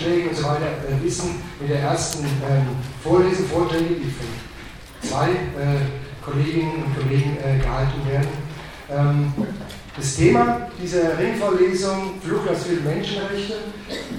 den Anschlägen und so weiter äh, wissen, mit der ersten ähm, Vorlesung, Vorträge, die von zwei äh, Kolleginnen und Kollegen äh, gehalten werden. Ähm, das Thema dieser Ringvorlesung, aus vielen Menschenrechte,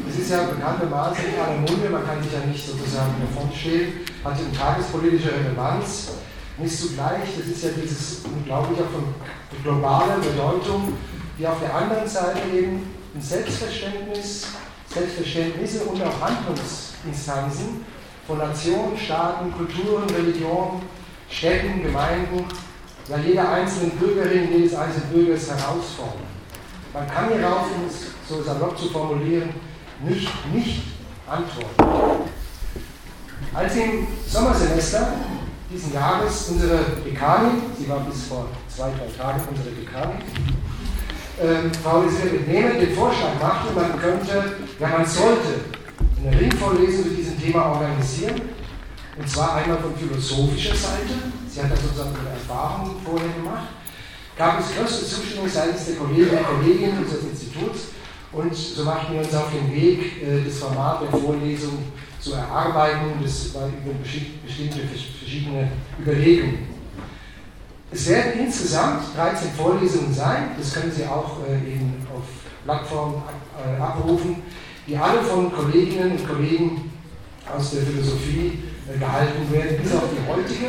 das ist ja bekanntermaßen in aller Munde, man kann sich ja nicht sozusagen davonstehen, hat eine tagespolitische Relevanz. Nicht zugleich, das ist ja dieses unglaubliche von globaler Bedeutung, die auf der anderen Seite eben ein Selbstverständnis, Selbstverständnisse und auch Handlungsinstanzen von Nationen, Staaten, Kulturen, Religionen, Städten, Gemeinden, ja jeder einzelnen Bürgerin, jedes einzelnen Bürgers herausfordern. Man kann hierauf, um es so salopp zu formulieren, nicht nicht antworten. Als im Sommersemester diesen Jahres unsere Dekanin, sie war bis vor zwei, drei Tagen unsere Dekanin, ähm, Frau Elisabeth Nehme den Vorschlag machte, man könnte, ja man sollte eine Ringvorlesung zu diesem Thema organisieren. Und zwar einmal von philosophischer Seite, sie hat da sozusagen ihre Erfahrungen vorher gemacht, gab es größte Zustimmung seitens der Kollegen und Kolleginnen unseres Instituts und so machten wir uns auf den Weg, äh, das Format der Vorlesung zu erarbeiten. Das war über bestimmte verschiedene Überlegungen. Es werden insgesamt 13 Vorlesungen sein, das können Sie auch äh, eben auf Plattformen äh, abrufen, die alle von Kolleginnen und Kollegen aus der Philosophie gehalten werden, bis auf die heutige,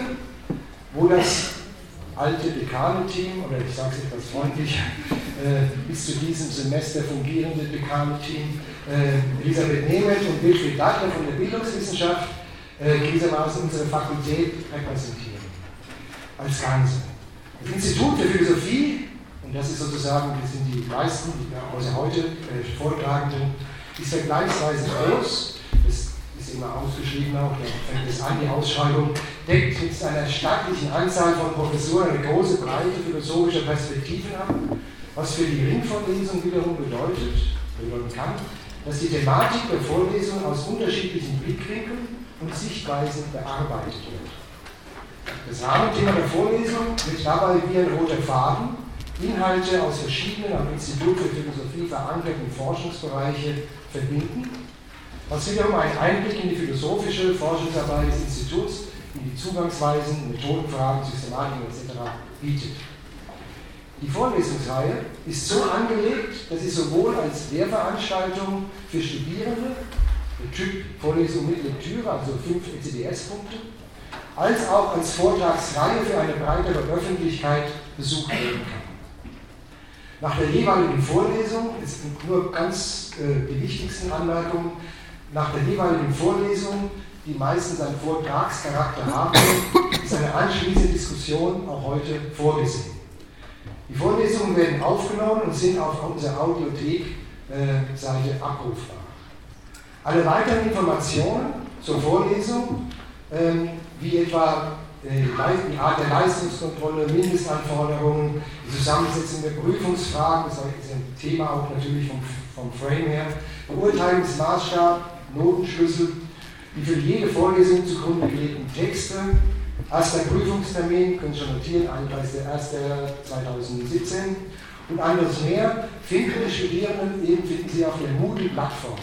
wo das alte Dekane-Team, oder ich sage es etwas freundlich, äh, bis zu diesem Semester fungierende Dekane-Team, äh, Elisabeth Nemeth und Wilfried Dattler von der Bildungswissenschaft, äh, gewissermaßen unsere Fakultät repräsentieren. Als Ganze. Das Institut für Philosophie, und das ist sozusagen, das sind die meisten, die heute äh, Vortragenden, ist vergleichsweise groß. Das ist immer ausgeschrieben auch, da fängt es an, die Ausschreibung deckt mit einer stattlichen Anzahl von Professoren eine große Breite philosophischer Perspektiven ab, was für die Ringvorlesung wiederum bedeutet, bedeuten kann, dass die Thematik der Vorlesung aus unterschiedlichen Blickwinkeln und Sichtweisen bearbeitet wird. Das Rahmenthema der Vorlesung wird dabei wie ein roter Faden Inhalte aus verschiedenen am Institut für Philosophie verankerten Forschungsbereiche verbinden, was wiederum einen Einblick in die philosophische Forschungsarbeit des Instituts, in die Zugangsweisen, Methodenfragen, Systematiken etc. bietet. Die Vorlesungsreihe ist so angelegt, dass sie sowohl als Lehrveranstaltung für Studierende, der Typ Vorlesung mit Lektüre, also fünf ECDS-Punkte, als auch als Vortragsreihe für eine breitere Öffentlichkeit besucht werden kann. Nach der jeweiligen Vorlesung, es sind nur ganz äh, die wichtigsten Anmerkungen, nach der jeweiligen Vorlesung, die meistens einen Vortragscharakter haben, ist eine anschließende Diskussion auch heute vorgesehen. Die Vorlesungen werden aufgenommen und sind auf unserer Audiothek-Seite äh, abrufbar. Alle weiteren Informationen zur Vorlesung ähm, wie etwa die Art der Leistungskontrolle, Mindestanforderungen, die Zusammensetzung der Prüfungsfragen, das ist ein Thema auch natürlich vom, vom Frame her, Beurteilungsmaßstab, Notenschlüssel, die für jede Vorlesung zugrunde gelegten Texte, erster Prüfungstermin, können Sie schon notieren, 31.01.2017 und anderes mehr, finden die Studierenden eben finden Sie auf der Moodle-Plattform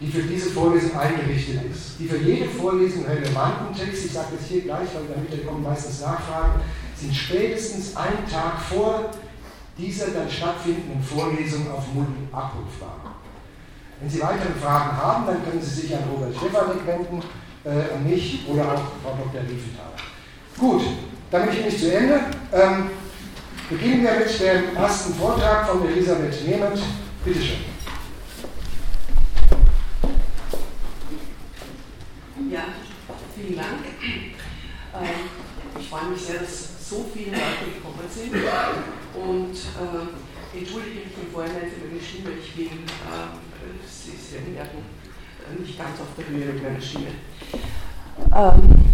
die für diese Vorlesung eingerichtet ist. Die für jede Vorlesung relevanten Texte, ich sage das hier gleich, weil damit kommen meistens Nachfragen, sind spätestens einen Tag vor dieser dann stattfindenden Vorlesung auf Moodle abrufbar. Wenn Sie weitere Fragen haben, dann können Sie sich an Robert Stefanik wenden, äh, an mich oder auch Frau Dr. Riefenthaler. Gut, damit bin ich zu Ende. Ähm, beginnen wir mit dem ersten Vortrag von Elisabeth Nehmend. Bitte schön. Ja, vielen Dank. Ähm, ich freue mich sehr, dass so viele Leute gekommen sind und äh, entschuldige mich im Vorhinein für meine Stimme. Ich bin, äh, Sie, werden nicht nicht ganz auf der Höhe mit meiner Stimme. Ähm,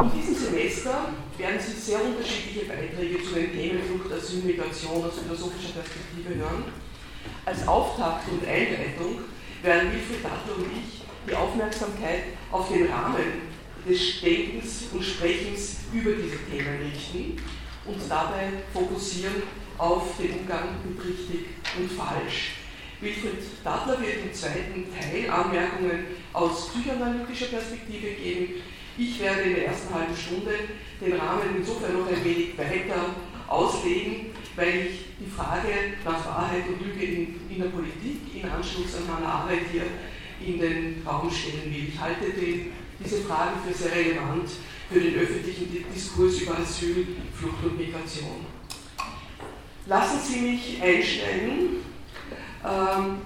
in diesem Semester werden Sie sehr unterschiedliche Beiträge zu den Themen Flucht, Asyl, Migration aus philosophischer Perspektive hören. Als Auftakt und Einleitung werden Wilfried Dattler und ich die Aufmerksamkeit auf den Rahmen des Denkens und Sprechens über diese Themen richten und dabei fokussieren auf den Umgang mit richtig und falsch. Wilfried Dattler wird im zweiten Teil Anmerkungen aus psychoanalytischer Perspektive geben. Ich werde in der ersten halben Stunde den Rahmen insofern noch ein wenig weiter auslegen, weil ich die Frage nach Wahrheit und Lüge in, in der Politik in Anschluss an meine Arbeit hier in den Raum stellen will. Ich halte den diese Frage für sehr relevant für den öffentlichen Diskurs über Asyl, Flucht und Migration. Lassen Sie mich einsteigen ähm,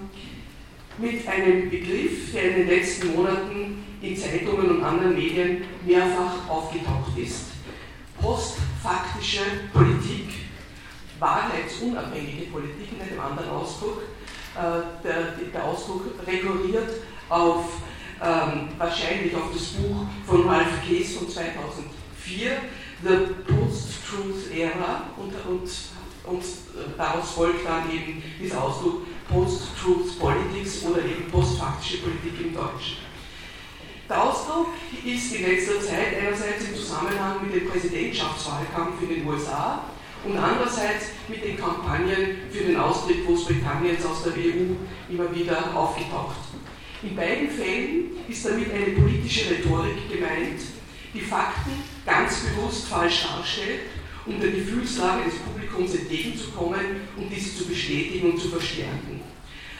mit einem Begriff, der in den letzten Monaten in Zeitungen und anderen Medien mehrfach aufgetaucht ist. Postfaktische Politik, wahrheitsunabhängige Politik in einem anderen Ausdruck. Äh, der, der Ausdruck rekurriert auf ähm, wahrscheinlich auf das Buch von Ralph Case von 2004, The Post-Truth Era, und, und, und daraus folgt dann eben dieser Ausdruck Post-Truth Politics oder eben postfaktische Politik im Deutschen. Der Ausdruck ist in letzter Zeit einerseits im Zusammenhang mit dem Präsidentschaftswahlkampf in den USA und andererseits mit den Kampagnen für den Austritt Großbritanniens aus der EU immer wieder aufgetaucht. In beiden Fällen ist damit eine politische Rhetorik gemeint, die Fakten ganz bewusst falsch darstellt, um der Gefühlslage des Publikums entgegenzukommen und diese zu bestätigen und zu verstärken.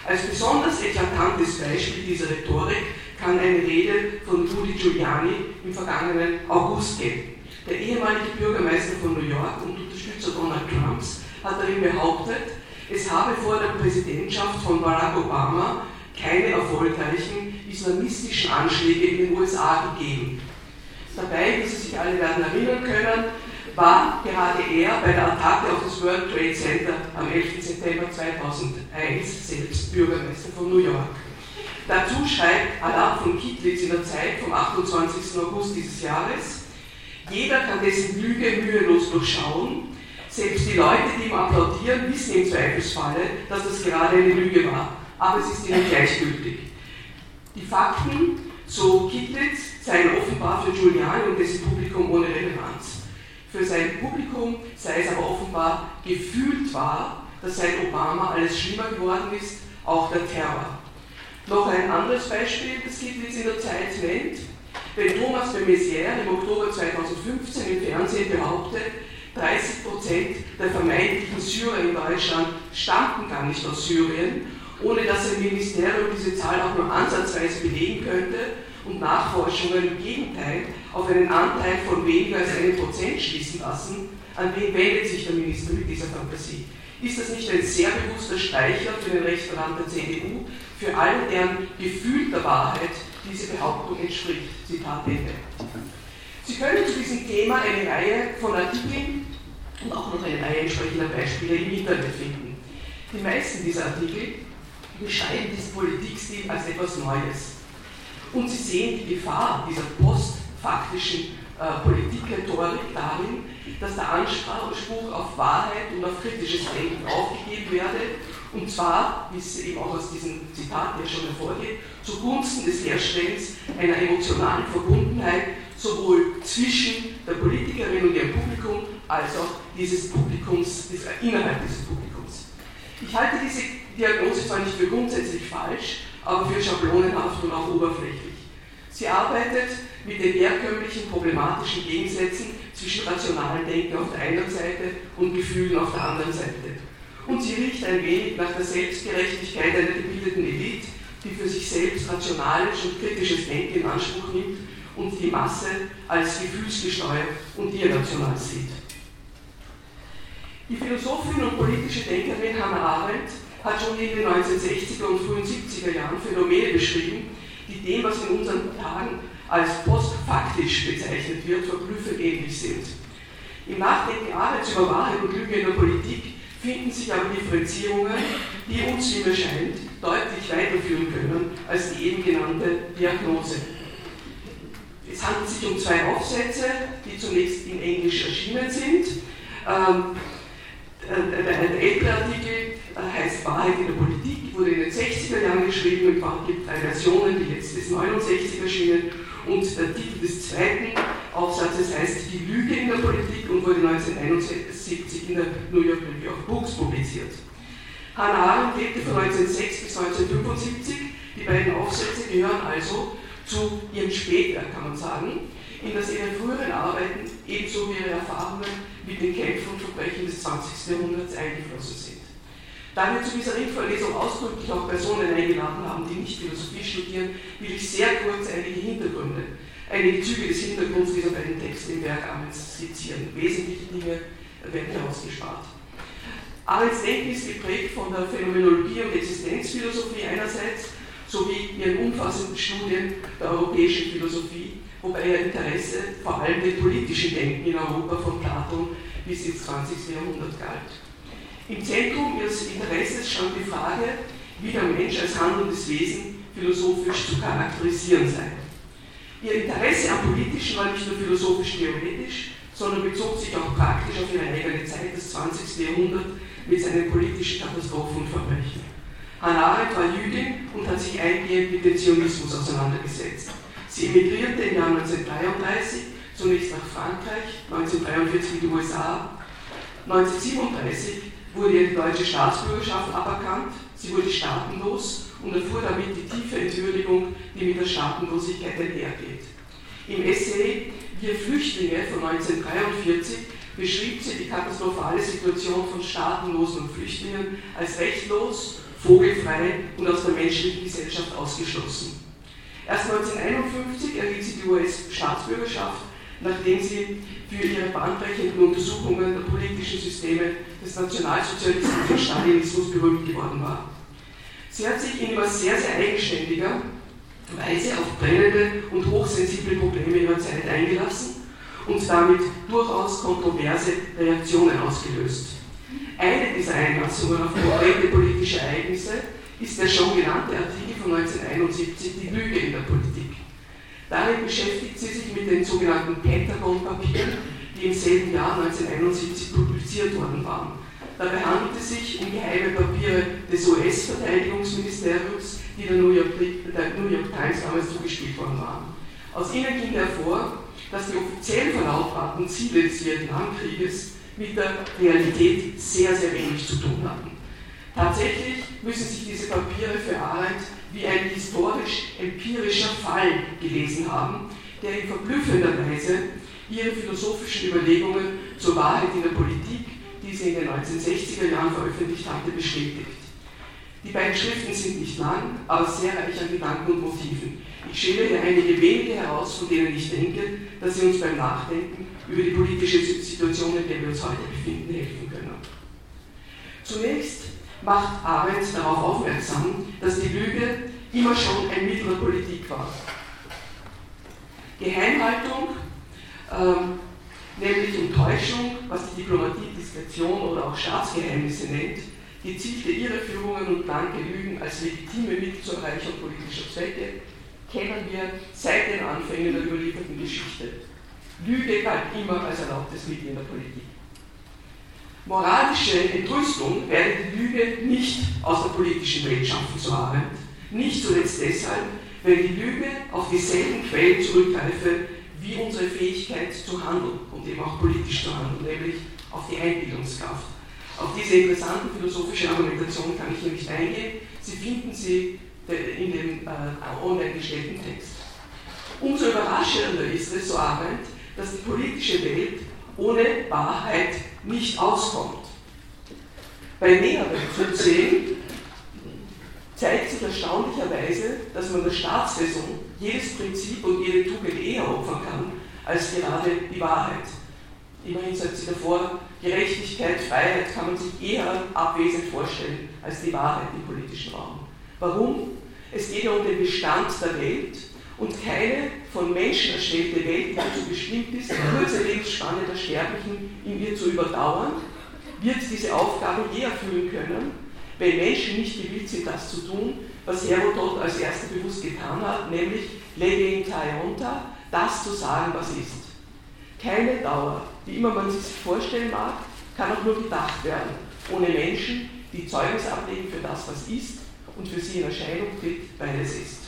Als besonders eklatantes Beispiel dieser Rhetorik kann eine Rede von Rudy Giuliani im vergangenen August geben. Der ehemalige Bürgermeister von New York und Unterstützer Donald Trumps hat darin behauptet, es habe vor der Präsidentschaft von Barack Obama keine erfolgreichen islamistischen Anschläge in den USA gegeben. Dabei, wie Sie sich alle werden erinnern können, war gerade er bei der Attacke auf das World Trade Center am 11. September 2001 selbst Bürgermeister von New York. Dazu schreibt Adam von Kittlitz in der Zeit vom 28. August dieses Jahres, jeder kann dessen Lüge mühelos durchschauen, selbst die Leute, die ihm applaudieren, wissen im Zweifelsfalle, dass das gerade eine Lüge war aber es ist ihnen gleichgültig. Die Fakten, so Kittlitz, seien offenbar für Giuliani und dessen Publikum ohne Relevanz. Für sein Publikum sei es aber offenbar gefühlt wahr, dass seit Obama alles schlimmer geworden ist, auch der Terror. Noch ein anderes Beispiel, das Kittlitz in der Zeit nennt. Wenn Thomas de Maizière im Oktober 2015 im Fernsehen behauptet, 30% der vermeintlichen Syrer in Deutschland stammten gar nicht aus Syrien ohne dass ein Ministerium diese Zahl auch nur ansatzweise belegen könnte und Nachforschungen im Gegenteil auf einen Anteil von weniger als einem Prozent schließen lassen, an wen wendet sich der Minister mit dieser Fantasie? Ist das nicht ein sehr bewusster Streicher für den Rechtsverband der CDU, für alle, deren gefühlter Wahrheit diese Behauptung entspricht? Zitat Ende. Sie können zu diesem Thema eine Reihe von Artikeln und auch noch eine Reihe entsprechender Beispiele im Internet finden. Die meisten dieser Artikel beschreiben diesen Politikstil als etwas Neues. Und sie sehen die Gefahr dieser postfaktischen äh, Politikrhetorik darin, dass der Anspruch auf Wahrheit und auf kritisches Denken aufgegeben werde, und zwar, wie es eben auch aus diesem Zitat hier schon hervorgeht, zugunsten des Herstellens einer emotionalen Verbundenheit sowohl zwischen der Politikerin und ihrem Publikum als auch dieses Publikums, des, innerhalb dieses Publikums. Ich halte diese Diagnose zwar nicht für grundsätzlich falsch, aber für schablonenhaft und auch oberflächlich. Sie arbeitet mit den herkömmlichen problematischen Gegensätzen zwischen rationalen Denken auf der einen Seite und Gefühlen auf der anderen Seite. Und sie riecht ein wenig nach der Selbstgerechtigkeit einer gebildeten Elite, die für sich selbst rationales und kritisches Denken in Anspruch nimmt und die Masse als gefühlsgesteuert und irrational sieht. Die Philosophin und politische Denkerin Hannah Arendt hat schon in den 1960er und frühen 70er Jahren Phänomene beschrieben, die dem, was in unseren Tagen als postfaktisch bezeichnet wird, verblüffend ähnlich sind. Im Nachdenken Arends über Wahrheit und Lüge in der Politik finden sich aber Differenzierungen, die uns, wie mir scheint, deutlich weiterführen können als die eben genannte Diagnose. Es handelt sich um zwei Aufsätze, die zunächst in Englisch erschienen sind. Ähm, der ältere Artikel heißt Wahrheit in der Politik, wurde in den 60er Jahren geschrieben und gibt drei Versionen, die jetzt bis 69 erschienen. Und der Titel des zweiten Aufsatzes heißt Die Lüge in der Politik und wurde 1971 in der New York Review of Books publiziert. Hannah Arendt lebte von 1906 bis 1975. Die beiden Aufsätze gehören also zu ihrem Spätwerk, kann man sagen, in das ihre früheren Arbeiten ebenso wie ihre Erfahrungen mit den Kämpfen und Verbrechen des 20. Jahrhunderts eingeflossen sind. Da wir zu dieser Ringvorlesung ausdrücklich auch Personen eingeladen haben, die nicht Philosophie studieren, will ich sehr kurz einige Hintergründe, einige Züge des Hintergrunds dieser beiden Texte im Werk Arends skizzieren. Wesentliche Dinge werden herausgespart. Arends Denken ist geprägt von der Phänomenologie und Existenzphilosophie einerseits sowie ihren umfassenden Studien der europäischen Philosophie, wobei ihr Interesse vor allem dem politischen Denken in Europa von Platon bis ins 20. Jahrhundert galt. Im Zentrum ihres Interesses stand die Frage, wie der Mensch als handelndes Wesen philosophisch zu charakterisieren sei. Ihr Interesse am Politischen war nicht nur philosophisch-theoretisch, sondern bezog sich auch praktisch auf ihre eigene Zeit, das 20. Jahrhundert, mit seinen politischen Katastrophen und Verbrechen. Hannah Arendt war Jüdin und hat sich eingehend mit dem Zionismus auseinandergesetzt. Sie emigrierte im Jahr 1933 zunächst nach Frankreich, 1943 in die USA. 1937 wurde ihr die deutsche Staatsbürgerschaft aberkannt, sie wurde staatenlos und erfuhr damit die tiefe Entwürdigung, die mit der Staatenlosigkeit einhergeht. Im Essay Wir Flüchtlinge von 1943 beschrieb sie die katastrophale Situation von Staatenlosen und Flüchtlingen als rechtlos, vogelfrei und aus der menschlichen Gesellschaft ausgeschlossen. Erst 1951 erhielt sie die US-Staatsbürgerschaft, nachdem sie für ihre bahnbrechenden Untersuchungen der politischen Systeme des Nationalsozialismus und Stalinismus berühmt geworden war. Sie hat sich in immer sehr, sehr eigenständiger Weise auf brennende und hochsensible Probleme ihrer Zeit eingelassen und damit durchaus kontroverse Reaktionen ausgelöst. Eine dieser Einlassungen auf konkrete politische Ereignisse ist der schon genannte Artikel von 1971, Die Lüge in der Politik. Darin beschäftigt sie sich mit den sogenannten Pentagon-Papieren, die im selben Jahr 1971 publiziert worden waren. Dabei handelt es sich um geheime Papiere des US-Verteidigungsministeriums, die der New, York, der New York Times damals zugespielt worden waren. Aus ihnen ging hervor, dass die offiziell verlautbarten Ziele des Vietnamkrieges mit der Realität sehr, sehr wenig zu tun hatten. Tatsächlich müssen sich diese Papiere für Arendt wie ein historisch-empirischer Fall gelesen haben, der in verblüffender Weise ihre philosophischen Überlegungen zur Wahrheit in der Politik, die sie in den 1960er Jahren veröffentlicht hatte, bestätigt. Die beiden Schriften sind nicht lang, aber sehr reich an Gedanken und Motiven. Ich schäle hier einige wenige heraus, von denen ich denke, dass sie uns beim Nachdenken über die politische Situation, in der wir uns heute befinden, helfen können. Zunächst macht Arendt darauf aufmerksam, dass die Lüge immer schon ein Mittel der Politik war. Geheimhaltung, ähm, nämlich Enttäuschung, was die Diplomatie Diskretion oder auch Staatsgeheimnisse nennt, gezielte Irreführungen und blanke Lügen als legitime Mittel zur Erreichung politischer Zwecke, kennen wir seit den Anfängen der überlieferten Geschichte. Lüge galt immer als erlaubtes Mittel in der Politik. Moralische Entrüstung werde die Lüge nicht aus der politischen Welt schaffen zu haben. Nicht zuletzt deshalb, weil die Lüge auf dieselben Quellen zurückgreife wie unsere Fähigkeit zu handeln und eben auch politisch zu handeln, nämlich auf die Einbildungskraft. Auf diese interessante philosophische Argumentation kann ich hier nicht eingehen. Sie finden sie in dem äh, online gestellten Text. Umso überraschender ist es, so Arendt, dass die politische Welt ohne Wahrheit nicht auskommt. Bei näherem Zusehen zeigt sich erstaunlicherweise, dass man der Staatsräson jedes Prinzip und jede Tugend eher opfern kann, als gerade die Wahrheit. Immerhin sagt sie davor, Gerechtigkeit, Freiheit kann man sich eher abwesend vorstellen als die Wahrheit im politischen Raum. Warum? Es geht ja um den Bestand der Welt und keine von Menschen erstellte Welt, die dazu bestimmt ist, die kurze Lebensspanne der Sterblichen in ihr zu überdauern, wird diese Aufgabe je erfüllen können, wenn Menschen nicht gewillt sind, das zu tun, was Herodot als erster bewusst getan hat, nämlich Legin Taionta, das zu sagen, was ist. Keine Dauer, wie immer man sich vorstellen mag, kann auch nur gedacht werden, ohne Menschen, die Zeugnis ablegen für das, was ist und für sie in Erscheinung tritt, weil es ist.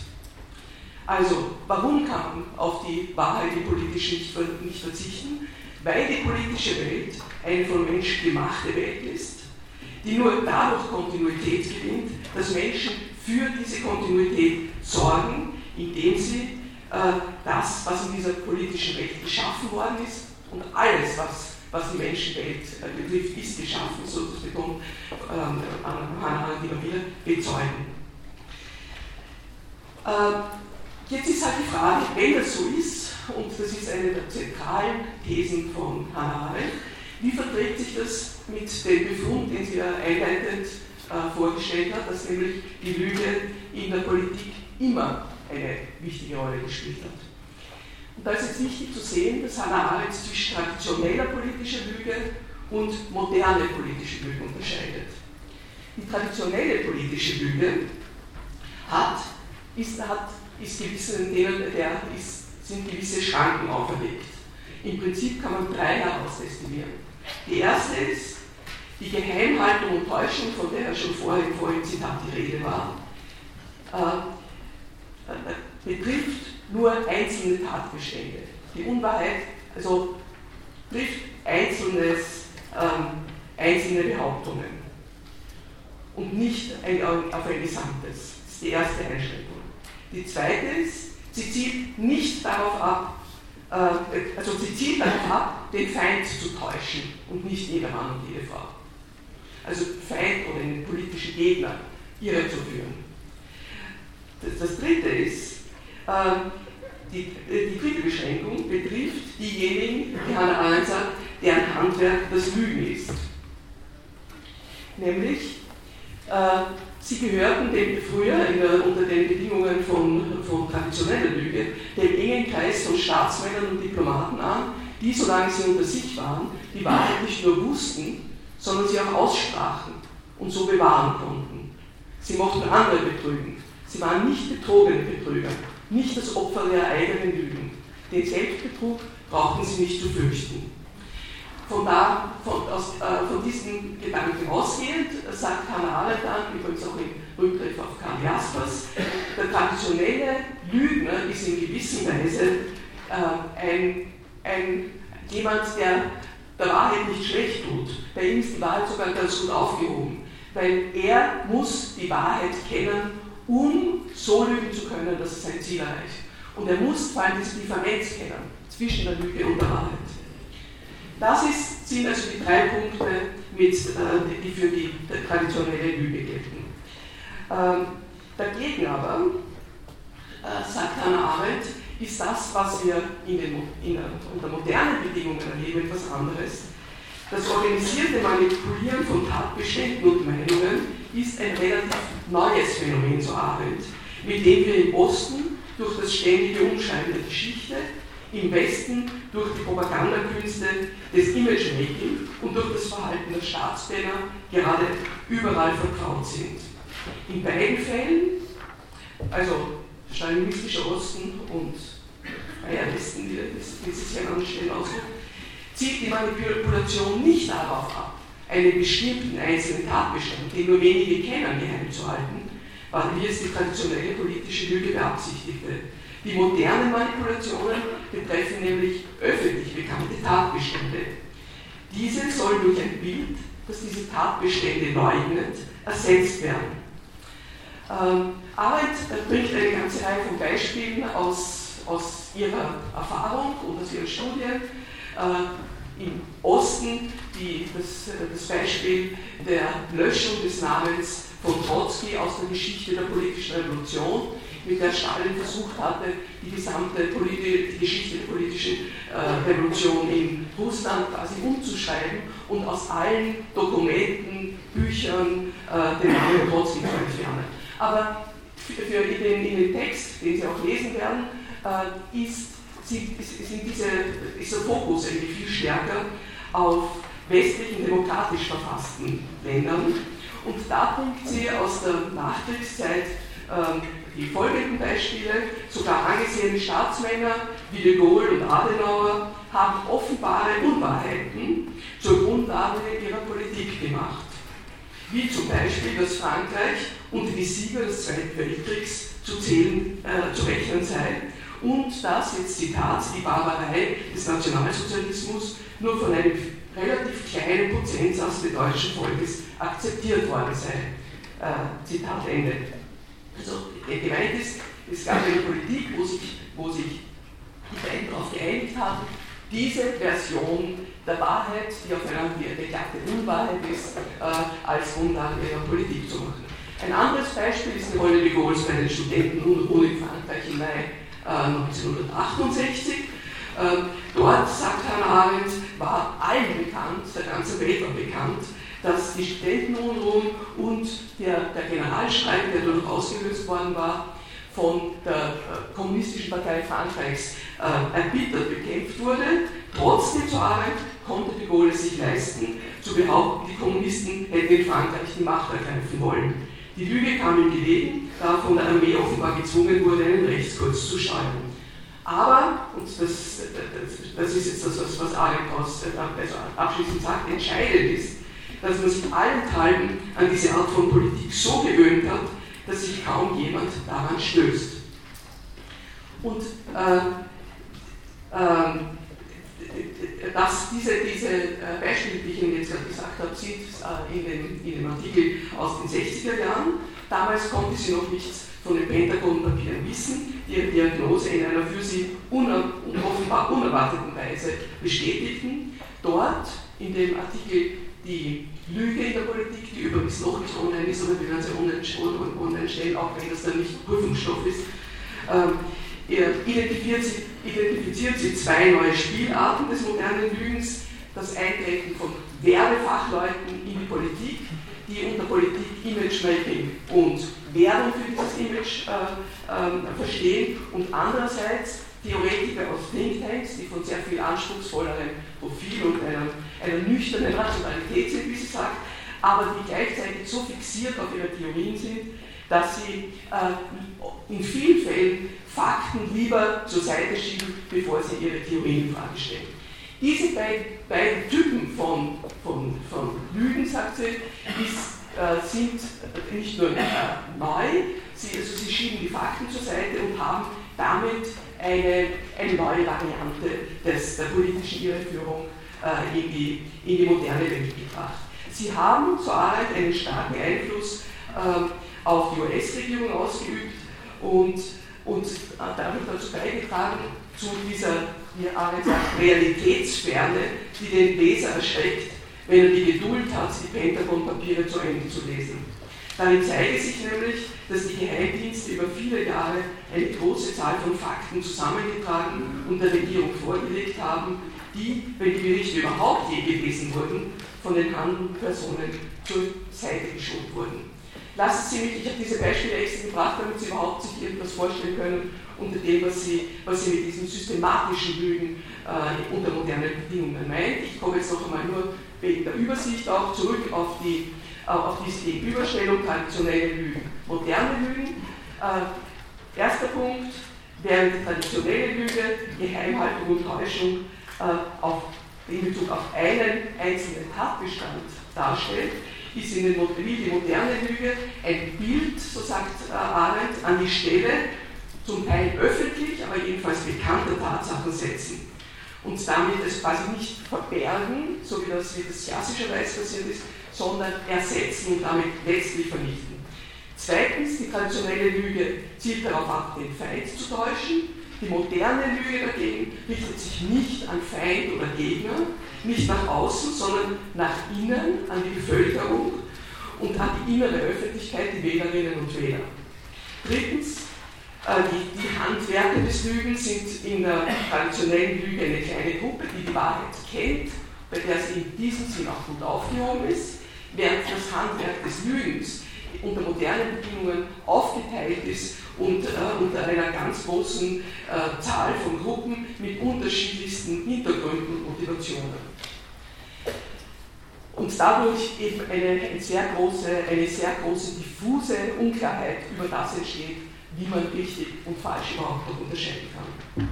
Also, warum kann man auf die Wahrheit im Politischen nicht, nicht verzichten? Weil die politische Welt eine von Menschen gemachte Welt ist, die nur dadurch Kontinuität gewinnt, dass Menschen für diese Kontinuität sorgen, indem sie äh, das, was in dieser politischen Welt geschaffen worden ist, und alles, was, was die Menschenwelt äh, betrifft, ist geschaffen, so das betont ähm, Hannah immer wieder, bezeugen. Äh, jetzt ist halt die Frage, wenn das so ist, und das ist eine der zentralen Thesen von Hannah Arendt, wie verträgt sich das mit dem Befund, den sie ja einleitend äh, vorgestellt hat, dass nämlich die Lüge in der Politik immer eine wichtige Rolle gespielt hat. Und da ist jetzt wichtig zu sehen, dass Hannah Arendt zwischen traditioneller politischer Lüge und moderne politische Lüge unterscheidet. Die traditionelle politische Lüge hat, ist, hat, ist gewissen, denen der ist, sind gewisse Schranken auferlegt. Im Prinzip kann man drei herausdestillieren. Die erste ist die Geheimhaltung und Täuschung, von der ja schon vorher im vorigen Zitat die Rede war, äh, äh, betrifft nur einzelne Tatbestände. Die Unwahrheit also trifft einzelnes, ähm, einzelne Behauptungen und nicht ein, auf ein Gesamtes. Das ist die erste Einschränkung. Die zweite ist, sie zielt nicht darauf ab, äh, also sie zielt darauf ab, den Feind zu täuschen und nicht jedermann und jede Frau. Also Feind oder einen politischen Gegner irrezuführen. Das, das dritte ist, ähm, die, die, dritte Beschränkung betrifft diejenigen, die Hannah Arendt sagt, deren Handwerk das Lügen ist. Nämlich, äh, sie gehörten dem früher der, unter den Bedingungen von, von traditioneller Lüge dem engen Kreis von Staatsmännern und Diplomaten an, die, solange sie unter sich waren, die Wahrheit nicht nur wussten, sondern sie auch aussprachen und so bewahren konnten. Sie mochten andere betrügen. Sie waren nicht betrogene Betrüger, nicht das Opfer der eigenen Lügen. Den Selbstbetrug brauchten sie nicht zu fürchten. Von, da, von, aus, äh, von diesen Gedanken ausgehend sagt Arendt dann, übrigens auch im Rückgriff auf Karl Jaspers, der traditionelle Lügner ist in gewisser Weise äh, ein, ein, jemand, der der Wahrheit nicht schlecht tut. Bei ihm ist die Wahrheit sogar ganz gut aufgehoben, weil er muss die Wahrheit kennen, um so lügen zu können, dass er sein Ziel erreicht. Und er muss vor allem diese Differenz kennen zwischen der Lüge und der Wahrheit. Das ist, sind also die drei Punkte, mit, äh, die für die traditionelle Lüge gelten. Ähm, dagegen aber, äh, sagt Hannah Arendt, ist das, was wir in den, in unter modernen Bedingungen erleben, etwas anderes. Das organisierte Manipulieren von Tatbeständen und Meinungen ist ein relativ neues Phänomen, so Arendt, mit dem wir im Osten durch das ständige Umschreiben der Geschichte im Westen durch die Propagandakünste des Imagemaking und durch das Verhalten der Staatsmänner gerade überall vertraut sind. In beiden Fällen, also stalinistischer Osten und freier Westen, wie es sich anstellen ausdrückt, zielt die Manipulation nicht darauf ab, einen bestimmten einzelnen Tatbestand, den nur wenige kennen, geheim zu halten, wie es die traditionelle politische Lüge beabsichtigte die modernen Manipulationen betreffen nämlich öffentlich bekannte Tatbestände. Diese sollen durch ein Bild, das diese Tatbestände leugnet, ersetzt werden. Ähm, Arbeit bringt eine ganze Reihe von Beispielen aus, aus ihrer Erfahrung und aus ihren Studien. Äh, Im Osten die, das, das Beispiel der Löschung des Namens von Trotzki aus der Geschichte der politischen Revolution mit der Stalin versucht hatte, die gesamte Polit die Geschichte der politischen äh, Revolution in Russland quasi umzuschreiben und aus allen Dokumenten, Büchern äh, den Namen Trotzki zu entfernen. Aber für, für den, in, den, Text, den Sie auch lesen werden, äh, ist, sind, diese, ist der Fokus irgendwie viel stärker auf westlichen demokratisch verfassten Ländern Und da bringt sie aus der Nachkriegszeit ähm, die folgenden Beispiele. Sogar angesehene Staatsmänner wie de Gaulle und Adenauer haben offenbare Unwahrheiten zur Grundlage ihrer Politik gemacht. Wie zum Beispiel, dass Frankreich unter die Sieger des Zweiten Weltkriegs zu, zählen, äh, zu rechnen sei und dass, jetzt Zitat, die Barbarei des Nationalsozialismus nur von einem relativ kleinen Prozentsatz des deutschen Volkes akzeptiert worden sei. Äh, Zitat Ende. Also gemeint ist, es gab eine Politik, wo sich, wo sich die beiden darauf geeinigt haben, diese Version der Wahrheit, die auf einer glatte Unwahrheit ist, äh, als Grundlage ihrer Politik zu machen. Ein anderes Beispiel ist die Rolle de Gaulle's bei den Studentenunruhen in Frankreich im Mai äh, 1968. Äh, dort, sagt Hannah Arendt, war allen bekannt, der ganzen Welt war bekannt, dass die Studentenunruhen und der, der Generalstreik, der dadurch ausgelöst worden war, von der äh, Kommunistischen Partei Frankreichs äh, erbittert bekämpft wurde. Trotzdem zu Arendt konnte de Gaulle sich leisten, zu behaupten, die Kommunisten hätten in Frankreich die Macht ergreifen wollen. Die Lüge kam ihm gelegen, da von der Armee offenbar gezwungen wurde, einen Rechtskurs zu steuern. Aber, und das, das, das ist jetzt das, was Arendt aus, äh, also abschließend sagt, entscheidend ist, dass man sich allenthalben an diese Art von Politik so gewöhnt hat, dass sich kaum jemand daran stößt. Und äh, äh, dass diese, diese äh, Beispiele, die ich Ihnen jetzt gerade gesagt habe, sind äh, in, dem, in dem Artikel aus den 60er Jahren. Damals konnte sie noch nichts von den Pentagon-Papieren wissen, die ihre Diagnose in einer für sie uner offenbar unerwarteten Weise bestätigten. Dort in dem Artikel die Lüge in der Politik, die übrigens noch nicht online ist, aber wir werden sie online, online stellen, auch wenn das dann nicht Prüfungsstoff ist, ähm, identifiziert, sie, identifiziert sie zwei neue Spielarten des modernen Lügens, das Eintreten von Werbefachleuten in die Politik, die unter Politik Image-Making und Werbung für dieses Image äh, äh, verstehen. Und andererseits Theoretiker aus Thinktanks, die von sehr viel anspruchsvollerem Profil und einer, einer nüchternen Rationalität sind, wie sie sagt, aber die gleichzeitig so fixiert auf ihre Theorien sind, dass sie äh, in vielen Fällen Fakten lieber zur Seite schieben, bevor sie ihre Theorien in Frage stellen. Diese beiden, beiden Typen von, von, von Lügen, sagt sie, ist, äh, sind nicht nur äh, neu, sie, also sie schieben die Fakten zur Seite und haben damit eine, eine neue Variante des, der politischen Irreführung äh, in, die, in die moderne Welt gebracht. Sie haben, so Arendt, einen starken Einfluss äh, auf die US-Regierung ausgeübt und, und dadurch dazu beigetragen, zu dieser, wie Arendt sagt, Realitätsferne, die den Leser erschreckt, wenn er die Geduld hat, die Pentagon-Papiere zu Ende zu lesen. Darin zeige sich nämlich, dass die Geheimdienste über viele Jahre eine große Zahl von Fakten zusammengetragen und der Regierung vorgelegt haben, die, wenn die Berichte überhaupt je gelesen wurden, von den handelnden Personen zur Seite geschoben wurden. Lassen Sie mich, ich habe diese Beispiele extra gebracht, damit Sie überhaupt sich irgendwas vorstellen können unter dem, was Sie, was Sie mit diesem systematischen Lügen äh, unter modernen Bedingungen meint. Ich komme jetzt noch einmal nur wegen der Übersicht auch zurück auf die auf diese Gegenüberstellung traditionelle Lügen, moderne Lügen. Äh, erster Punkt, während traditionelle Lüge Geheimhaltung und Täuschung äh, auf, in Bezug auf einen einzelnen Tatbestand darstellt, ist in den, wie die moderne Lüge ein Bild, so sagt äh, Arendt, an die Stelle zum Teil öffentlich, aber jedenfalls bekannter Tatsachen setzen und damit es quasi nicht verbergen, so wie das, wie das klassischerweise passiert ist, sondern ersetzen und damit letztlich vernichten. Zweitens, die traditionelle Lüge zielt darauf ab, den Feind zu täuschen. Die moderne Lüge dagegen richtet sich nicht an Feind oder Gegner, nicht nach außen, sondern nach innen, an die Bevölkerung und an die innere Öffentlichkeit, die Wählerinnen und Wähler. Drittens, äh, die, die Handwerker des Lügens sind in der traditionellen Lüge eine kleine Gruppe, die die Wahrheit kennt, bei der sie in diesem Sinn auch gut aufgehoben ist während das Handwerk des Lügens unter modernen Bedingungen aufgeteilt ist und äh, unter einer ganz großen äh, Zahl von Gruppen mit unterschiedlichsten Hintergründen und Motivationen. Und dadurch eben eine, eine, sehr große, eine sehr große diffuse Unklarheit über das entsteht, wie man richtig und falsch überhaupt noch unterscheiden kann.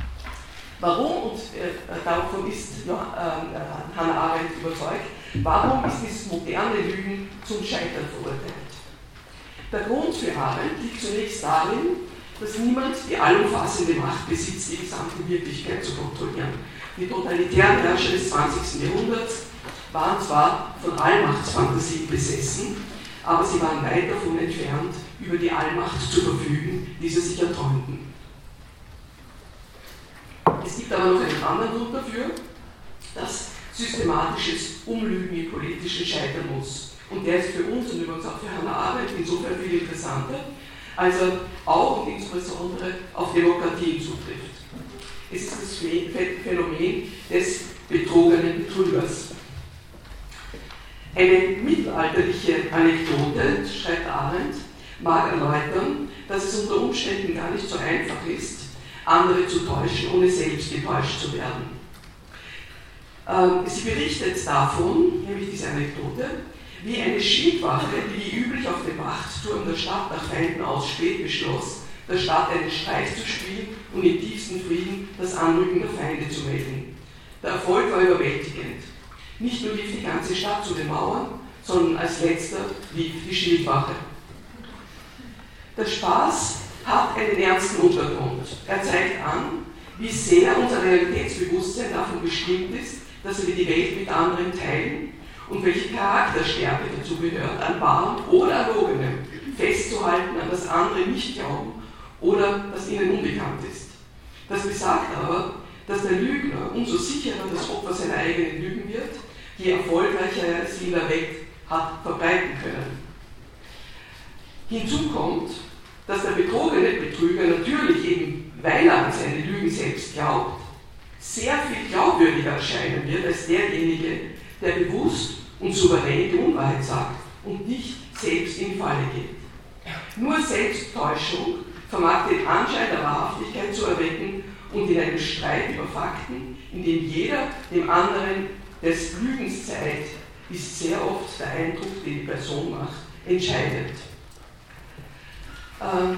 Warum, und äh, davon ist ja, äh, Hannah Arendt überzeugt, warum ist dieses moderne Lügen zum Scheitern verurteilt? Der Grund für Arendt liegt zunächst darin, dass niemand die allumfassende Macht besitzt, die gesamte Wirklichkeit zu kontrollieren. Die totalitären Herrscher des 20. Jahrhunderts waren zwar von Allmachtsfantasien besessen, aber sie waren weit davon entfernt, über die Allmacht zu verfügen, die sie sich erträumten. Es gibt aber noch einen anderen Grund dafür, dass systematisches Umlügen im politischen scheitern muss. Und der ist für uns und übrigens auch für Hannah Arendt insofern viel interessanter, als er auch und insbesondere auf Demokratien zutrifft. Es ist das Phänomen des betrogenen Betrügers. Eine mittelalterliche Anekdote, schreibt Arendt, mag erläutern, dass es unter Umständen gar nicht so einfach ist, andere zu täuschen, ohne selbst getäuscht zu werden. Ähm, sie berichtet davon, nämlich diese Anekdote, wie eine Schildwache, die wie üblich auf dem Wachtturm der Stadt nach Feinden ausspäht, beschloss, der Stadt einen Streich zu spielen und im tiefsten Frieden das Anrücken der Feinde zu melden. Der Erfolg war überwältigend. Nicht nur lief die ganze Stadt zu den Mauern, sondern als letzter lief die Schildwache. Der Spaß hat einen ernsten Untergrund. Er zeigt an, wie sehr unser Realitätsbewusstsein davon bestimmt ist, dass wir die Welt mit anderen teilen und welche Charakterstärke dazu gehört, an wahrem oder erlogenem festzuhalten, an das andere nicht glauben oder das ihnen unbekannt ist. Das besagt aber, dass der Lügner umso sicherer das Opfer seiner eigenen Lügen wird, je erfolgreicher er in der Welt hat verbreiten können. Hinzu kommt, dass der betrogene Betrüger natürlich eben, weil er an seine Lügen selbst glaubt, sehr viel glaubwürdiger erscheinen wird als derjenige, der bewusst und souverän die Unwahrheit sagt und nicht selbst in Falle geht. Nur Selbsttäuschung vermag den Anschein der Wahrhaftigkeit zu erwecken und in einem Streit über Fakten, in dem jeder dem anderen des Lügens zeigt, ist sehr oft der Eindruck, den die Person macht, entscheidend. Ähm,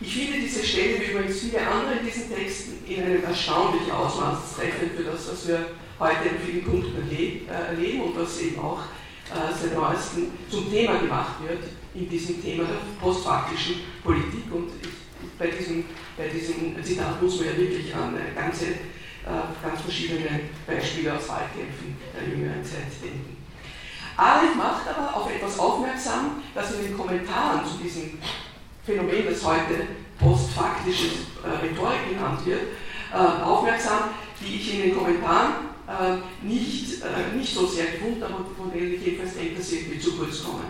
ich finde diese Stelle, wie übrigens viele andere in diesen Texten, in einem erstaunlichen Ausmaß treffend für das, was wir heute in vielen Punkten äh, erleben und was eben auch äh, seit neuestem zum Thema gemacht wird in diesem Thema der postfaktischen Politik. Und bei, diesem, bei diesem Zitat muss man ja wirklich an ganze, äh, ganz verschiedene Beispiele aus Wahlkämpfen der jüngeren Zeit denken. Arendt macht aber auf etwas aufmerksam, das in den Kommentaren zu diesem Phänomen, das heute postfaktische äh, Rhetorik genannt wird, äh, aufmerksam, die ich in den Kommentaren äh, nicht, nicht so sehr gefunden habe von denen ich jedenfalls denke, dass sie irgendwie zu kurz kommen.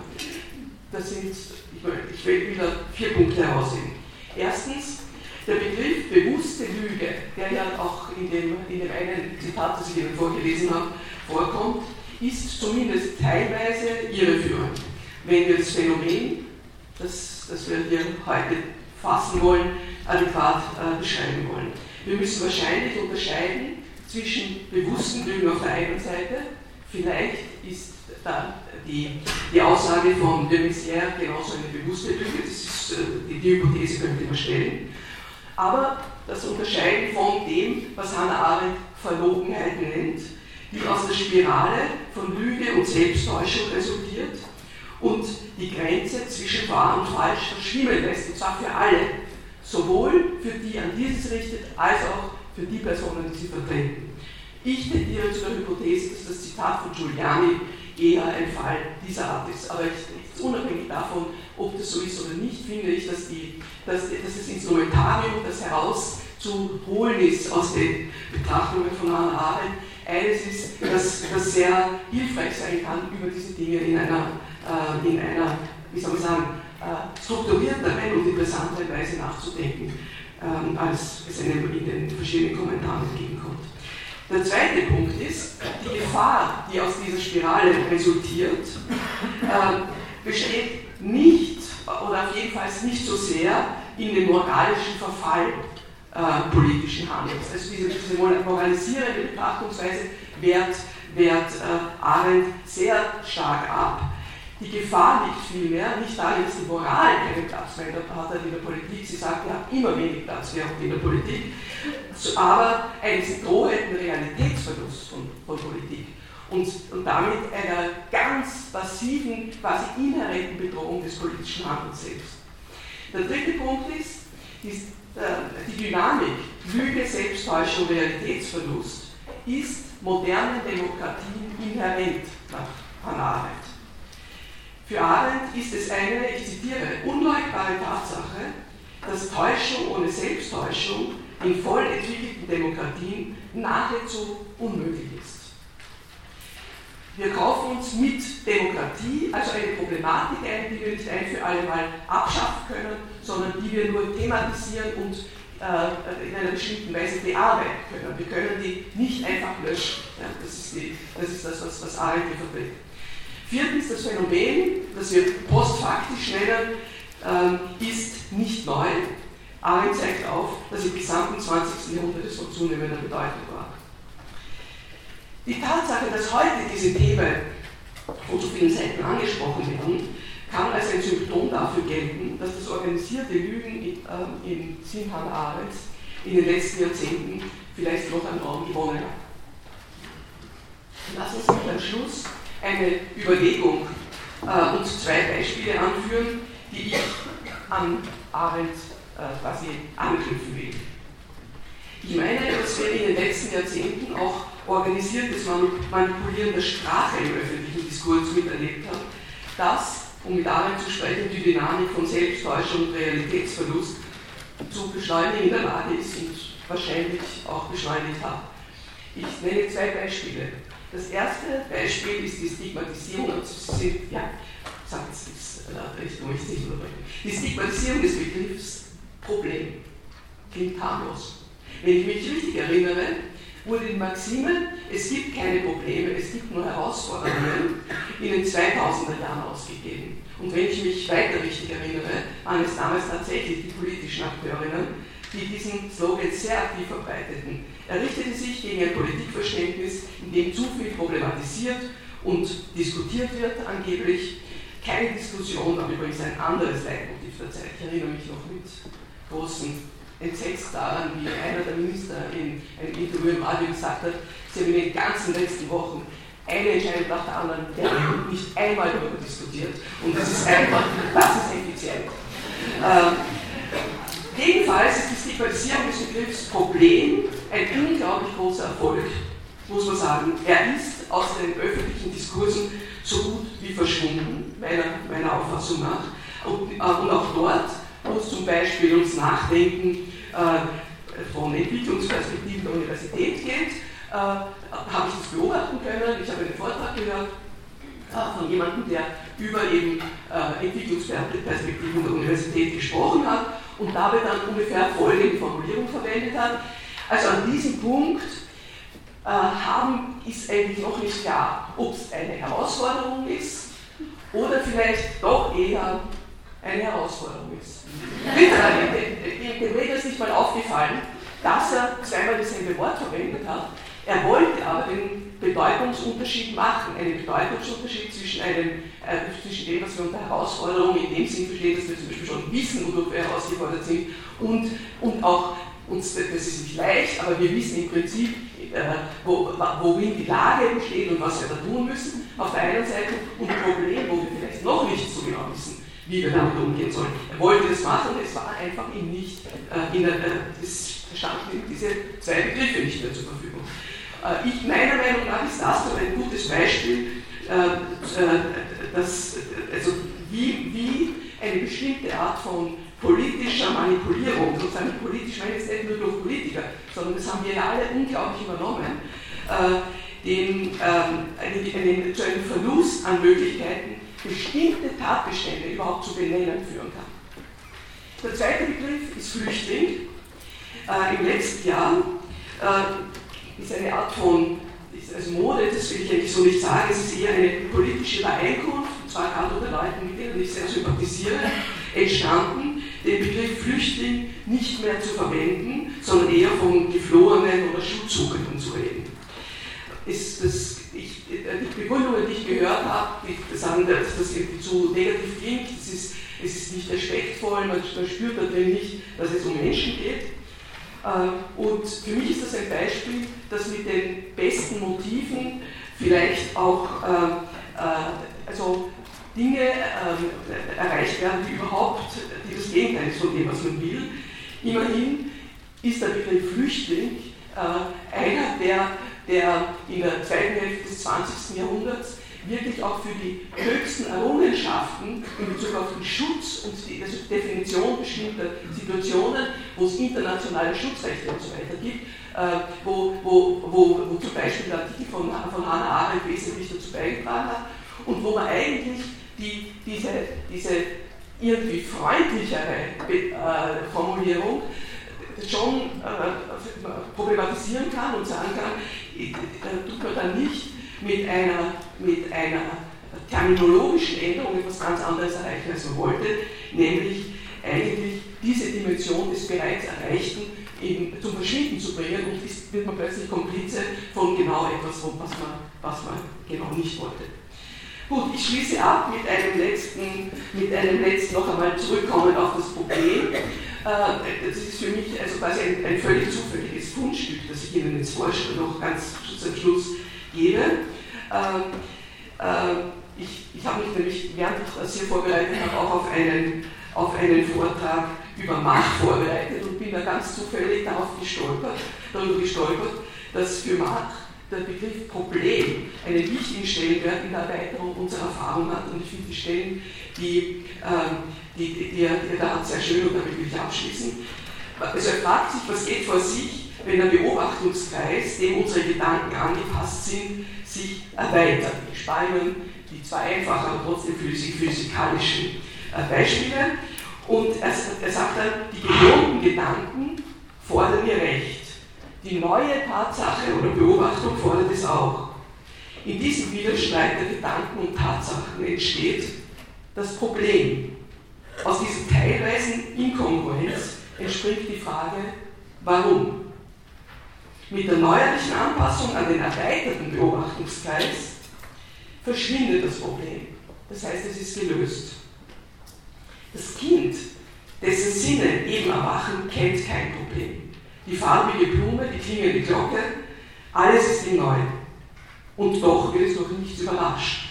Das sind, ich, ich will wieder vier Punkte herausheben. Erstens, der Begriff bewusste Lüge, der ja auch in dem, in dem einen Zitat, das ich Ihnen vorgelesen habe, vorkommt, ist zumindest teilweise irreführend. Wenn wir das Phänomen, das, das wir hier heute fassen wollen, adäquat äh, beschreiben wollen. Wir müssen wahrscheinlich unterscheiden zwischen bewussten Lügen auf der einen Seite, vielleicht ist da die, die Aussage von de Maizière genauso eine bewusste Lüge, das ist, äh, die, die Hypothese könnte man stellen, aber das Unterscheiden von dem, was Hannah Arendt Verlogenheit nennt, die aus der Spirale von Lüge und Selbsttäuschung resultiert und die Grenze zwischen wahr und falsch verschwimmen lässt, und zwar für alle, sowohl für die, an die es richtet, als auch für die Personen, die sie vertreten. Ich tendiere zu der Hypothese, dass das Zitat von Giuliani eher ein Fall dieser Art ist. Aber ich, unabhängig davon, ob das so ist oder nicht, finde ich, dass, die, dass, dass das Instrumentarium, das herauszuholen ist aus den Betrachtungen von Hannah Arendt, eines ist, das sehr hilfreich sein kann, über diese Dinge in einer, äh, in einer wie soll man sagen, äh, strukturierteren und interessanteren Weise nachzudenken ähm, als es einem in den verschiedenen Kommentaren entgegenkommt. Der zweite Punkt ist, die Gefahr, die aus dieser Spirale resultiert, äh, besteht nicht oder auf jeden Fall nicht so sehr in dem moralischen Verfall äh, politischen Handelns. Also diese, diese moralisierende Betrachtungsweise wird, wehrt äh, Arendt sehr stark ab. Die Gefahr liegt vielmehr nicht darin, dass die Moral keinen Platz mehr hat in der Politik. Sie sagt, wir haben immer wenig Platz mehr in der Politik, aber einen drohenden Realitätsverlust von, von Politik und, und damit einer ganz passiven, quasi inhärenten Bedrohung des politischen Handelns selbst. Der dritte Punkt ist, ist äh, die Dynamik Lüge, Selbsttäuschung, Realitätsverlust ist modernen Demokratien inhärent nach Hannah Arendt. Für Arendt ist es eine, ich zitiere, unleugbare Tatsache, dass Täuschung ohne Selbsttäuschung in voll entwickelten Demokratien nahezu unmöglich ist. Wir kaufen uns mit Demokratie also eine Problematik ein, die wir nicht ein für alle Mal abschaffen können, sondern die wir nur thematisieren und äh, in einer bestimmten Weise bearbeiten können. Wir können die nicht einfach löschen. Ja, das, ist die, das, ist das, was, was Arendt hier vertritt. Viertens, das Phänomen, das wir postfaktisch nennen, äh, ist nicht neu. Arendt zeigt auf, dass im gesamten 20. Jahrhundert es von zunehmender Bedeutung war. Die Tatsache, dass heute diese Themen von so vielen Seiten angesprochen werden, kann als ein Symptom dafür gelten, dass das organisierte Lügen in, äh, im in den letzten Jahrzehnten vielleicht noch an Raum gewonnen hat. Lassen Sie mich am Schluss eine Überlegung äh, und zwei Beispiele anführen, die ich an Arendt äh, quasi anknüpfen will. Ich meine, dass wir in den letzten Jahrzehnten auch organisiertes Manipulieren der Sprache im öffentlichen Diskurs miterlebt haben, das, um mit Arendt zu sprechen, die Dynamik von Selbsttäuschung und Realitätsverlust zu beschleunigen in der Lage ist und wahrscheinlich auch beschleunigt hat. Ich nenne zwei Beispiele. Das erste Beispiel ist die Stigmatisierung, ja, sag jetzt das äh, ich nicht unterbrechen. Die Stigmatisierung des Begriffs Problem klingt harmlos. Wenn ich mich richtig erinnere, wurde die Maxime, es gibt keine Probleme, es gibt nur Herausforderungen, in den 2000er Jahren ausgegeben. Und wenn ich mich weiter richtig erinnere, waren es damals tatsächlich die politischen Akteurinnen, die diesen Slogan sehr aktiv verbreiteten. Er richtete sich gegen ein Politikverständnis, in dem zu viel problematisiert und diskutiert wird, angeblich. Keine Diskussion, aber übrigens ein anderes Leitmotiv der Zeit. Ich erinnere mich noch mit großen entsetzt daran, wie einer der Minister in einem Interview im Radio gesagt hat, sie haben in den ganzen letzten Wochen eine Entscheidung nach der anderen der nicht einmal darüber diskutiert. Und das ist einfach, das ist effizient. Ähm, jedenfalls ist die Stigmatisierung des Begriffs Problem ein unglaublich großer Erfolg, muss man sagen. Er ist aus den öffentlichen Diskursen so gut wie verschwunden, meiner, meiner Auffassung nach. Und, äh, und auch dort wo es zum Beispiel ums Nachdenken äh, von Entwicklungsperspektiven der Universität geht, äh, habe ich das beobachten können. Ich habe einen Vortrag gehört äh, von jemandem, der über eben äh, Entwicklungsperspektiven der Universität gesprochen hat und dabei dann ungefähr folgende Formulierung verwendet hat. Also an diesem Punkt äh, haben, ist eigentlich noch nicht klar, ob es eine Herausforderung ist oder vielleicht doch eher eine Herausforderung ist. Bitte, dem Redner ist nicht mal aufgefallen, dass er zweimal dasselbe Wort verwendet hat. Er wollte aber den Bedeutungsunterschied machen, einen Bedeutungsunterschied zwischen, einem, äh, zwischen dem, was wir unter Herausforderung in dem Sinn verstehen, dass wir zum Beispiel schon wissen, wodurch wir herausgefordert sind, und, und auch, uns, das ist nicht leicht, aber wir wissen im Prinzip, äh, wo, worin die Lage besteht und was wir da tun müssen, auf der einen Seite, und ein Problem, wo wir vielleicht noch nicht so genau wissen, wie wir damit umgehen sollen. Er wollte das machen, es war einfach ihm nicht, äh, in äh, es standen diese zwei Begriffe nicht mehr zur Verfügung. Äh, ich, meiner Meinung nach ist das doch ein gutes Beispiel, äh, äh, dass, also wie, wie eine bestimmte Art von politischer Manipulierung, sozusagen politisch meine ich nicht nur durch Politiker, sondern das haben wir ja alle unglaublich übernommen, äh, den, ähm, zu einem Verlust an Möglichkeiten bestimmte Tatbestände überhaupt zu benennen führen kann. Der zweite Begriff ist Flüchtling. Äh, Im letzten Jahr äh, ist eine Art von also Mode, das will ich eigentlich so nicht sagen, es ist eher eine politische Übereinkunft, und zwar gerade unter Leuten, mit denen ich sehr sympathisiere, entstanden, den Begriff Flüchtling nicht mehr zu verwenden, sondern eher von Geflohenen oder Schutzsuchenden zu reden. Ist das, ich Begründungen, die ich gehört habe, die sagen, dass das irgendwie zu negativ klingt, es ist, ist nicht respektvoll, man, man spürt natürlich nicht, dass es um Menschen geht. Äh, und für mich ist das ein Beispiel, dass mit den besten Motiven vielleicht auch äh, äh, also Dinge äh, erreicht werden, die überhaupt die das Gegenteil von dem, was man will. Immerhin ist der Begriff Flüchtling äh, einer, der, der in der zweiten Hälfte des 20. Jahrhunderts wirklich auch für die höchsten Errungenschaften in Bezug auf den Schutz und die Definition bestimmter Situationen, wo es internationale Schutzrechte und so weiter gibt, äh, wo, wo, wo, wo, zum Beispiel der Artikel von, von Hannah Arendt wesentlich dazu beigetragen hat und wo man eigentlich die, diese, diese irgendwie freundlichere äh, Formulierung schon äh, problematisieren kann und sagen kann, tut man dann nicht mit einer, mit einer terminologischen Änderung etwas ganz anderes erreichen, als man wollte, nämlich eigentlich diese Dimension des bereits Erreichten eben zum Verschwinden zu bringen und ist, wird man plötzlich Komplize von genau etwas, was man, was man genau nicht wollte. Gut, ich schließe ab mit einem letzten, mit einem letzten noch einmal zurückkommen auf das Problem. Äh, das ist für mich also quasi ein, ein völlig zufälliges Fundstück, das ich Ihnen jetzt vorstelle, noch ganz zum Schluss gebe. Ähm, äh, ich, ich habe mich nämlich, während ich das hier vorbereitet habe, auch auf einen, auf einen Vortrag über Mach vorbereitet und bin da ganz zufällig darauf gestolpert, darüber gestolpert, dass für Mach der Begriff Problem einen wichtigen Stellenwert in der Erweiterung unserer Erfahrung hat. Und ich finde die Stellen, die, ähm, die, die, die, die da hat, sehr schön und damit will ich abschließen. Also er fragt sich, was geht vor sich, wenn der Beobachtungskreis, dem unsere Gedanken angepasst sind, sich erweitert. Ich spare die zwei einfachen, aber trotzdem physikalischen äh, Beispiele. Und er, sagt dann, die gewohnten Gedanken fordern ihr Recht. Die neue Tatsache oder Beobachtung fordert es auch. In diesem Widerstreit der Gedanken und Tatsachen entsteht das Problem. Aus dieser teilweisen Inkongruenz entspringt die Frage, warum? Mit der neuerlichen Anpassung an den erweiterten Beobachtungskreis verschwindet das Problem. Das heißt, es ist gelöst. Das Kind, dessen Sinne eben erwachen, kennt kein Problem die farbige Blume, die klingende Glocke, alles ist ihm neu. Und doch wird es noch nichts überrascht.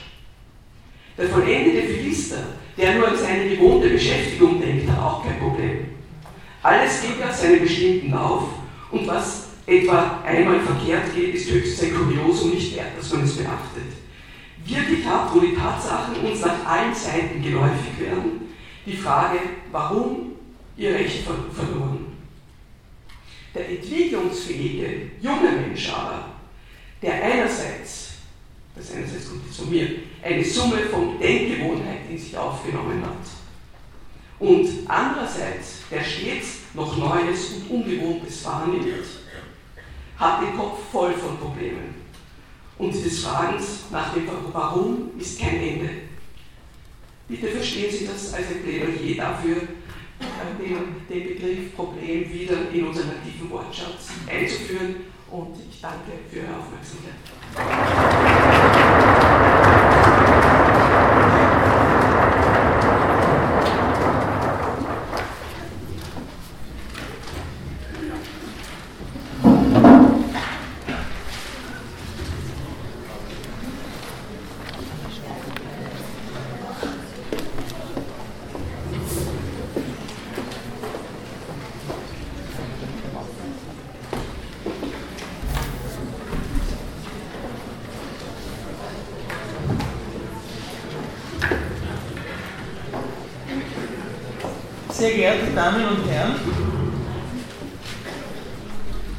Der vollendete Philister, der nur an seine gewohnte Beschäftigung denkt, hat auch kein Problem. Alles geht nach seinem bestimmten Lauf und was etwa einmal verkehrt geht, ist höchstens ein Kuriosum nicht wert, dass man es beachtet. Wirklich hat, wo die Tatsachen uns nach allen Seiten geläufig werden, die Frage, warum ihr Recht verloren der entwicklungsfähige junge Mensch aber, der einerseits, das einerseits kommt jetzt von mir, eine Summe von Denkgewohnheiten in sich aufgenommen hat und andererseits, der stets noch Neues und Ungewohntes wahrnimmt, hat den Kopf voll von Problemen. Und des Fragens nach dem Warum ist kein Ende. Bitte verstehen Sie das als ein Plädoyer dafür, den, Begriff Problem wieder in unseren aktiven Wortschatz einzuführen. Und ich danke für Ihre Aufmerksamkeit. Sehr geehrte Damen und Herren,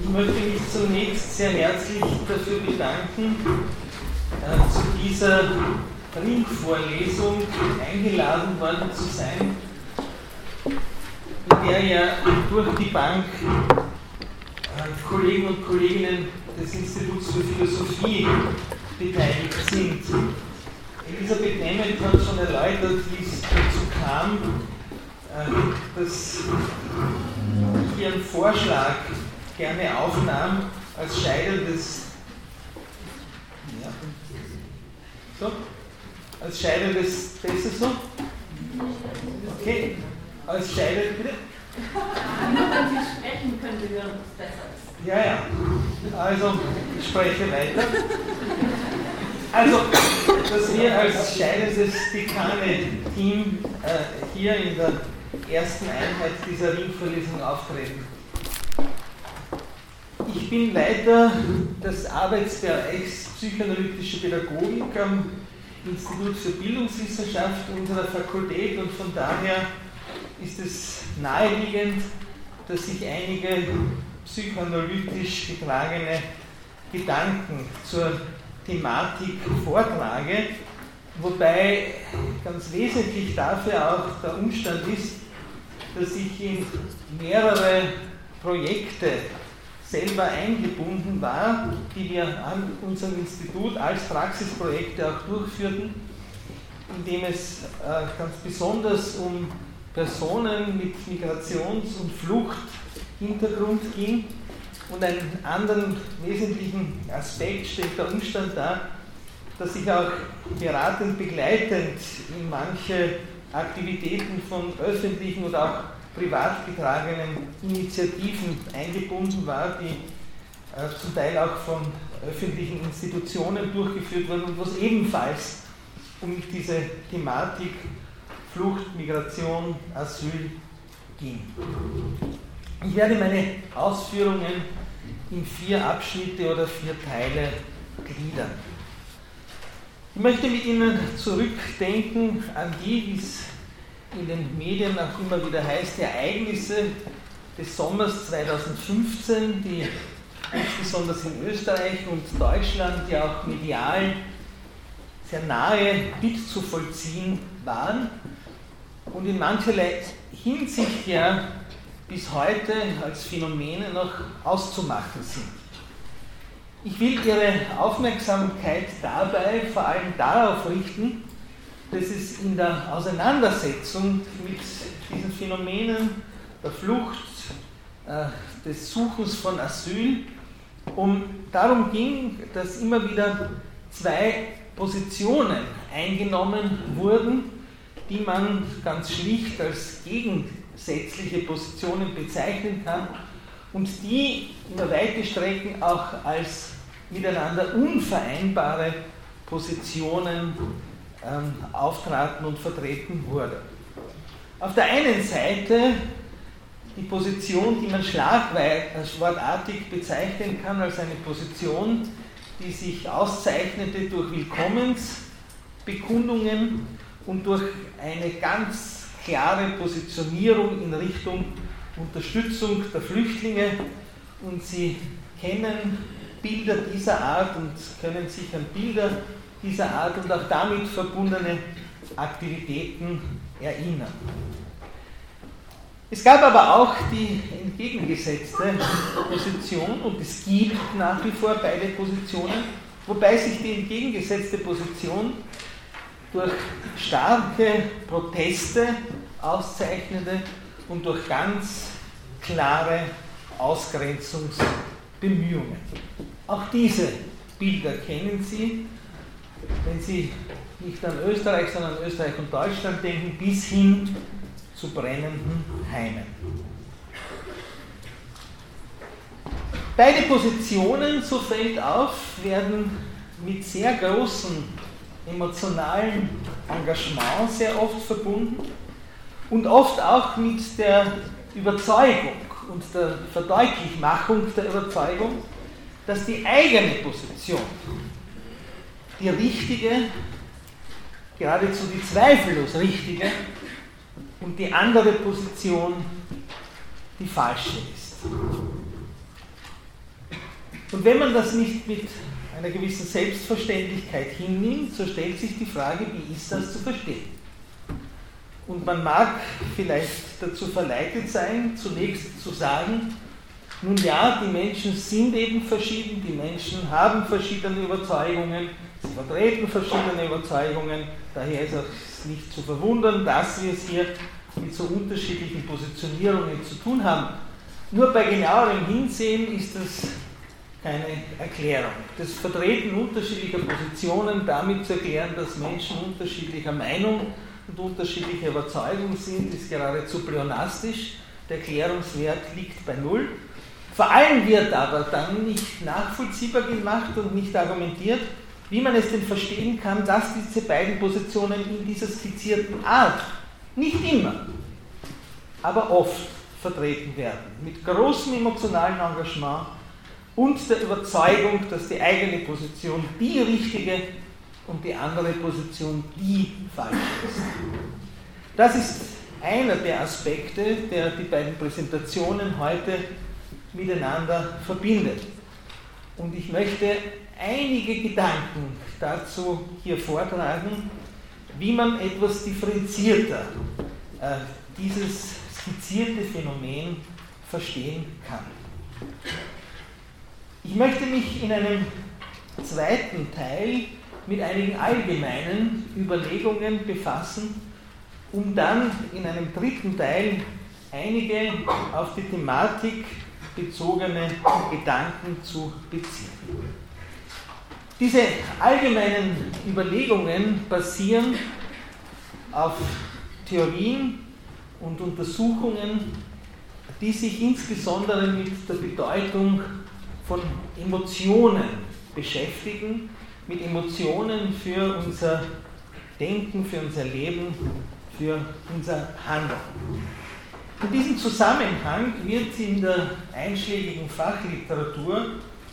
ich möchte mich zunächst sehr herzlich dafür bedanken, äh, zu dieser Ringvorlesung eingeladen worden zu sein, in der ja durch die Bank äh, Kollegen und Kolleginnen des Instituts für Philosophie beteiligt sind. Elisabeth Nemeth hat schon erläutert, wie es dazu kam, dass ich Ihren Vorschlag gerne aufnahm als scheidendes, ja, So? Als scheidendes besser so? Okay. Als scheidendes, bitte? Wenn Sie sprechen, können Sie hören, was besser ist. Ja, ja. Also, ich spreche weiter. Also, dass wir als scheidendes Dekane-Team äh, hier in der ersten Einheit dieser Ringvorlesung auftreten. Ich bin Leiter des Arbeitsbereichs Psychoanalytische Pädagogik am Institut für Bildungswissenschaft unserer Fakultät und von daher ist es naheliegend, dass ich einige psychoanalytisch getragene Gedanken zur Thematik vortrage, wobei ganz wesentlich dafür auch der Umstand ist, dass ich in mehrere Projekte selber eingebunden war, die wir an unserem Institut als Praxisprojekte auch durchführten, indem es äh, ganz besonders um Personen mit Migrations- und Fluchthintergrund ging. Und einen anderen wesentlichen Aspekt stellt der Umstand dar, dass ich auch beratend begleitend in manche Aktivitäten von öffentlichen oder auch privat getragenen Initiativen eingebunden war, die äh, zum Teil auch von öffentlichen Institutionen durchgeführt wurden und was ebenfalls um diese Thematik Flucht, Migration, Asyl ging. Ich werde meine Ausführungen in vier Abschnitte oder vier Teile gliedern. Ich möchte mit Ihnen zurückdenken an die, wie es in den Medien auch immer wieder heißt, Ereignisse des Sommers 2015, die insbesondere in Österreich und Deutschland ja auch medial sehr nahe mitzuvollziehen waren und in mancherlei Hinsicht ja bis heute als Phänomene noch auszumachen sind. Ich will Ihre Aufmerksamkeit dabei vor allem darauf richten, dass es in der Auseinandersetzung mit diesen Phänomenen der Flucht, äh, des Suchens von Asyl, um darum ging, dass immer wieder zwei Positionen eingenommen wurden, die man ganz schlicht als gegensätzliche Positionen bezeichnen kann und die über weite Strecken auch als miteinander unvereinbare Positionen ähm, auftraten und vertreten wurde. Auf der einen Seite die Position, die man schlagwortartig bezeichnen kann als eine Position, die sich auszeichnete durch Willkommensbekundungen und durch eine ganz klare Positionierung in Richtung Unterstützung der Flüchtlinge. Und Sie kennen Bilder dieser Art und können sich an Bilder dieser Art und auch damit verbundene Aktivitäten erinnern. Es gab aber auch die entgegengesetzte Position und es gibt nach wie vor beide Positionen, wobei sich die entgegengesetzte Position durch starke Proteste auszeichnete und durch ganz klare Ausgrenzungsbemühungen. Auch diese Bilder kennen Sie wenn Sie nicht an Österreich, sondern an Österreich und Deutschland denken, bis hin zu brennenden Heimen. Beide Positionen, so fällt auf, werden mit sehr großem emotionalen Engagement sehr oft verbunden und oft auch mit der Überzeugung und der Verdeutlichmachung der Überzeugung, dass die eigene Position die richtige, geradezu die zweifellos richtige und die andere Position die falsche ist. Und wenn man das nicht mit einer gewissen Selbstverständlichkeit hinnimmt, so stellt sich die Frage, wie ist das zu verstehen? Und man mag vielleicht dazu verleitet sein, zunächst zu sagen, nun ja, die Menschen sind eben verschieden, die Menschen haben verschiedene Überzeugungen, Sie vertreten verschiedene Überzeugungen, daher ist es nicht zu verwundern, dass wir es hier mit so unterschiedlichen Positionierungen zu tun haben. Nur bei genauerem Hinsehen ist es keine Erklärung. Das Vertreten unterschiedlicher Positionen damit zu erklären, dass Menschen unterschiedlicher Meinung und unterschiedlicher Überzeugung sind, ist geradezu pleonastisch. Der Erklärungswert liegt bei Null. Vor allem wird aber dann nicht nachvollziehbar gemacht und nicht argumentiert, wie man es denn verstehen kann, dass diese beiden Positionen in dieser skizzierten Art nicht immer, aber oft vertreten werden. Mit großem emotionalen Engagement und der Überzeugung, dass die eigene Position die richtige und die andere Position die falsche ist. Das ist einer der Aspekte, der die beiden Präsentationen heute miteinander verbindet. Und ich möchte einige Gedanken dazu hier vortragen, wie man etwas differenzierter äh, dieses skizzierte Phänomen verstehen kann. Ich möchte mich in einem zweiten Teil mit einigen allgemeinen Überlegungen befassen, um dann in einem dritten Teil einige auf die Thematik bezogene Gedanken zu beziehen. Diese allgemeinen Überlegungen basieren auf Theorien und Untersuchungen, die sich insbesondere mit der Bedeutung von Emotionen beschäftigen, mit Emotionen für unser Denken, für unser Leben, für unser Handeln. In diesem Zusammenhang wird in der einschlägigen Fachliteratur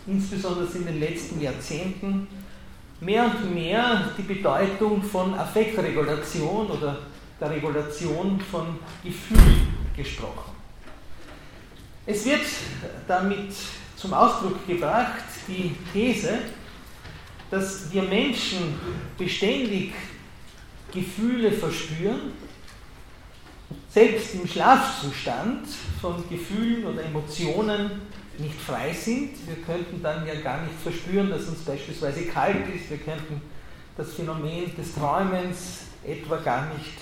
insbesondere in den letzten Jahrzehnten, mehr und mehr die Bedeutung von Affektregulation oder der Regulation von Gefühlen gesprochen. Es wird damit zum Ausdruck gebracht die These, dass wir Menschen beständig Gefühle verspüren, selbst im Schlafzustand von Gefühlen oder Emotionen nicht frei sind. Wir könnten dann ja gar nicht verspüren, dass uns beispielsweise kalt ist. Wir könnten das Phänomen des Träumens etwa gar nicht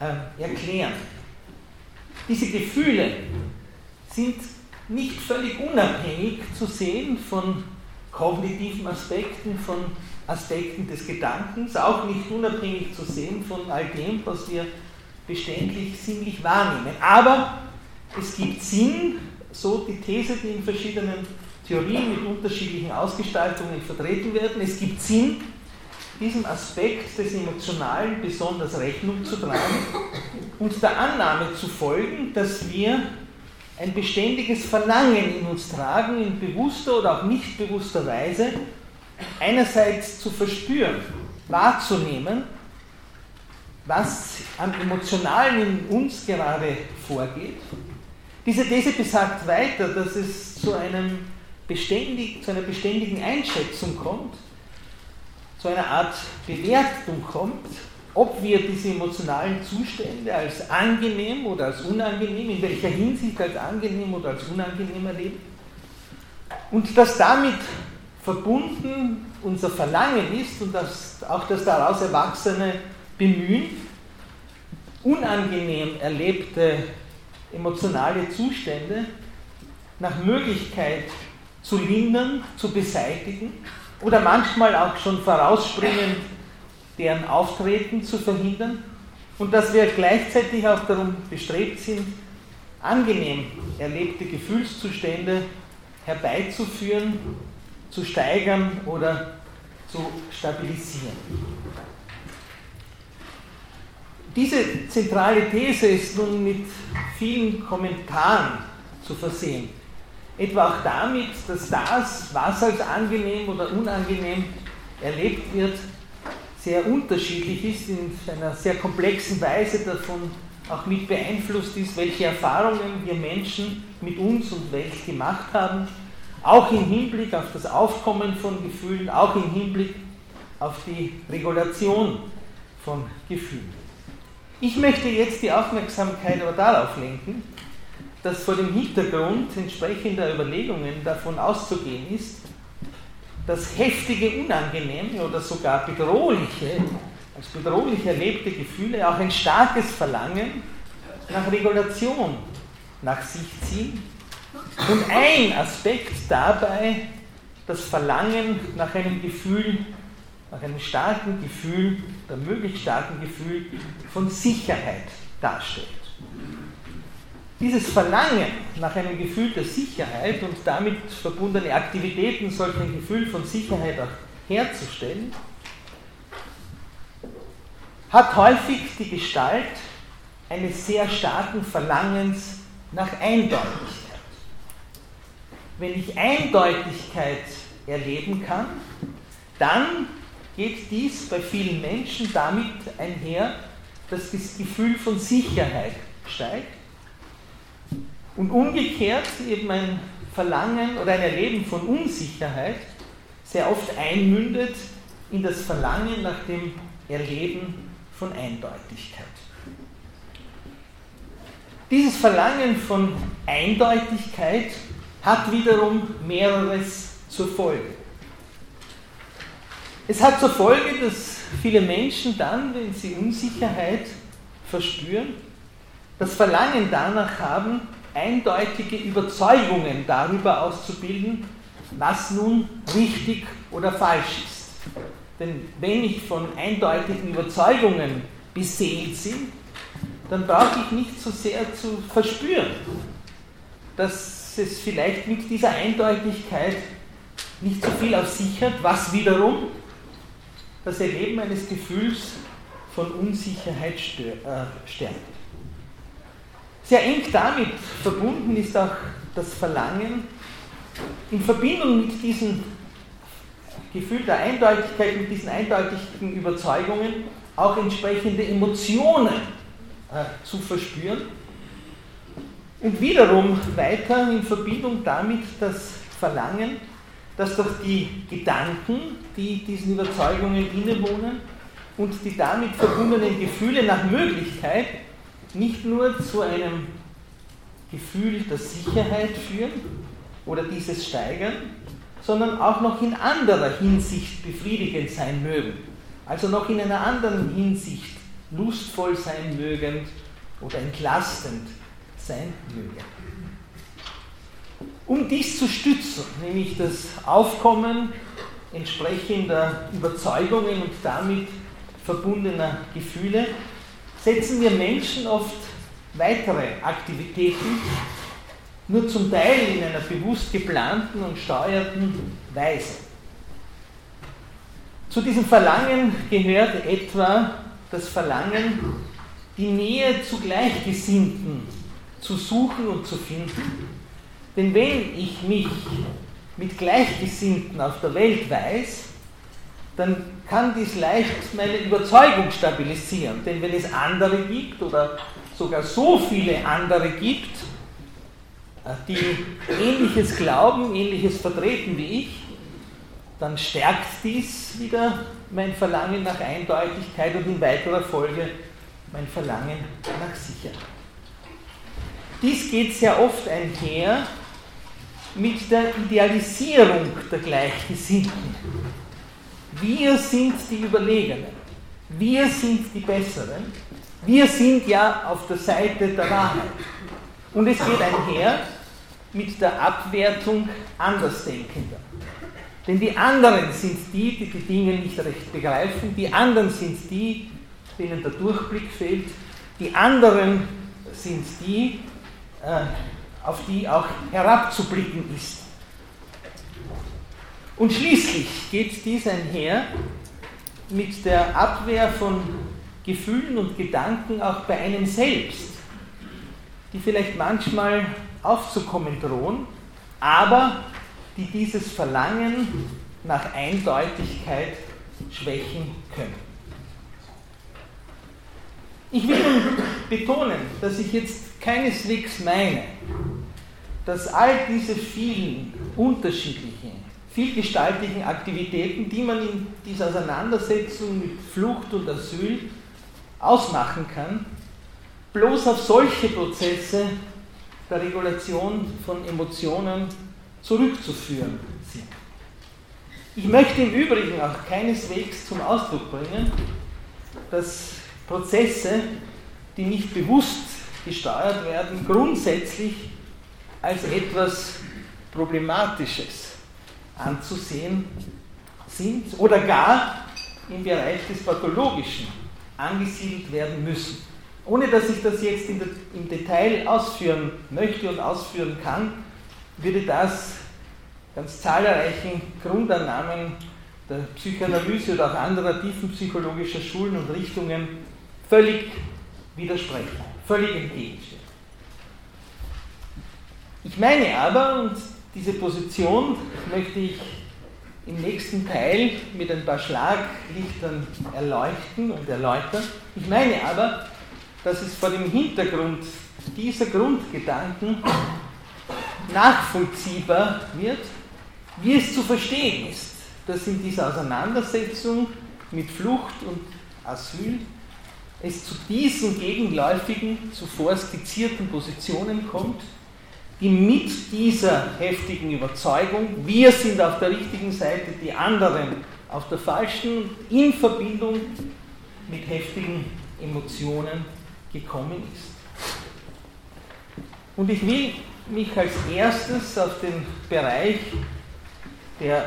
äh, erklären. Diese Gefühle sind nicht völlig unabhängig zu sehen von kognitiven Aspekten, von Aspekten des Gedankens, auch nicht unabhängig zu sehen von all dem, was wir beständig sinnlich wahrnehmen. Aber es gibt Sinn, so die These, die in verschiedenen Theorien mit unterschiedlichen Ausgestaltungen vertreten werden. Es gibt Sinn, diesem Aspekt des Emotionalen besonders Rechnung zu tragen und der Annahme zu folgen, dass wir ein beständiges Verlangen in uns tragen, in bewusster oder auch nicht bewusster Weise, einerseits zu verspüren, wahrzunehmen, was am Emotionalen in uns gerade vorgeht diese These besagt weiter, dass es zu, einem beständig, zu einer beständigen Einschätzung kommt, zu einer Art Bewertung kommt, ob wir diese emotionalen Zustände als angenehm oder als unangenehm, in welcher Hinsicht als angenehm oder als unangenehm erleben. Und dass damit verbunden unser Verlangen ist und dass auch das daraus erwachsene Bemühen, unangenehm erlebte emotionale Zustände nach Möglichkeit zu lindern, zu beseitigen oder manchmal auch schon vorausspringend deren Auftreten zu verhindern und dass wir gleichzeitig auch darum bestrebt sind, angenehm erlebte Gefühlszustände herbeizuführen, zu steigern oder zu stabilisieren. Diese zentrale These ist nun mit vielen Kommentaren zu versehen. Etwa auch damit, dass das, was als angenehm oder unangenehm erlebt wird, sehr unterschiedlich ist, in einer sehr komplexen Weise davon auch mit beeinflusst ist, welche Erfahrungen wir Menschen mit uns und Welt gemacht haben, auch im Hinblick auf das Aufkommen von Gefühlen, auch im Hinblick auf die Regulation von Gefühlen. Ich möchte jetzt die Aufmerksamkeit aber darauf lenken, dass vor dem Hintergrund entsprechender Überlegungen davon auszugehen ist, dass heftige, unangenehme oder sogar bedrohliche, als bedrohlich erlebte Gefühle auch ein starkes Verlangen nach Regulation nach sich ziehen und ein Aspekt dabei das Verlangen nach einem Gefühl, nach einem starken Gefühl, oder möglichst starken Gefühl von Sicherheit darstellt. Dieses Verlangen nach einem Gefühl der Sicherheit und damit verbundene Aktivitäten, solch ein Gefühl von Sicherheit auch herzustellen, hat häufig die Gestalt eines sehr starken Verlangens nach Eindeutigkeit. Wenn ich Eindeutigkeit erleben kann, dann geht dies bei vielen Menschen damit einher, dass das Gefühl von Sicherheit steigt und umgekehrt eben ein Verlangen oder ein Erleben von Unsicherheit sehr oft einmündet in das Verlangen nach dem Erleben von Eindeutigkeit. Dieses Verlangen von Eindeutigkeit hat wiederum mehreres zur Folge. Es hat zur Folge, dass viele Menschen dann, wenn sie Unsicherheit verspüren, das Verlangen danach haben, eindeutige Überzeugungen darüber auszubilden, was nun richtig oder falsch ist. Denn wenn ich von eindeutigen Überzeugungen beseelt bin, dann brauche ich nicht so sehr zu verspüren, dass es vielleicht mit dieser Eindeutigkeit nicht so viel auf sich hat, was wiederum das Erleben eines Gefühls von Unsicherheit äh, stärkt. Sehr eng damit verbunden ist auch das Verlangen, in Verbindung mit diesem Gefühl der Eindeutigkeit, mit diesen eindeutigen Überzeugungen, auch entsprechende Emotionen äh, zu verspüren. Und wiederum weiter in Verbindung damit das Verlangen, dass doch die Gedanken, die diesen Überzeugungen innewohnen und die damit verbundenen Gefühle nach Möglichkeit nicht nur zu einem Gefühl der Sicherheit führen oder dieses steigern, sondern auch noch in anderer Hinsicht befriedigend sein mögen. Also noch in einer anderen Hinsicht lustvoll sein mögen oder entlastend sein mögen. Um dies zu stützen, nämlich das Aufkommen entsprechender Überzeugungen und damit verbundener Gefühle, setzen wir Menschen oft weitere Aktivitäten nur zum Teil in einer bewusst geplanten und steuerten Weise. Zu diesem Verlangen gehört etwa das Verlangen, die Nähe zu Gleichgesinnten zu suchen und zu finden. Denn wenn ich mich mit Gleichgesinnten auf der Welt weiß, dann kann dies leicht meine Überzeugung stabilisieren. Denn wenn es andere gibt oder sogar so viele andere gibt, äh, die ähnliches glauben, ähnliches vertreten wie ich, dann stärkt dies wieder mein Verlangen nach Eindeutigkeit und in weiterer Folge mein Verlangen nach Sicherheit. Dies geht sehr oft einher mit der Idealisierung der Gleichgesinnten. Wir sind die Überlegenen, wir sind die Besseren, wir sind ja auf der Seite der Wahrheit. Und es geht einher mit der Abwertung Andersdenkender. Denn die anderen sind die, die die Dinge nicht recht begreifen, die anderen sind die, denen der Durchblick fehlt, die anderen sind die, äh, auf die auch herabzublicken ist. Und schließlich geht dies einher mit der Abwehr von Gefühlen und Gedanken auch bei einem selbst, die vielleicht manchmal aufzukommen drohen, aber die dieses Verlangen nach Eindeutigkeit schwächen können. Ich will nun betonen, dass ich jetzt keineswegs meine, dass all diese vielen unterschiedlichen, vielgestaltigen Aktivitäten, die man in dieser Auseinandersetzung mit Flucht und Asyl ausmachen kann, bloß auf solche Prozesse der Regulation von Emotionen zurückzuführen sind. Ich möchte im Übrigen auch keineswegs zum Ausdruck bringen, dass Prozesse, die nicht bewusst gesteuert werden, grundsätzlich als etwas Problematisches anzusehen sind oder gar im Bereich des Pathologischen angesiedelt werden müssen. Ohne dass ich das jetzt im Detail ausführen möchte und ausführen kann, würde das ganz zahlreichen Grundannahmen der Psychoanalyse oder auch anderer tiefenpsychologischer Schulen und Richtungen völlig widersprechen, völlig entgegenstehen. Ich meine aber, und diese Position möchte ich im nächsten Teil mit ein paar Schlaglichtern erleuchten und erläutern. Ich meine aber, dass es vor dem Hintergrund dieser Grundgedanken nachvollziehbar wird, wie es zu verstehen ist, dass in dieser Auseinandersetzung mit Flucht und Asyl es zu diesen gegenläufigen, zuvor skizzierten Positionen kommt, die mit dieser heftigen Überzeugung, wir sind auf der richtigen Seite, die anderen auf der falschen, in Verbindung mit heftigen Emotionen gekommen ist. Und ich will mich als erstes auf den Bereich der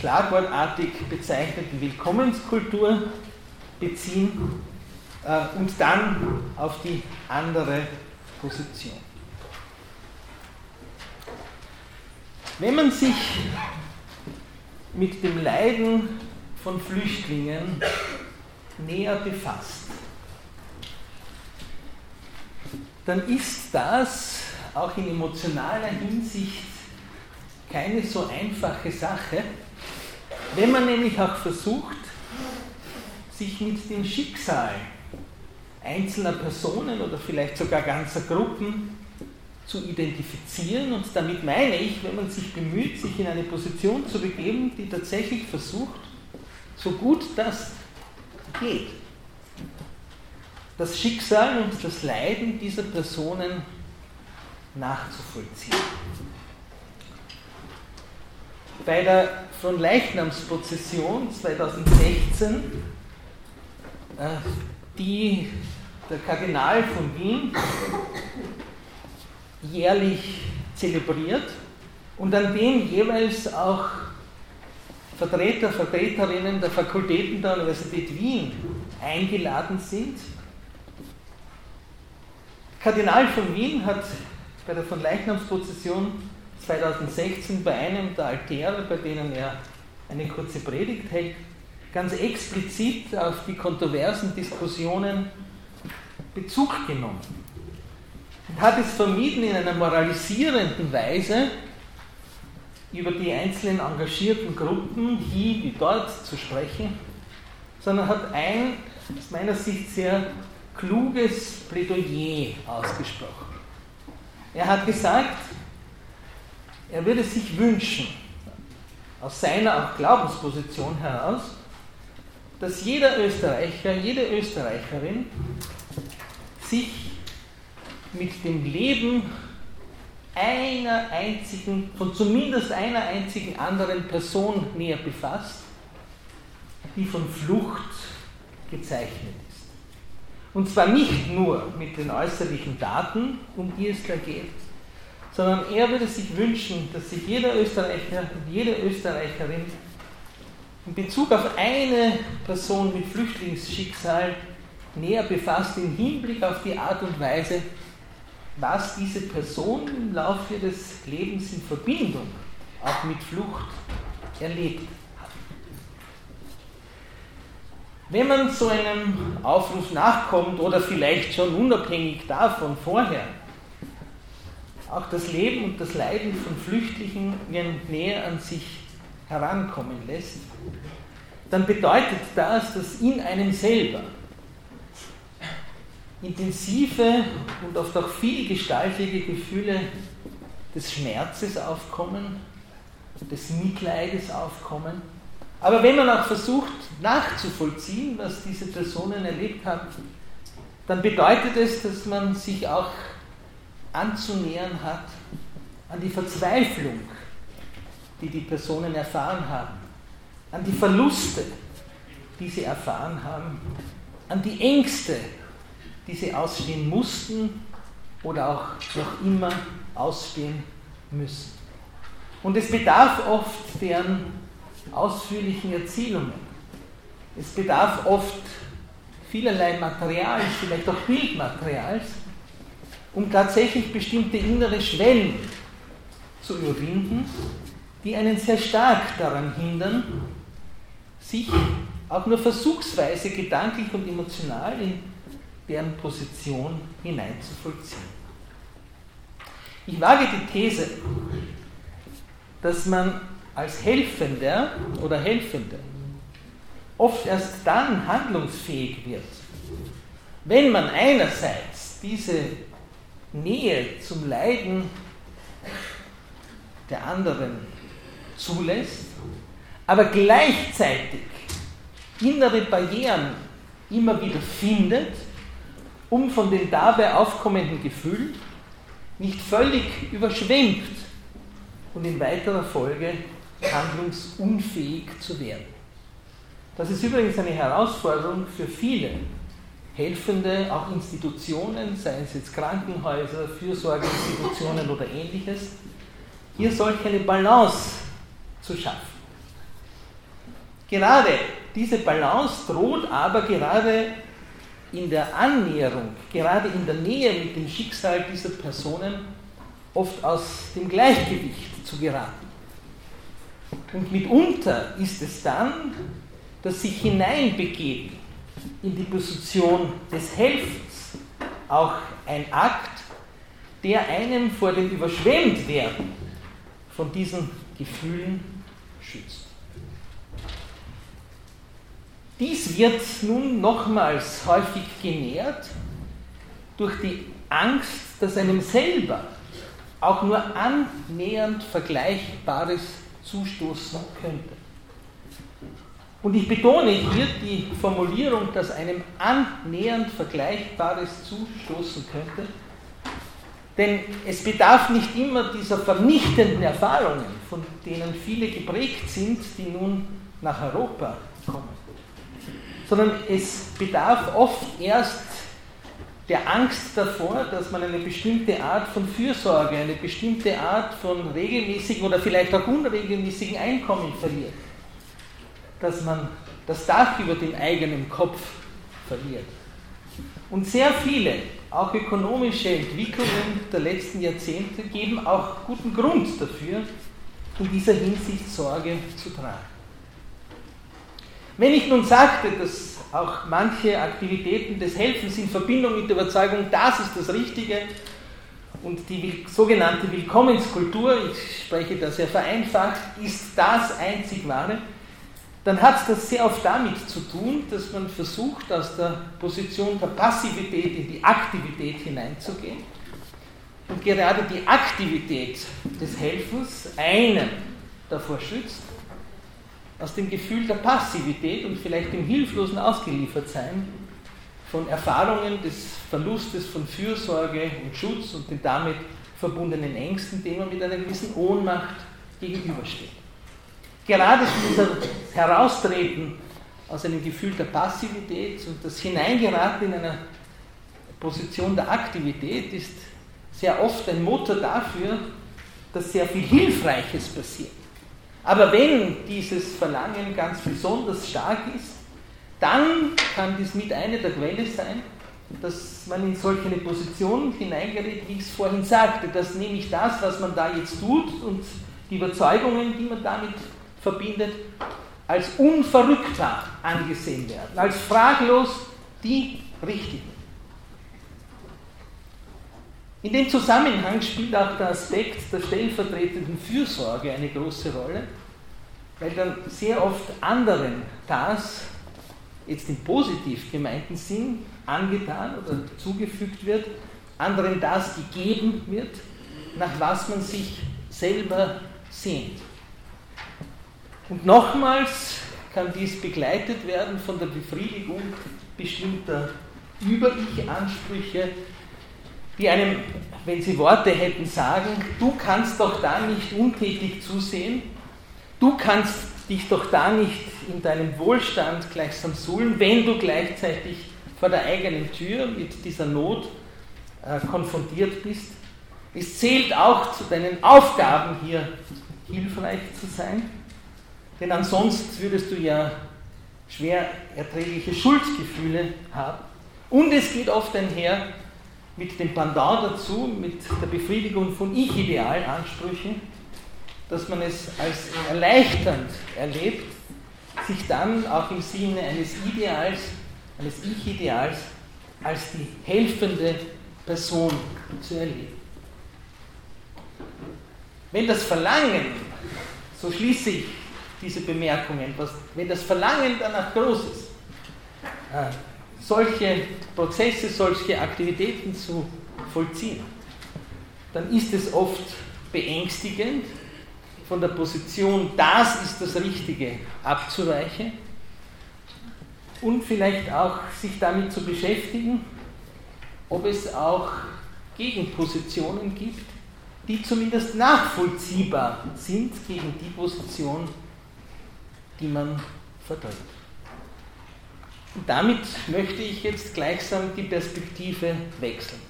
schlagwortartig bezeichneten Willkommenskultur beziehen äh, und dann auf die andere Position. Wenn man sich mit dem Leiden von Flüchtlingen näher befasst, dann ist das auch in emotionaler Hinsicht keine so einfache Sache, wenn man nämlich auch versucht, sich mit dem Schicksal einzelner Personen oder vielleicht sogar ganzer Gruppen zu identifizieren. Und damit meine ich, wenn man sich bemüht, sich in eine Position zu begeben, die tatsächlich versucht, so gut das geht, das Schicksal und das Leiden dieser Personen nachzuvollziehen. Bei der von Leichnamsprozession 2016, äh, die der Kardinal von Wien jährlich zelebriert und an dem jeweils auch Vertreter, Vertreterinnen der Fakultäten der Universität Wien eingeladen sind. Kardinal von Wien hat bei der von Leichnamsprozession 2016 bei einem der Altäre, bei denen er eine kurze Predigt hält, ganz explizit auf die kontroversen Diskussionen Bezug genommen und hat es vermieden, in einer moralisierenden Weise über die einzelnen engagierten Gruppen hier wie dort zu sprechen, sondern hat ein aus meiner Sicht sehr kluges Plädoyer ausgesprochen. Er hat gesagt, er würde sich wünschen, aus seiner Glaubensposition heraus, dass jeder Österreicher, jede Österreicherin sich mit dem Leben einer einzigen, von zumindest einer einzigen anderen Person näher befasst, die von Flucht gezeichnet ist. Und zwar nicht nur mit den äußerlichen Daten, um die es da geht, sondern er würde sich wünschen, dass sich jeder Österreicher und jede Österreicherin in Bezug auf eine Person mit Flüchtlingsschicksal näher befasst im Hinblick auf die Art und Weise, was diese Person im Laufe des Lebens in Verbindung auch mit Flucht erlebt hat. Wenn man so einem Aufruf nachkommt oder vielleicht schon unabhängig davon vorher auch das Leben und das Leiden von Flüchtlingen näher an sich herankommen lässt, dann bedeutet das, dass in einem selber intensive und oft auch vielgestaltige Gefühle des Schmerzes aufkommen, des Mitleides aufkommen. Aber wenn man auch versucht nachzuvollziehen, was diese Personen erlebt haben, dann bedeutet es, dass man sich auch anzunähern hat an die Verzweiflung, die die Personen erfahren haben, an die Verluste, die sie erfahren haben, an die Ängste, die sie ausstehen mussten oder auch noch immer ausstehen müssen. Und es bedarf oft deren ausführlichen Erzählungen. Es bedarf oft vielerlei Materials, vielleicht auch Bildmaterials, um tatsächlich bestimmte innere Schwellen zu überwinden, die einen sehr stark daran hindern, sich auch nur versuchsweise gedanklich und emotional in deren Position hineinzuvollziehen. Ich wage die These, dass man als Helfender oder Helfende oft erst dann handlungsfähig wird, wenn man einerseits diese Nähe zum Leiden der anderen zulässt, aber gleichzeitig innere Barrieren immer wieder findet, um von den dabei aufkommenden Gefühlen nicht völlig überschwemmt und in weiterer Folge handlungsunfähig zu werden. Das ist übrigens eine Herausforderung für viele helfende, auch Institutionen, seien es jetzt Krankenhäuser, Fürsorgeinstitutionen oder ähnliches, hier solch eine Balance zu schaffen. Gerade diese Balance droht aber gerade in der Annäherung, gerade in der Nähe mit dem Schicksal dieser Personen oft aus dem Gleichgewicht zu geraten. Und mitunter ist es dann das sich hineinbegeben in die Position des Helfens auch ein Akt, der einen vor dem Überschwemmtwerden von diesen Gefühlen schützt. Dies wird nun nochmals häufig genährt durch die Angst, dass einem selber auch nur annähernd Vergleichbares zustoßen könnte. Und ich betone hier die Formulierung, dass einem annähernd Vergleichbares zustoßen könnte, denn es bedarf nicht immer dieser vernichtenden Erfahrungen, von denen viele geprägt sind, die nun nach Europa kommen, sondern es bedarf oft erst der Angst davor, dass man eine bestimmte Art von Fürsorge, eine bestimmte Art von regelmäßigen oder vielleicht auch unregelmäßigen Einkommen verliert dass man das Dach über dem eigenen Kopf verliert. Und sehr viele, auch ökonomische Entwicklungen der letzten Jahrzehnte geben auch guten Grund dafür, in dieser Hinsicht Sorge zu tragen. Wenn ich nun sagte, dass auch manche Aktivitäten des Helfens in Verbindung mit der Überzeugung, das ist das Richtige, und die sogenannte Willkommenskultur, ich spreche da sehr vereinfacht, ist das einzig wahre, dann hat das sehr oft damit zu tun, dass man versucht, aus der Position der Passivität in die Aktivität hineinzugehen. Und gerade die Aktivität des Helfens einen davor schützt, aus dem Gefühl der Passivität und vielleicht dem hilflosen Ausgeliefertsein von Erfahrungen des Verlustes von Fürsorge und Schutz und den damit verbundenen Ängsten, denen man mit einer gewissen Ohnmacht gegenübersteht. Gerade dieser Heraustreten aus einem Gefühl der Passivität und das Hineingeraten in eine Position der Aktivität ist sehr oft ein Motor dafür, dass sehr viel Hilfreiches passiert. Aber wenn dieses Verlangen ganz besonders stark ist, dann kann dies mit einer der Quelle sein, dass man in solch eine Position hineingerät, wie ich es vorhin sagte, dass nämlich das, was man da jetzt tut und die Überzeugungen, die man damit verbindet, als unverrückter angesehen werden, als fraglos die richtigen. In dem Zusammenhang spielt auch der Aspekt der stellvertretenden Fürsorge eine große Rolle, weil dann sehr oft anderen das, jetzt im positiv gemeinten Sinn, angetan oder zugefügt wird, anderen das gegeben wird, nach was man sich selber sehnt. Und nochmals kann dies begleitet werden von der Befriedigung bestimmter Über-Ich-Ansprüche, die einem, wenn sie Worte hätten, sagen, du kannst doch da nicht untätig zusehen, du kannst dich doch da nicht in deinem Wohlstand gleichsam suhlen, wenn du gleichzeitig vor der eigenen Tür mit dieser Not äh, konfrontiert bist. Es zählt auch zu deinen Aufgaben hier hilfreich zu sein, denn ansonsten würdest du ja schwer erträgliche Schuldgefühle haben. Und es geht oft einher mit dem Pendant dazu, mit der Befriedigung von Ich-Idealansprüchen, dass man es als erleichternd erlebt, sich dann auch im Sinne eines Ideals, eines Ich-Ideals, als die helfende Person zu erleben. Wenn das Verlangen, so schließe ich diese Bemerkungen, was, wenn das Verlangen danach groß ist, solche Prozesse, solche Aktivitäten zu vollziehen, dann ist es oft beängstigend, von der Position, das ist das Richtige, abzuweichen und vielleicht auch sich damit zu beschäftigen, ob es auch Gegenpositionen gibt, die zumindest nachvollziehbar sind gegen die Position, die man vertritt. Und damit möchte ich jetzt gleichsam die Perspektive wechseln.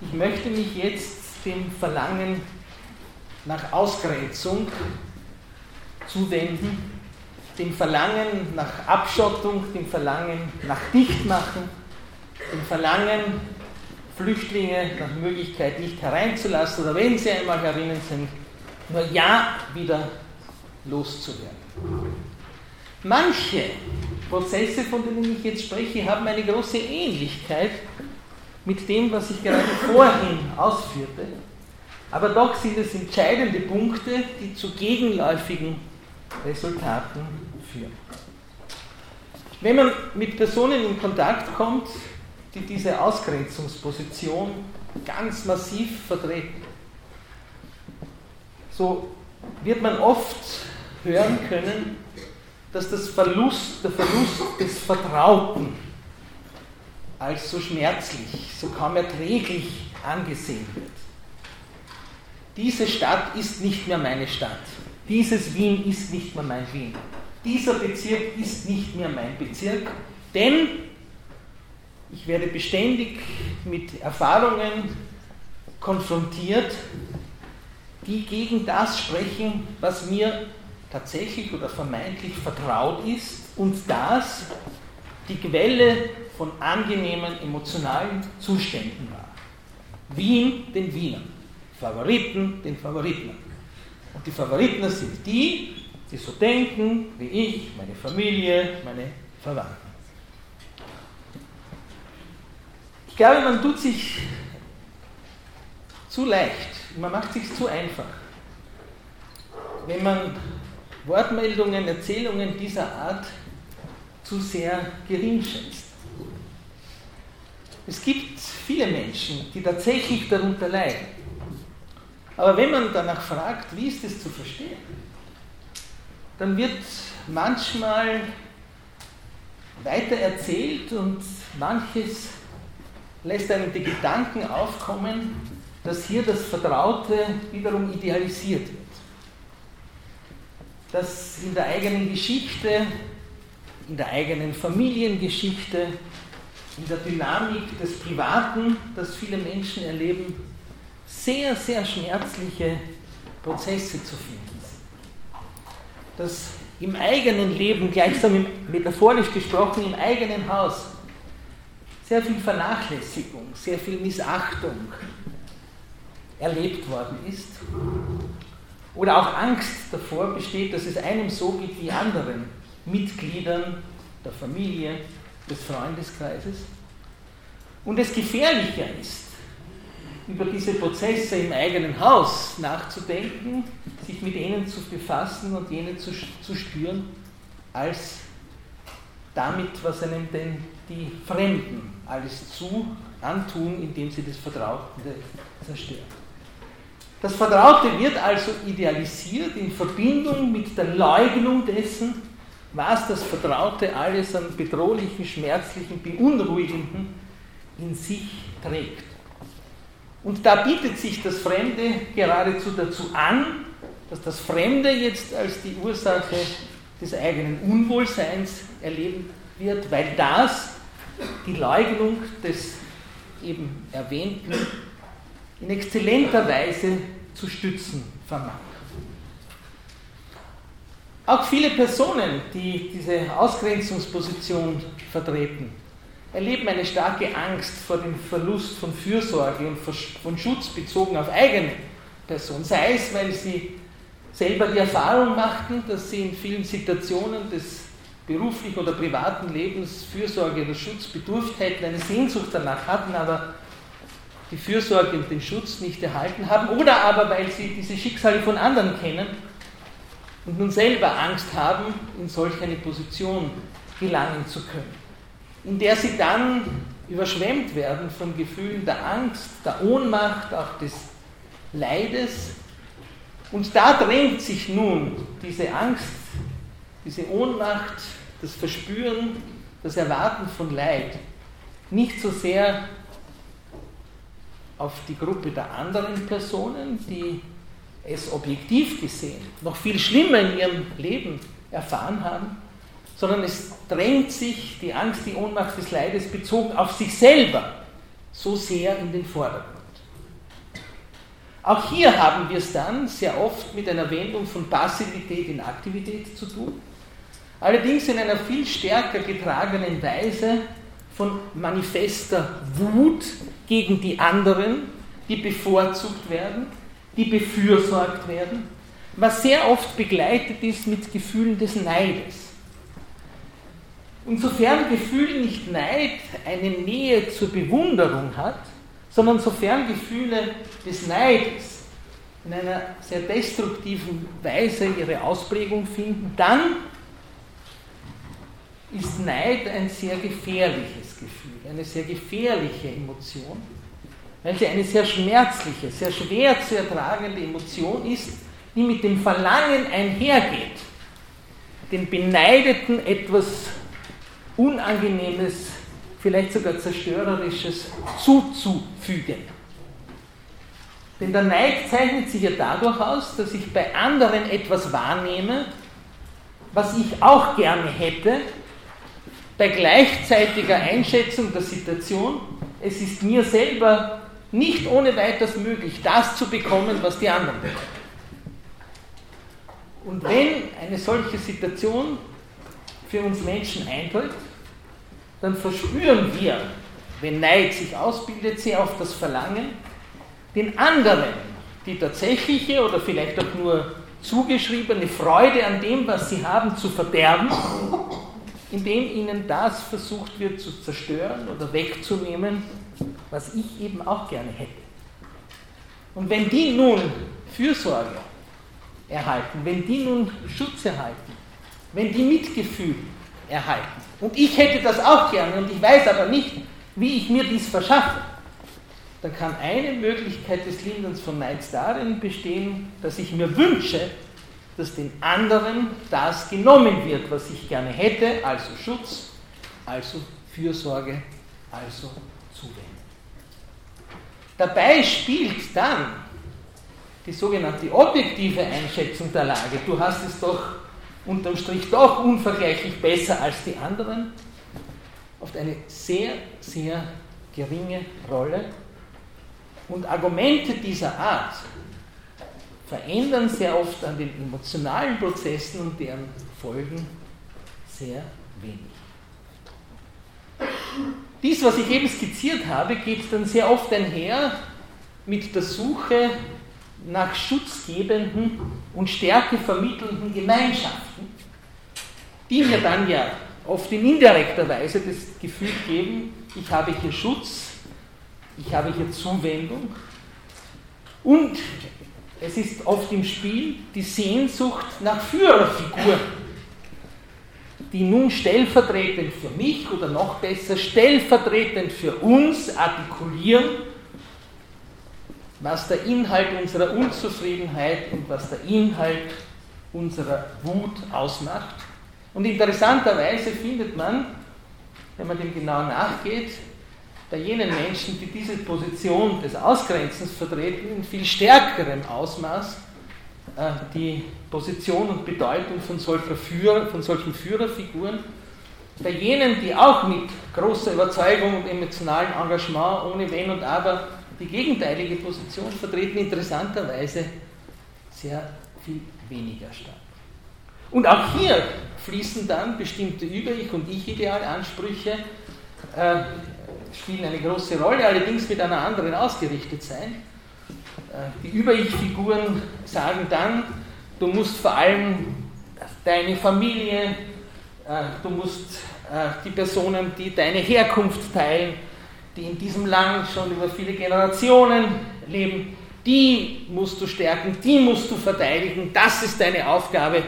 Ich möchte mich jetzt dem Verlangen nach Ausgrenzung zuwenden, dem Verlangen nach Abschottung, dem Verlangen nach Dichtmachen, dem Verlangen, Flüchtlinge nach Möglichkeit nicht hereinzulassen oder wenn sie einmal herinnen sind, nur ja wieder loszuwerden. Manche Prozesse, von denen ich jetzt spreche, haben eine große Ähnlichkeit mit dem, was ich gerade vorhin ausführte. Aber doch sind es entscheidende Punkte, die zu gegenläufigen Resultaten führen. Wenn man mit Personen in Kontakt kommt, die diese Ausgrenzungsposition ganz massiv vertreten, so wird man oft hören können, dass das Verlust, der Verlust des Vertrauten als so schmerzlich, so kaum erträglich angesehen wird. Diese Stadt ist nicht mehr meine Stadt. Dieses Wien ist nicht mehr mein Wien. Dieser Bezirk ist nicht mehr mein Bezirk, denn ich werde beständig mit Erfahrungen konfrontiert, die gegen das sprechen, was mir tatsächlich oder vermeintlich vertraut ist und das die Quelle von angenehmen emotionalen Zuständen war. Wien den Wienern, Favoriten den Favoriten. Und die Favoriten sind die, die so denken wie ich, meine Familie, meine Verwandten. Ich glaube, man tut sich zu leicht, man macht sich zu einfach, wenn man Wortmeldungen, Erzählungen dieser Art zu sehr gering schätzt. Es gibt viele Menschen, die tatsächlich darunter leiden. Aber wenn man danach fragt, wie ist es zu verstehen, dann wird manchmal weiter erzählt und manches lässt einem die Gedanken aufkommen, dass hier das Vertraute wiederum idealisiert wird. Dass in der eigenen Geschichte, in der eigenen Familiengeschichte, in der Dynamik des Privaten, das viele Menschen erleben, sehr, sehr schmerzliche Prozesse zu finden sind. Dass im eigenen Leben, gleichsam metaphorisch gesprochen, im eigenen Haus, sehr viel Vernachlässigung, sehr viel Missachtung erlebt worden ist. Oder auch Angst davor besteht, dass es einem so geht wie anderen Mitgliedern der Familie, des Freundeskreises. Und es gefährlicher ist, über diese Prozesse im eigenen Haus nachzudenken, sich mit ihnen zu befassen und jene zu, zu spüren, als damit, was einem denn die Fremden alles zu antun, indem sie das Vertraute zerstören. Das Vertraute wird also idealisiert in Verbindung mit der Leugnung dessen, was das Vertraute alles an bedrohlichen, schmerzlichen, beunruhigenden in sich trägt. Und da bietet sich das Fremde geradezu dazu an, dass das Fremde jetzt als die Ursache des eigenen Unwohlseins erleben wird, weil das die Leugnung des eben erwähnten in exzellenter Weise zu stützen vermag. Auch viele Personen, die diese Ausgrenzungsposition vertreten, erleben eine starke Angst vor dem Verlust von Fürsorge und von Schutz bezogen auf eigene Person. Sei es, weil sie selber die Erfahrung machten, dass sie in vielen Situationen des beruflichen oder privaten Lebens Fürsorge oder Schutz bedurft hätten, eine Sehnsucht danach hatten, aber die Fürsorge und den Schutz nicht erhalten haben, oder aber weil sie diese Schicksale von anderen kennen und nun selber Angst haben, in solch eine Position gelangen zu können, in der sie dann überschwemmt werden von Gefühlen der Angst, der Ohnmacht, auch des Leides. Und da drängt sich nun diese Angst, diese Ohnmacht, das Verspüren, das Erwarten von Leid nicht so sehr auf die Gruppe der anderen Personen, die es objektiv gesehen noch viel schlimmer in ihrem Leben erfahren haben, sondern es drängt sich die Angst, die Ohnmacht des Leides bezogen auf sich selber so sehr in den Vordergrund. Auch hier haben wir es dann sehr oft mit einer Wendung von Passivität in Aktivität zu tun, allerdings in einer viel stärker getragenen Weise von manifester Wut gegen die anderen, die bevorzugt werden, die befürsorgt werden, was sehr oft begleitet ist mit Gefühlen des Neides. Und sofern Gefühl nicht Neid eine Nähe zur Bewunderung hat, sondern sofern Gefühle des Neides in einer sehr destruktiven Weise ihre Ausprägung finden, dann ist Neid ein sehr gefährliches eine sehr gefährliche Emotion, weil sie eine sehr schmerzliche, sehr schwer zu ertragende Emotion ist, die mit dem Verlangen einhergeht, den Beneideten etwas Unangenehmes, vielleicht sogar Zerstörerisches zuzufügen. Denn der Neid zeichnet sich ja dadurch aus, dass ich bei anderen etwas wahrnehme, was ich auch gerne hätte, bei gleichzeitiger Einschätzung der Situation, es ist mir selber nicht ohne weiteres möglich, das zu bekommen, was die anderen bekommen. Und wenn eine solche Situation für uns Menschen eintritt, dann verspüren wir, wenn Neid sich ausbildet, sehr oft das Verlangen, den anderen die tatsächliche oder vielleicht auch nur zugeschriebene Freude an dem, was sie haben, zu verderben, indem ihnen das versucht wird zu zerstören oder wegzunehmen, was ich eben auch gerne hätte. Und wenn die nun Fürsorge erhalten, wenn die nun Schutz erhalten, wenn die Mitgefühl erhalten, und ich hätte das auch gerne und ich weiß aber nicht, wie ich mir dies verschaffe, dann kann eine Möglichkeit des Linderns von Neids darin bestehen, dass ich mir wünsche, dass den anderen das genommen wird, was ich gerne hätte, also Schutz, also Fürsorge, also Zuwendung. Dabei spielt dann die sogenannte objektive Einschätzung der Lage, du hast es doch unterm Strich doch unvergleichlich besser als die anderen, oft eine sehr, sehr geringe Rolle. Und Argumente dieser Art verändern sehr oft an den emotionalen Prozessen und deren Folgen sehr wenig. Dies, was ich eben skizziert habe, geht dann sehr oft einher mit der Suche nach schutzgebenden und Stärke vermittelnden Gemeinschaften, die mir dann ja oft in indirekter Weise das Gefühl geben, ich habe hier Schutz, ich habe hier Zuwendung und es ist oft im Spiel die Sehnsucht nach Führerfiguren, die nun stellvertretend für mich oder noch besser stellvertretend für uns artikulieren, was der Inhalt unserer Unzufriedenheit und was der Inhalt unserer Wut ausmacht. Und interessanterweise findet man, wenn man dem genau nachgeht, bei jenen Menschen, die diese Position des Ausgrenzens vertreten, in viel stärkerem Ausmaß äh, die Position und Bedeutung von, Führer, von solchen Führerfiguren. Bei jenen, die auch mit großer Überzeugung und emotionalem Engagement, ohne Wenn und Aber, die gegenteilige Position vertreten, interessanterweise sehr viel weniger stark. Und auch hier fließen dann bestimmte Über-Ich- und Ich-Idealansprüche, äh, spielen eine große Rolle, allerdings mit einer anderen ausgerichtet sein. Äh, die Über-Ich-Figuren sagen dann, du musst vor allem deine Familie, äh, du musst äh, die Personen, die deine Herkunft teilen, die in diesem Land schon über viele Generationen leben, die musst du stärken, die musst du verteidigen, das ist deine Aufgabe.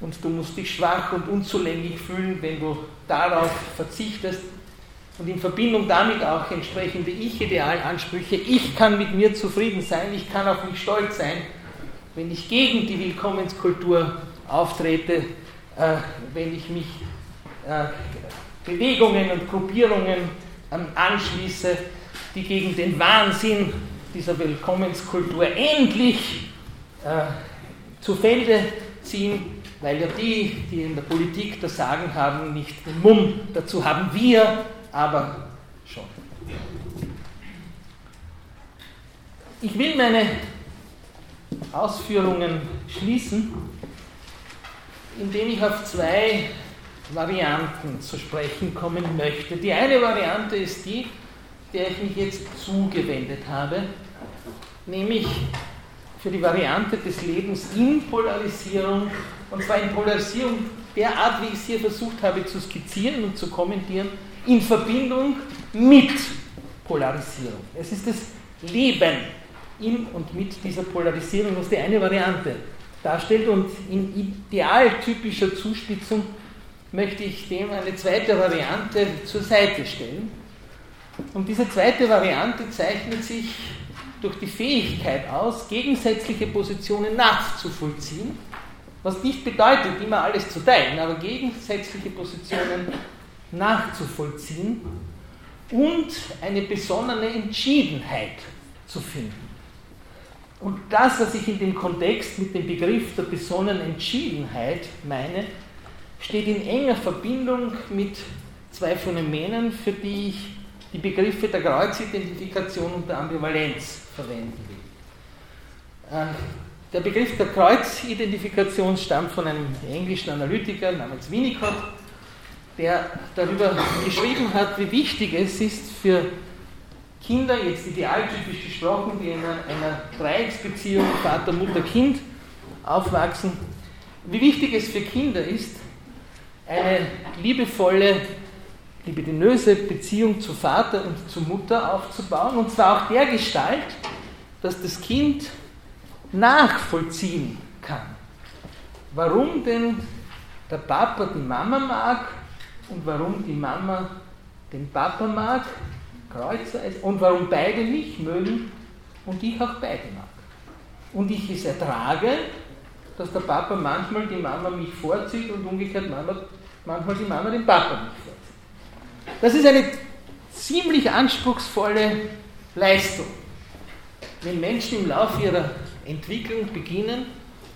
Und du musst dich schwach und unzulänglich fühlen, wenn du darauf verzichtest. Und in Verbindung damit auch entsprechende Ich-Idealansprüche. Ich kann mit mir zufrieden sein, ich kann auf mich stolz sein, wenn ich gegen die Willkommenskultur auftrete, äh, wenn ich mich äh, Bewegungen und Gruppierungen ähm, anschließe, die gegen den Wahnsinn dieser Willkommenskultur endlich äh, zu Felde ziehen, weil ja die, die in der Politik das Sagen haben, nicht den Mumm dazu haben. Wir aber schon. Ich will meine Ausführungen schließen, indem ich auf zwei Varianten zu sprechen kommen möchte. Die eine Variante ist die, der ich mich jetzt zugewendet habe, nämlich für die Variante des Lebens in Polarisierung, und zwar in Polarisierung der Art, wie ich es hier versucht habe zu skizzieren und zu kommentieren, in Verbindung mit Polarisierung. Es ist das Leben in und mit dieser Polarisierung, was die eine Variante darstellt und in idealtypischer Zuspitzung möchte ich dem eine zweite Variante zur Seite stellen. Und diese zweite Variante zeichnet sich durch die Fähigkeit aus, gegensätzliche Positionen nachzuvollziehen, was nicht bedeutet, immer alles zu teilen, aber gegensätzliche Positionen nachzuvollziehen und eine besonnene Entschiedenheit zu finden. Und das, was ich in dem Kontext mit dem Begriff der besonnenen Entschiedenheit meine, steht in enger Verbindung mit zwei Phänomenen, für die ich die Begriffe der Kreuzidentifikation und der Ambivalenz verwenden will. Äh, der Begriff der Kreuzidentifikation stammt von einem englischen Analytiker namens Winnicott, der darüber geschrieben hat, wie wichtig es ist für Kinder, jetzt idealtypisch gesprochen, die in einer, Dreiecksbeziehung Vater, Mutter, Kind aufwachsen, wie wichtig es für Kinder ist, eine liebevolle, libidinöse Beziehung zu Vater und zu Mutter aufzubauen, und zwar auch der Gestalt, dass das Kind nachvollziehen kann. Warum denn der Papa die Mama mag und warum die Mama den Papa mag, Kreuzer, und warum beide mich mögen und ich auch beide mag. Und ich es ertrage, dass der Papa manchmal die Mama mich vorzieht und umgekehrt manchmal die Mama den Papa mich vorzieht. Das ist eine ziemlich anspruchsvolle Leistung. Wenn Menschen im Laufe ihrer Entwicklung beginnen,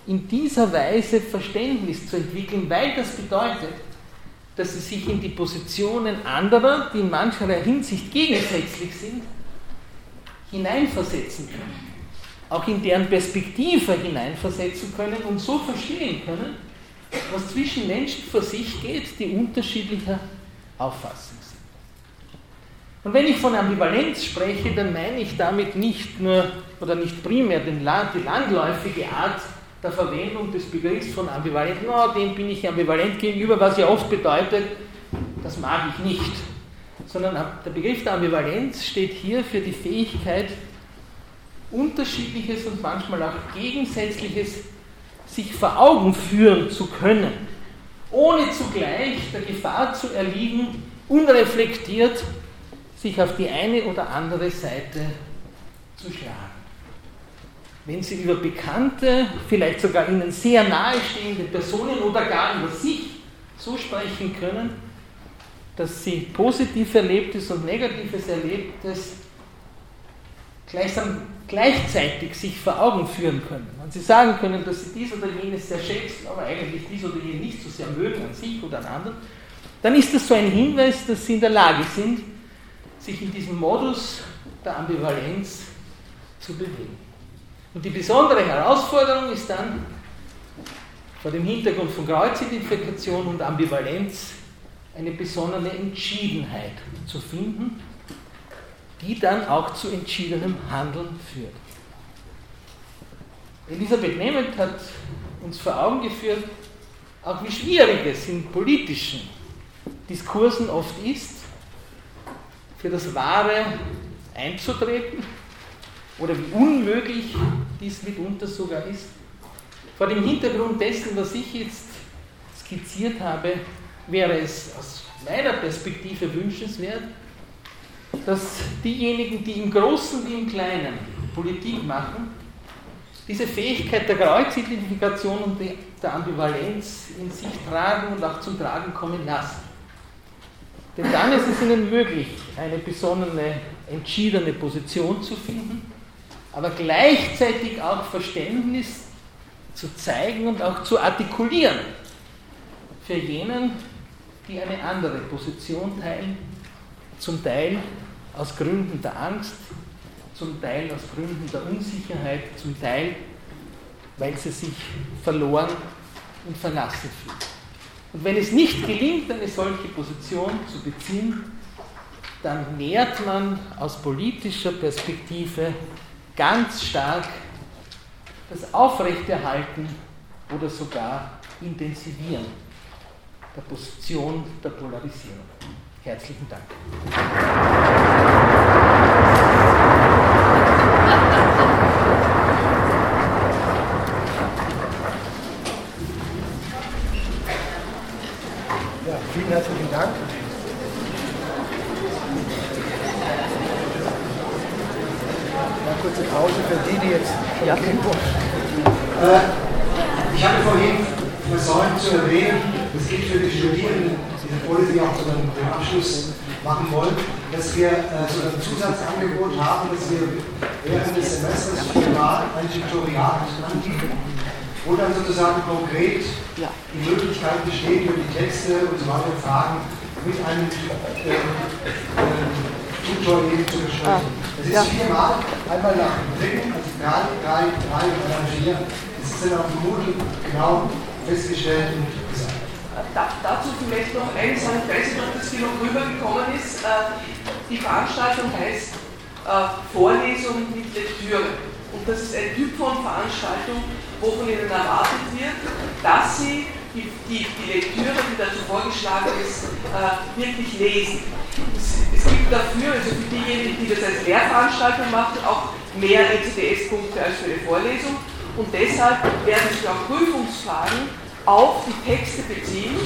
in dieser Weise Verständnis zu entwickeln, weil das bedeutet, dass sie sich in die Positionen anderer, die in mancherlei Hinsicht gegensätzlich sind, hineinversetzen können auch in deren Perspektive hineinversetzen können und so verstehen können, was zwischen Menschen vor sich geht, die unterschiedlicher Auffassung sind. Und wenn ich von Ambivalenz spreche, dann meine ich damit nicht nur oder nicht primär die landläufige Art der Verwendung des Begriffs von ambivalent, no, dem bin ich ambivalent gegenüber, was ja oft bedeutet, das mag ich nicht. Sondern der Begriff der Ambivalenz steht hier für die Fähigkeit, Unterschiedliches und manchmal auch Gegensätzliches sich vor Augen führen zu können, ohne zugleich der Gefahr zu erliegen, unreflektiert sich auf die eine oder andere Seite zu schlagen. Wenn Sie über bekannte, vielleicht sogar Ihnen sehr nahestehende Personen oder gar über sich so sprechen können, dass Sie positiv Erlebtes und Negatives Erlebtes gleichsam gleichzeitig sich vor Augen führen können. Und sie sagen können, dass sie dies oder jenes sehr schätzen, aber eigentlich dies oder jenes nicht so sehr mögen an sich oder an anderen, dann ist das so ein Hinweis, dass sie in der Lage sind, sich in diesem Modus der Ambivalenz zu bewegen. Und die besondere Herausforderung ist dann, vor dem Hintergrund von Kreuzidentifikation und Ambivalenz eine besondere Entschiedenheit zu finden, die dann auch zu entschiedenem Handeln führt. Elisabeth Nemeth hat uns vor Augen geführt, auch wie schwierig es in politischen Diskursen oft ist, für das Wahre einzutreten oder wie unmöglich dies mitunter sogar ist. Vor dem Hintergrund dessen, was ich jetzt skizziert habe, wäre es aus meiner Perspektive wünschenswert, dass diejenigen, die im Großen wie im Kleinen Politik machen, diese Fähigkeit der Kreuzidentifikation und der Ambivalenz in sich tragen und auch zum Tragen kommen lassen. Denn dann ist es ihnen möglich, eine besonnene, entschiedene Position zu finden, aber gleichzeitig auch Verständnis zu zeigen und auch zu artikulieren für jenen, die eine andere Position teilen, zum Teil aus Gründen der Angst, zum Teil aus Gründen der Unsicherheit, zum Teil, weil sie sich verloren und verlassen fühlen. Und wenn es nicht gelingt, eine solche Position zu beziehen, dann nährt man aus politischer Perspektive ganz stark das Aufrechterhalten oder sogar Intensivieren der Position der Polarisierung. Herzlichen Dank. Ja, vielen herzlichen Dank. Eine kurze Pause für die, die jetzt schon ja. gehen äh, Ich habe vorhin versäumt zu erwähnen, es geht für die Studierenden, die Politik auch zu einem Abschluss machen wollen, dass wir äh, so ein Zusatzangebot haben, dass wir während des Semesters privat ein Tutorial anbieten, wo dann sozusagen konkret die Möglichkeit besteht, über die Texte und so weiter Fragen mit einem äh, äh, Tutor eben zu besprechen. Das ist ja. viermal, einmal nach dem dritten, also drei, drei, drei und dann vier. Das ist dann auf dem Moodle genau festgestellt und gesagt. Da, dazu vielleicht noch eines, ich weiß nicht, ob das hier noch rübergekommen ist. Äh, die Veranstaltung heißt äh, Vorlesung mit Lektüre. Und das ist ein Typ von Veranstaltung, wo von Ihnen erwartet wird, dass Sie die, die, die Lektüre, die dazu vorgeschlagen ist, äh, wirklich lesen. Es, es, gibt dafür, also für diejenigen, die das als Lehrveranstaltung machen, auch mehr ECDS-Punkte als für eine Vorlesung. Und deshalb werden sich auch Prüfungsfragen auf die Texte beziehen,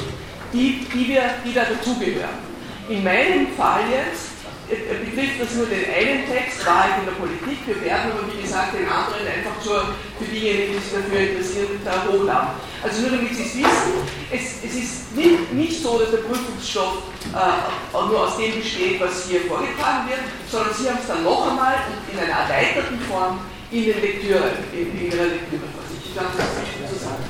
die, die, wir, die da dazugehören. In meinem Fall jetzt betrifft das nur den einen Text, Wahrheit in der Politik. Wir werden aber, wie gesagt, den anderen einfach zur, für diejenigen, die sich dafür interessieren, da hochladen. Also nur damit Sie es wissen, es, es ist nicht, nicht, so, dass der Prüfungsstoff äh, nur aus dem besteht, was hier vorgetragen wird, sondern Sie haben es dann noch einmal in einer erweiterten Form in, den Lektüre, in, in Ihrer Lektüre vor sich. Ich glaube, das ist wichtig zu sagen.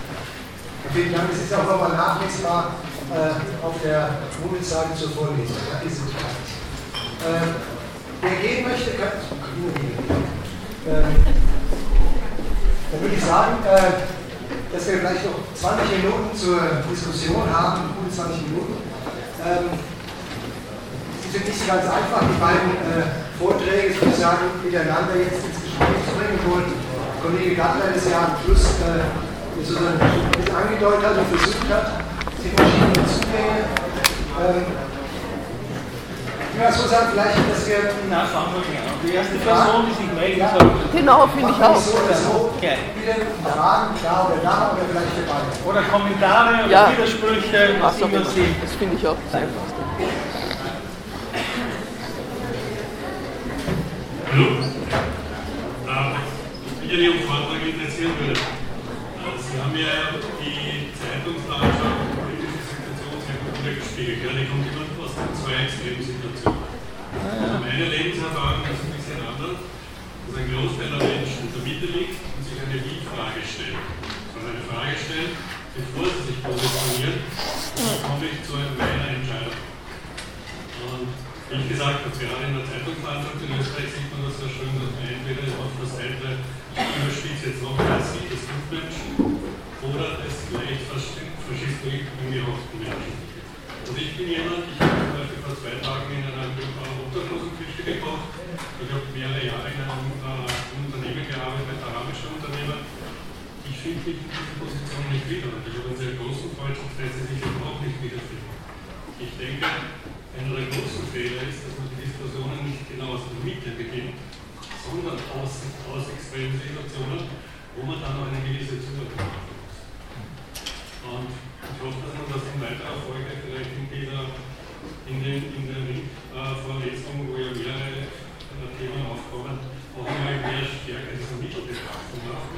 Vielen Dank. Es ist auch nochmal nachlesbar äh, auf der Mobilseite zur Vorlesung. Da ist es äh, wer gehen möchte, kann. Äh, dann würde ich sagen, äh, dass wir vielleicht noch 20 Minuten zur Diskussion haben, gute 20 Minuten. Ähm, sie sind nicht ganz einfach, die beiden äh, Vorträge sozusagen miteinander jetzt ins Gespräch zu bringen. Und Kollege Gattler ist ja am Schluss äh, sozusagen angedeutet hat und versucht hat, die verschiedenen Zugänge ähm, ja, so sagen vielleicht, dass wir. Na, fangen wir an. Die erste Person, die sich melden ja. soll. Genau, finde ich auch. So oder so. Okay. Fragen, da oder da, oder vielleicht für beide. Oder Kommentare oder ja. Widersprüche, was immer Sie. Das finde ich auch das Einfachste. Hallo. Äh, ich bin ja Ihrem Vortrag interessieren würde. Äh, Sie haben ja die Zeitungslandschaft, die politische Situation sehr gut wiedergespiegelt. Ja, die kommt immer den zwei Extremen also meine Lebenserfahrung ist ein bisschen anders, dass ein Großteil der Menschen in der Mitte liegt und sich eine Wie-Frage stellt. Also eine Frage stellt, bevor sie sich positionieren, dann komme ich zu meiner Entscheidung. Und wie ich gesagt habe, gerade in der Zeitungslandschaft in Österreich sieht man das sehr schön, dass man entweder auf der Seite überspitzt jetzt noch mehr sieht, das tut Menschen, oder es leicht faschistoid angehauchten Menschen. Und ich bin jemand, ich habe zum Beispiel vor zwei Tagen in einer Obdachlosenküche gekocht. Ich habe mehrere Jahre in einem äh, Unternehmen gearbeitet, arabischer Unternehmer. Ich finde mich in dieser Position nicht wieder. Und ich habe einen sehr großen Freund, der sie sich auch nicht wiederfinden. Ich denke, einer der großen Fehler ist, dass man die Diskussionen nicht genau aus der Mitte beginnt, sondern aus, aus extremen Situationen, wo man dann auch eine gewisse Zuordnung machen muss. Und ich hoffe, dass man das in weiterer Folge vielleicht in dieser in, den, in der Vorlesung, wo ja mehrere äh, Themen aufkommen, auch einmal mehr stärker diese Mittelbetrachtung macht.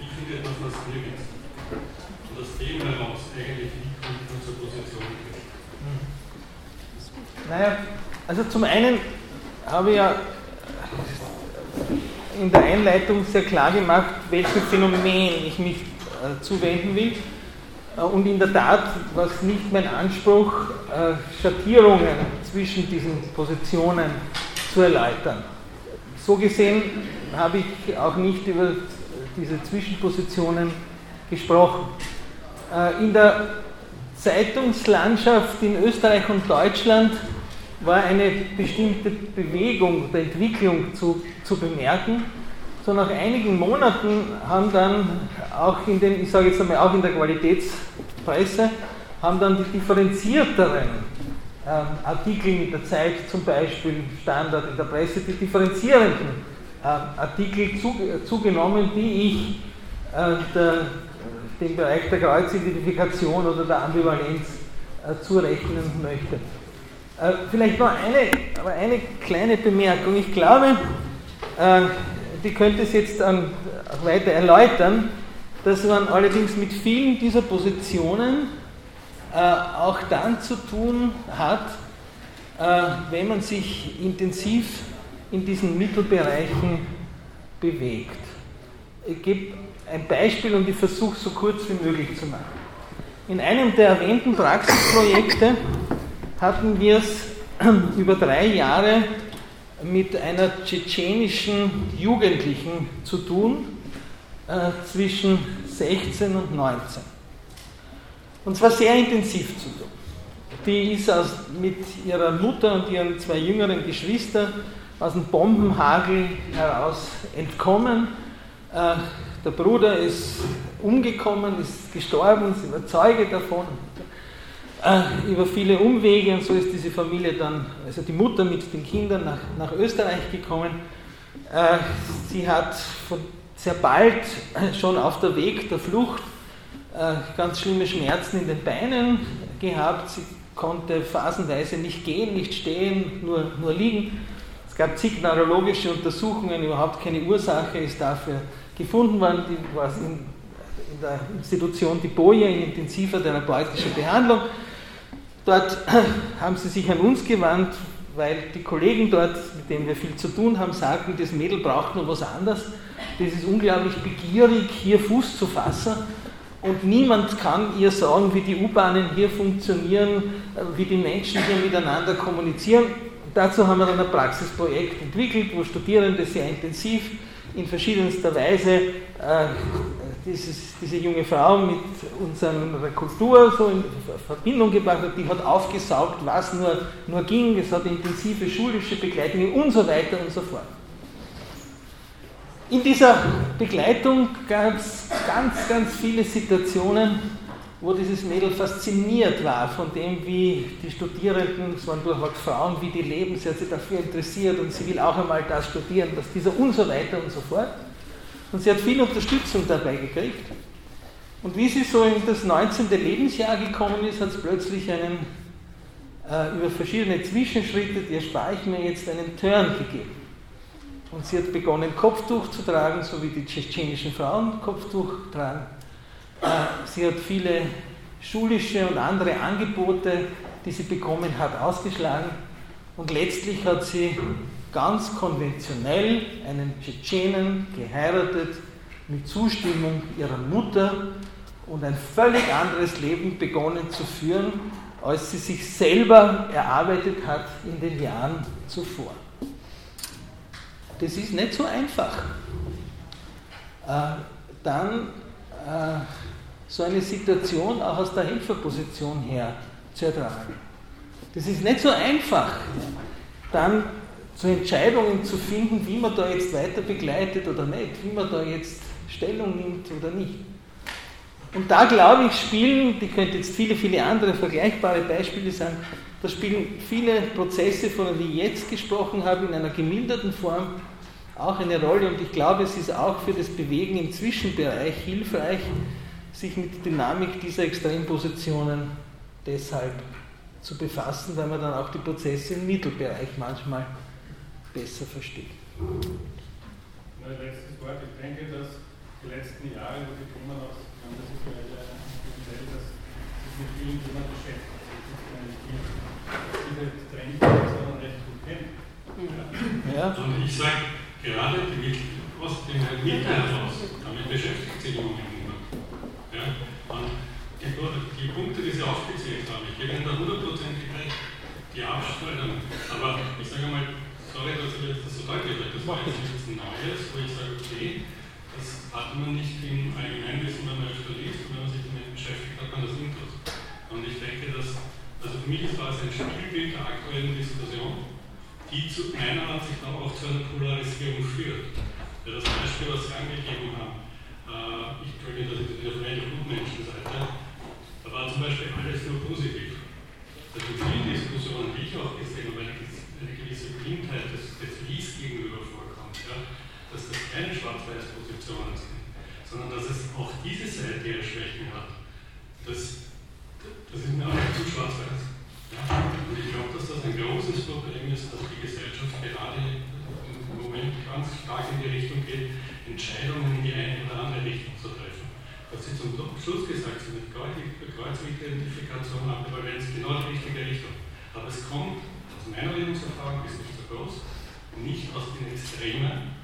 Wie findet man das nirgends? Und das Thema heraus eigentlich, wie kommt man zur Position? Naja, also zum einen habe ich ja in der Einleitung sehr klar gemacht, welchem Phänomen ich mich äh, zuwenden will. Äh, und in der Tat war es nicht mein Anspruch, äh, Schattierungen zwischen diesen Positionen zu erläutern. So gesehen habe ich auch nicht über diese Zwischenpositionen gesprochen. Äh, in der Zeitungslandschaft in Österreich und Deutschland war eine bestimmte Bewegung oder Entwicklung zu, zu bemerken. So nach einigen Monaten haben dann auch in den, ich sage jetzt einmal auch in der Qualitätspresse, haben dann die differenzierteren ähm, Artikel mit der Zeit, zum Beispiel Standard in der Presse, die differenzierenden äh, Artikel zu, zugenommen, die ich äh, der, dem Bereich der Kreuzidentifikation oder der Ambivalenz äh, zurechnen möchte. Äh, vielleicht noch eine, eine kleine Bemerkung. Ich glaube, äh, die könnte es jetzt dann weiter erläutern, dass man allerdings mit vielen dieser Positionen äh, auch dann zu tun hat, wenn man sich intensiv in diesen Mittelbereichen bewegt. Ich gebe ein Beispiel und ich versuche es so kurz wie möglich zu machen. In einem der erwähnten Praxisprojekte hatten wir es über drei Jahre mit einer tschetschenischen Jugendlichen zu tun, äh, zwischen 16 und 19. Und zwar sehr intensiv zu tun. Die ist aus, mit ihrer Mutter und ihren zwei jüngeren Geschwistern aus dem Bombenhagel heraus entkommen. Äh, der Bruder ist umgekommen, ist gestorben, sie war Zeuge davon. Äh, über viele Umwege und so ist diese Familie dann, also die Mutter mit den Kindern nach, nach Österreich gekommen. Äh, sie hat von sehr bald schon auf der Weg der Flucht äh, ganz schlimme Schmerzen in den Beinen gehabt. Sie konnte phasenweise nicht gehen, nicht stehen, nur, nur liegen. Es gab zig neurologische Untersuchungen, überhaupt keine Ursache ist dafür gefunden worden. Die war in, in der Institution die Boje in intensiver therapeutischer Behandlung. Dort haben sie sich an uns gewandt, weil die Kollegen dort, mit denen wir viel zu tun haben, sagten, das Mädel braucht nur was anderes. Das ist unglaublich begierig, hier Fuß zu fassen. Und niemand kann ihr sagen, wie die U-Bahnen hier funktionieren, wie die Menschen hier miteinander kommunizieren. dazu haben wir dann ein Praxisprojekt entwickelt, wo Studierende sehr intensiv in verschiedenster Weise äh, dieses, diese junge Frau mit unserer Kultur so in Verbindung gebracht hat, die hat aufgesaugt, was nur, nur ging, es hat intensive schulische Begleitung und so weiter und so fort. In dieser Begleitung gab es ganz, ganz viele Situationen, wo dieses Mädel fasziniert war von dem, wie die Studierenden, es waren durchweg Frauen, wie die leben, sie hat sich dafür interessiert und sie will auch einmal das studieren, das dieser und so weiter und so fort. Und sie hat viel Unterstützung dabei gekriegt. Und wie sie so in das 19. Lebensjahr gekommen ist, hat es plötzlich einen, äh, über verschiedene Zwischenschritte, die erspare ich mir jetzt, einen Turn gegeben. Und sie hat begonnen, Kopftuch zu tragen, so wie die tschetschenischen Frauen Kopftuch tragen. Äh, sie hat viele schulische und andere Angebote, die sie bekommen hat, ausgeschlagen. Und letztlich hat sie ganz konventionell einen Tschetschenen geheiratet mit Zustimmung ihrer Mutter und ein völlig anderes Leben begonnen zu führen, als sie sich selber erarbeitet hat in den Jahren zuvor. Das ist nicht so einfach. Äh, dann äh, so eine Situation auch aus der Helferposition her zu ertragen. Das ist nicht so einfach, dann zu Entscheidungen zu finden, wie man da jetzt weiter begleitet oder nicht, wie man da jetzt Stellung nimmt oder nicht. Und da glaube ich, spielen, die könnte jetzt viele, viele andere vergleichbare Beispiele sein, da spielen viele Prozesse, von denen ich jetzt gesprochen habe, in einer gemilderten Form auch eine Rolle. Und ich glaube, es ist auch für das Bewegen im Zwischenbereich hilfreich, sich mit der Dynamik dieser Extrempositionen deshalb zu befassen, weil man dann auch die Prozesse im Mittelbereich manchmal besser versteht. Ein letztes Wort. Ich denke, dass die letzten Jahre, wo die Themen aus das ist ja speziell, dass sich mit vielen Themen beschäftigt. Diese Trendpositionen recht gut kennen. Ja. Und ich sage, gerade die aus dem Mitte heraus, damit beschäftigt sich im Moment niemand. Ja? Und die, die Punkte, die Sie aufgezählt haben, ich gebe Ihnen da hundertprozentig recht, die Absteuerung, aber ich sage mal, sorry, dass ich jetzt das so deutlich sage, das war jetzt nichts Neues, wo ich sage, okay, das hat man nicht im Allgemeinwissen, wenn man öfter liest, wenn man sich damit beschäftigt, hat man das Intus. Und ich denke, dass, also für mich ist das ein Spielbild der aktuellen Diskussion, die zu meiner Ansicht auch zu einer Polarisierung führt. Ja, das Beispiel, was Sie angegeben haben, äh, ich ich das wieder von einer Gutmenschenseite, da war zum Beispiel alles nur positiv. Also viele Diskussionen, die ich auch gesehen habe, eine, gewisse Blindheit des, des Lies gegenüber vorkommt. Ja, dass das keine Schwarz-Weiß-Positionen sind, sondern dass es auch diese Seite ihre Schwächen hat. Das, das ist mir auch zu schwarz-weiß. Ja? Und ich glaube, dass das ein großes Problem ist, dass die Gesellschaft gerade im Moment ganz stark in die Richtung geht, Entscheidungen in die eine oder andere Richtung zu treffen. Was Sie zum Schluss gesagt haben, mit Kreuzidentifikation, Ambivalenz, genau die richtige Richtung. Aber es kommt, meiner Lebenserfahrung ist nicht so groß, nicht aus den Extremen,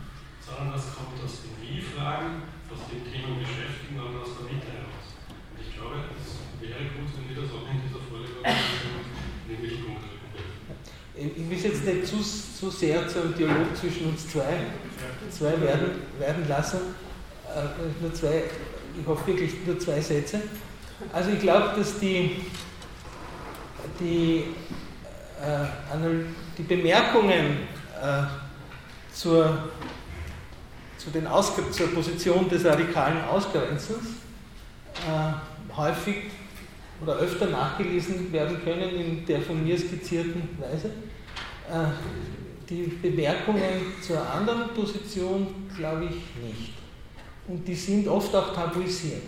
sondern das kommt aus den Wie-Fragen, aus den Themen beschäftigen und aus der Mitte heraus. Und ich glaube, es wäre gut, wenn wir das auch in dieser Vorlesung in den. Ich will jetzt nicht zu, zu sehr zu einem Dialog zwischen uns zwei, zwei werden, werden lassen. Äh, nur zwei, ich hoffe wirklich nur zwei Sätze. Also ich glaube, dass die, die, die Bemerkungen äh, zur zu den zur Position des radikalen Ausgrenzens äh, häufig oder öfter nachgelesen werden können in der von mir skizzierten Weise. Äh, die Bemerkungen zur anderen Position glaube ich nicht. Und die sind oft auch tabuisiert.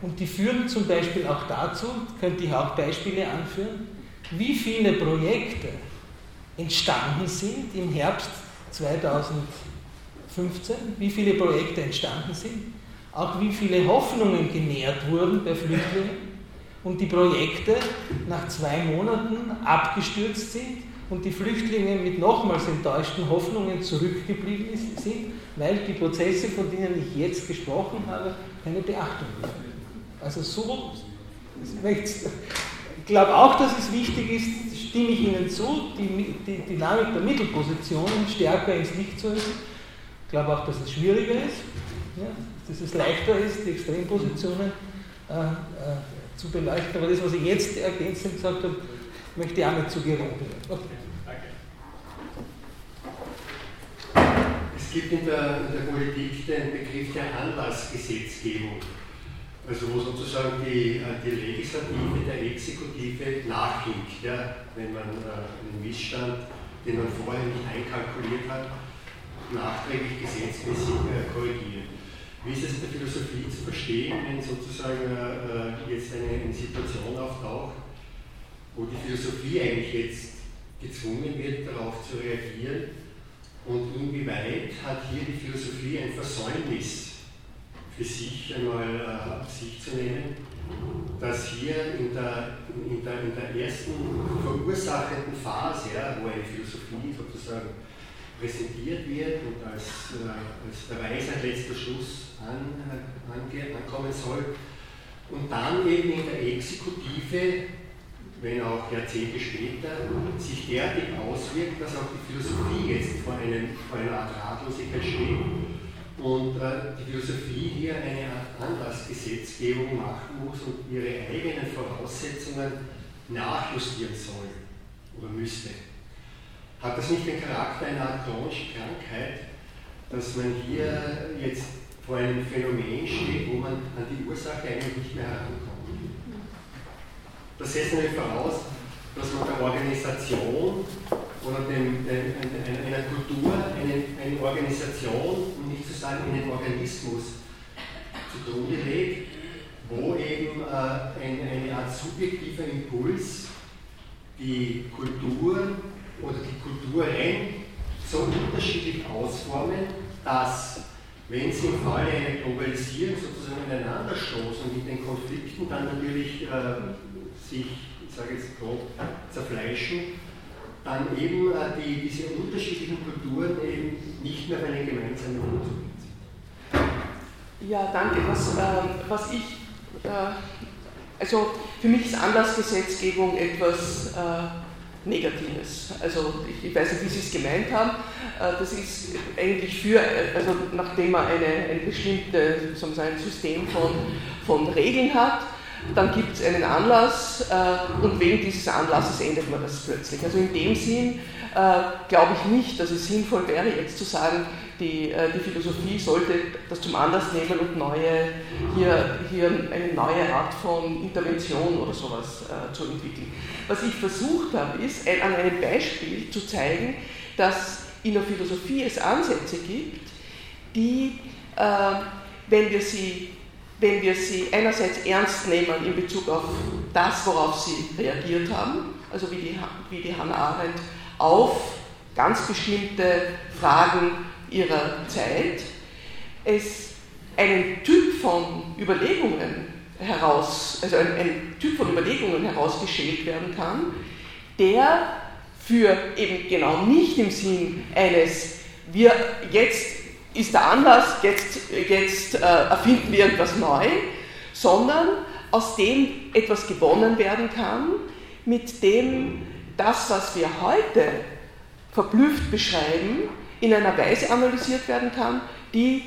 Und die führen zum Beispiel auch dazu, könnte ich auch Beispiele anführen, wie viele Projekte entstanden sind im Herbst 2000. 15, wie viele Projekte entstanden sind, auch wie viele Hoffnungen genährt wurden bei Flüchtlingen und die Projekte nach zwei Monaten abgestürzt sind und die Flüchtlinge mit nochmals enttäuschten Hoffnungen zurückgeblieben sind, weil die Prozesse, von denen ich jetzt gesprochen habe, keine Beachtung finden. Also so, ich glaube auch, dass es wichtig ist, stimme ich Ihnen zu, die, die Dynamik der Mittelpositionen stärker ins Licht zu rücken glaube auch, dass es schwieriger ist, ja, dass es leichter ist, die Extrempositionen äh, äh, zu beleuchten. Aber das, was ich jetzt ergänzend gesagt habe, möchte ich auch nicht zu. Es gibt in der, in der Politik den Begriff der Anlassgesetzgebung, also wo sozusagen die, äh, die Legislative der Exekutive nachhinkt, ja, wenn man äh, einen Missstand, den man vorher nicht einkalkuliert hat, nachträglich gesetzmäßig äh, korrigieren. Wie ist es in der Philosophie zu verstehen, wenn sozusagen jetzt eine, eine Situation auftaucht, wo die Philosophie eigentlich jetzt gezwungen wird, darauf zu reagieren? Und inwieweit hat hier die Philosophie ein Versäumnis für sich einmal äh, auf sich zu nehmen, dass hier in der, in der, in der ersten verursachenden Phase, ja, wo eine Philosophie sozusagen präsentiert wird und als, äh, als der Weisheit letzter Schluss an, an, ankommen soll. Und dann eben in der Exekutive, wenn auch Jahrzehnte später, sich derartig auswirkt, dass auch die Philosophie jetzt vor, einem, vor einer Art Ratlosigkeit steht und äh, die Philosophie hier eine Art Anlassgesetzgebung machen muss und ihre eigenen Voraussetzungen nachjustieren soll oder müsste. Hat das nicht den Charakter einer chronischen Krankheit, dass man hier jetzt vor einem Phänomen steht, wo man an die Ursache eigentlich nicht mehr herankommt? Das setzt nämlich voraus, dass man der Organisation oder dem, dem, einer Kultur eine, eine Organisation, um nicht zu sagen einen Organismus, zugrunde legt, wo eben äh, eine, eine Art subjektiver Impuls die Kultur oder die Kulturen so unterschiedlich ausformen, dass, wenn sie im Falle einer Globalisierung sozusagen ineinander stoßen und mit den Konflikten dann natürlich äh, sich, ich sage jetzt grob, zerfleischen, dann eben äh, die, diese unterschiedlichen Kulturen eben nicht mehr auf einen gemeinsamen Grund sind. Ja, danke. Was, äh, was ich, äh, also für mich ist Anlassgesetzgebung etwas äh, Negatives. Also ich, ich, weiß nicht, wie Sie es gemeint haben. Äh, das ist eigentlich für, also nachdem man eine, ein bestimmtes System von, von Regeln hat, dann gibt es einen Anlass äh, und wegen dieses Anlasses ändert man das plötzlich. Also in dem Sinn äh, glaube ich nicht, dass es sinnvoll wäre, jetzt zu sagen, die, äh, die Philosophie sollte das zum Anlass nehmen und neue, hier, hier eine neue Art von Intervention oder sowas äh, zu entwickeln. Was ich versucht habe, ist ein, an einem Beispiel zu zeigen, dass in der Philosophie es Ansätze gibt, die, äh, wenn wir sie wenn wir sie einerseits ernst nehmen in Bezug auf das, worauf sie reagiert haben, also wie die, wie die Hannah Arendt auf ganz bestimmte Fragen ihrer Zeit, es einen Typ von Überlegungen heraus, also ein, ein Typ von Überlegungen herausgeschält werden kann, der für eben genau nicht im Sinn eines wir jetzt ist der Anlass, jetzt, jetzt äh, erfinden wir etwas neu, sondern aus dem etwas gewonnen werden kann, mit dem das, was wir heute verblüfft beschreiben, in einer Weise analysiert werden kann, die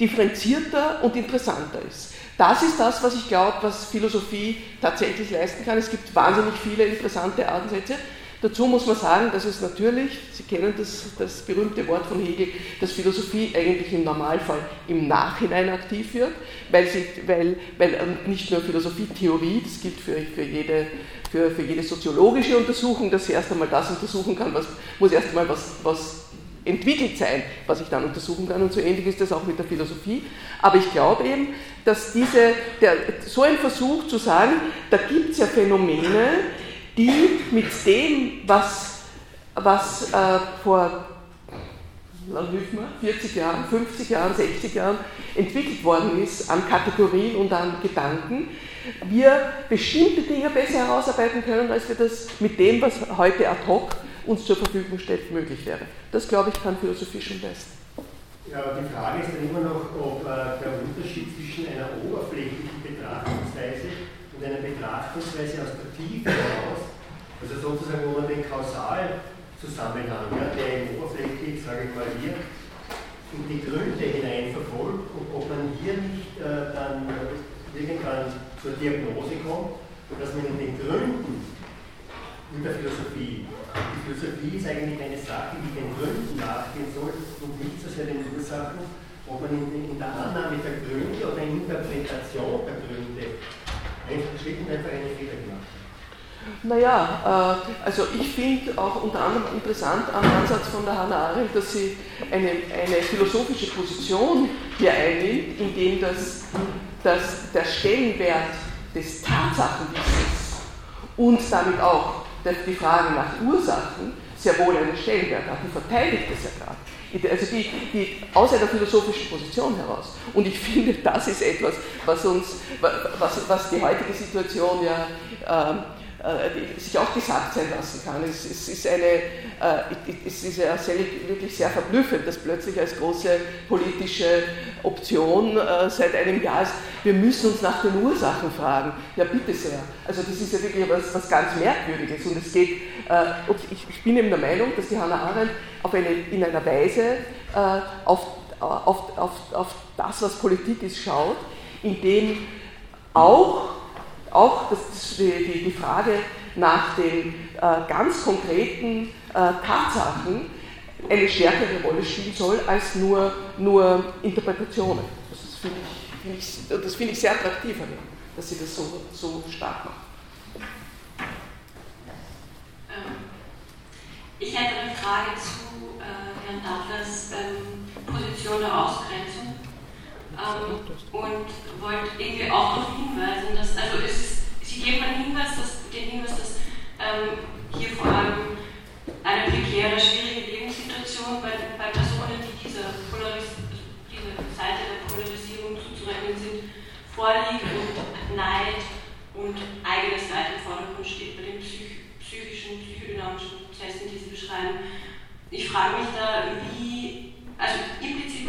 differenzierter und interessanter ist. Das ist das, was ich glaube, was Philosophie tatsächlich leisten kann. Es gibt wahnsinnig viele interessante Ansätze, Dazu muss man sagen, dass es natürlich, Sie kennen das, das berühmte Wort von Hegel, dass Philosophie eigentlich im Normalfall im Nachhinein aktiv wird, weil, sie, weil, weil nicht nur Philosophie-Theorie, das gilt für, für, jede, für, für jede soziologische Untersuchung, dass sie erst einmal das untersuchen kann, was muss erst einmal was, was entwickelt sein, was ich dann untersuchen kann. Und so ähnlich ist das auch mit der Philosophie. Aber ich glaube eben, dass diese, der, so ein Versuch zu sagen, da gibt es ja Phänomene, die mit dem, was, was äh, vor 40 Jahren, 50 Jahren, 60 Jahren entwickelt worden ist an Kategorien und an Gedanken, wir bestimmte Dinge besser herausarbeiten können, als wir das mit dem, was heute ad hoc uns zur Verfügung steht, möglich wäre. Das, glaube ich, kann Philosophie schon leisten. Ja, die Frage ist dann immer noch, ob äh, der Unterschied zwischen einer oberflächlichen Betrachtungsweise und einer Betrachtungsweise aus der Tiefe heraus, also sozusagen, wo man den Kausalzusammenhang, ja, der im oberflächlich, sage ich mal hier, in die Gründe hinein verfolgt und ob man hier nicht äh, dann irgendwann zur Diagnose kommt, dass man in den Gründen in der Philosophie, die Philosophie ist eigentlich eine Sache, die den Gründen nachgehen soll und nicht so sehr den Ursachen, ob man in, in der Annahme der Gründe oder in der Interpretation der Gründe schlicht und einfach eine Fehler gemacht. Naja, äh, also ich finde auch unter anderem interessant am Ansatz von der Hannah Arendt, dass sie eine, eine philosophische Position hier einnimmt, in dem das, das, der Stellenwert des Tatsachenwissens und damit auch die Frage nach Ursachen sehr wohl einen Stellenwert hat. Die verteidigt das ja gerade. Also die, die, aus einer philosophischen Position heraus. Und ich finde, das ist etwas, was uns, was, was die heutige Situation ja äh, sich auch gesagt sein lassen kann. Es, es ist, eine, äh, es ist ja sehr, wirklich sehr verblüffend, dass plötzlich als große politische Option äh, seit einem Jahr ist, wir müssen uns nach den Ursachen fragen. Ja, bitte sehr. Also das ist ja wirklich was, was ganz Merkwürdiges. Und es geht, ich, ich bin eben der Meinung, dass die Hannah Arendt auf eine, in einer Weise auf auf, auf, auf das, was Politik ist, schaut, indem auch, auch das, die, die Frage nach den äh, ganz konkreten äh, Tatsachen eine stärkere Rolle spielen soll als nur, nur Interpretationen. Das finde ich, find ich, find ich sehr attraktiv an dass sie das so, so stark macht. Ich hätte eine Frage zu äh, Herrn Datlers ähm, Position der Ausgrenzung ähm, und wollte irgendwie auch darauf hinweisen, dass, also ist, Sie geben einen Hinweis, dass, den Hinweis, dass ähm, hier vor allem eine prekäre, schwierige Lebenssituation bei, bei Personen, die dieser, diese Seite der Polarisierung zuzurechnen sind, vorliegt und Neid und eigenes Leid im Vordergrund steht bei den psych psychischen, psychodynamischen Prozessen, die Sie beschreiben. Ich frage mich da, wie, also implizit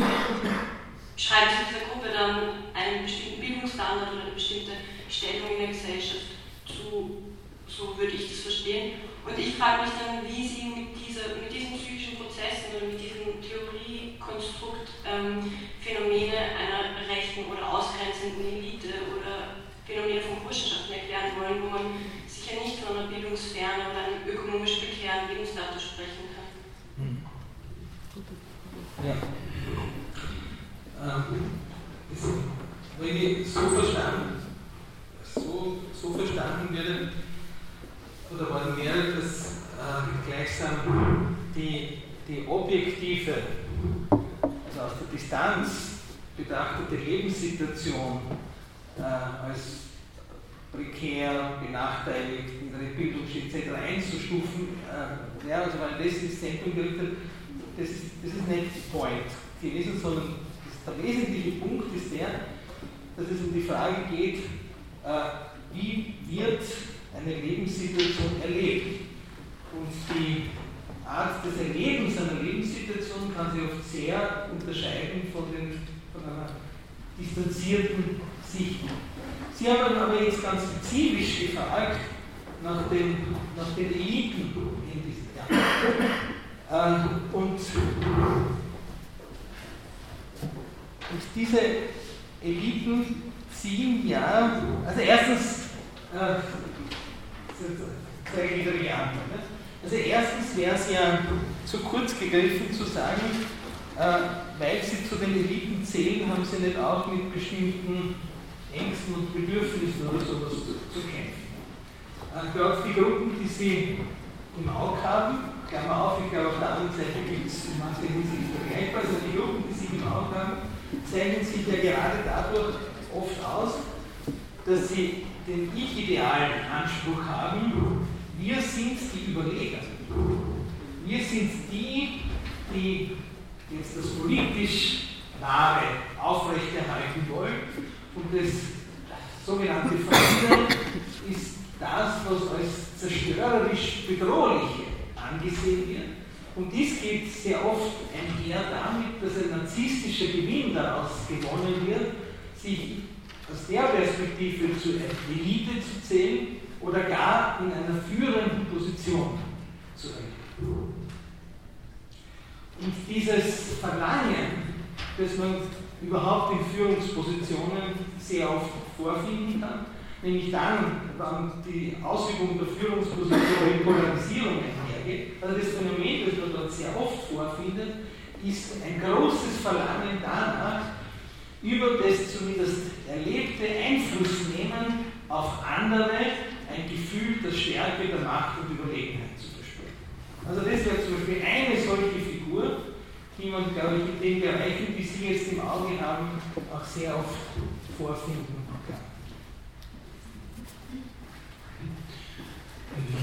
schreibt sich dieser Gruppe dann einen bestimmten Bildungsstandard oder eine bestimmte Stellung in der Gesellschaft zu, so würde ich das verstehen. Und ich frage mich dann, wie Sie mit, dieser, mit diesen psychischen Prozessen oder mit diesem Theoriekonstrukt ähm, Phänomene einer rechten oder ausgrenzenden Elite oder Phänomene von Burschenschaften erklären wollen, wo man sicher nicht von einer Bildungsferne oder einem ökonomisch prekären Lebensstatus sprechen kann. Hm. Ja. Ähm, wenn ich so verstanden, so, so verstanden werde, oder worden wäre, dass äh, gleichsam die, die objektive, also aus der Distanz betrachtete Lebenssituation äh, als prekär, benachteiligt, in der Bildung etc. einzustufen, äh, ja, also weil das ins Zentrum das ist, das ist nicht Point gewesen, sondern das, der wesentliche Punkt ist der, dass es um die Frage geht, äh, wie wird eine Lebenssituation erlebt. Und die Art des Erlebens einer Lebenssituation kann sich oft sehr unterscheiden von, den, von einer distanzierten Sicht. Sie haben aber jetzt ganz spezifisch gefragt nach den, nach den Eliten in diesem Jahr. Ähm, und, und diese Eliten ziehen ja, also erstens, äh, zwei Varianten. Also erstens wäre es ja zu kurz gegriffen zu sagen, äh, weil sie zu den Eliten zählen, haben sie nicht auch mit bestimmten Ängsten und Bedürfnissen oder sowas zu, kämpfen. Äh, gerade die Gruppen, die sie im Auge haben, Klammer auf, ich glaube auf der anderen Seite gibt es in mancher Hinsicht vergleichbar, also die Gruppen, die sie im Auge haben, zeichnen sich ja gerade dadurch oft aus, dass sie den ich-idealen Anspruch haben, wir sind die Überleger. Wir sind die, die jetzt das politisch Wahre aufrechterhalten wollen. Und das sogenannte Verändern ist das, was als zerstörerisch bedrohliche angesehen wird. Und dies geht sehr oft einher damit, dass ein narzisstischer Gewinn daraus gewonnen wird, sich aus der Perspektive zur Elite zu zählen oder gar in einer führenden Position zu erleben. Und dieses Verlangen, das man überhaupt in Führungspositionen sehr oft vorfinden kann, nämlich dann, wann die Ausübung der Führungsposition in Polarisierung einhergeht, also das Phänomen, das man dort sehr oft vorfindet, ist ein großes Verlangen danach, über das zumindest erlebte Einfluss nehmen auf andere, ein Gefühl der Stärke, der Macht und Überlegenheit zu verspüren. Also das wäre zum Beispiel eine solche Figur, die man, glaube ich, in den Bereichen, die Sie jetzt im Auge haben, auch sehr oft vorfinden kann.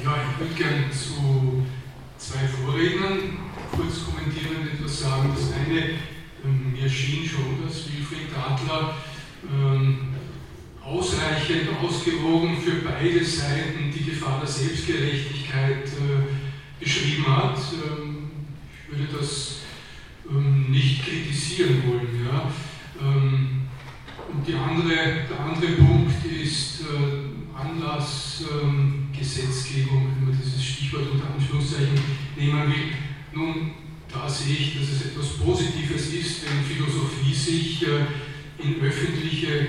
Ja, ich würde gerne zu zwei Vorrednern kurz kommentieren und etwas sagen. Das eine ähm, mir schien schon, dass Wilfried Adler ähm, ausreichend ausgewogen für beide Seiten die Gefahr der Selbstgerechtigkeit äh, beschrieben hat. Ähm, ich würde das ähm, nicht kritisieren wollen. Ja. Ähm, und andere, der andere Punkt ist äh, Anlassgesetzgebung, wenn man dieses Stichwort unter Anführungszeichen nehmen will. Nun, da sehe ich, dass es etwas Positives ist, wenn Philosophie sich äh, in öffentliche äh,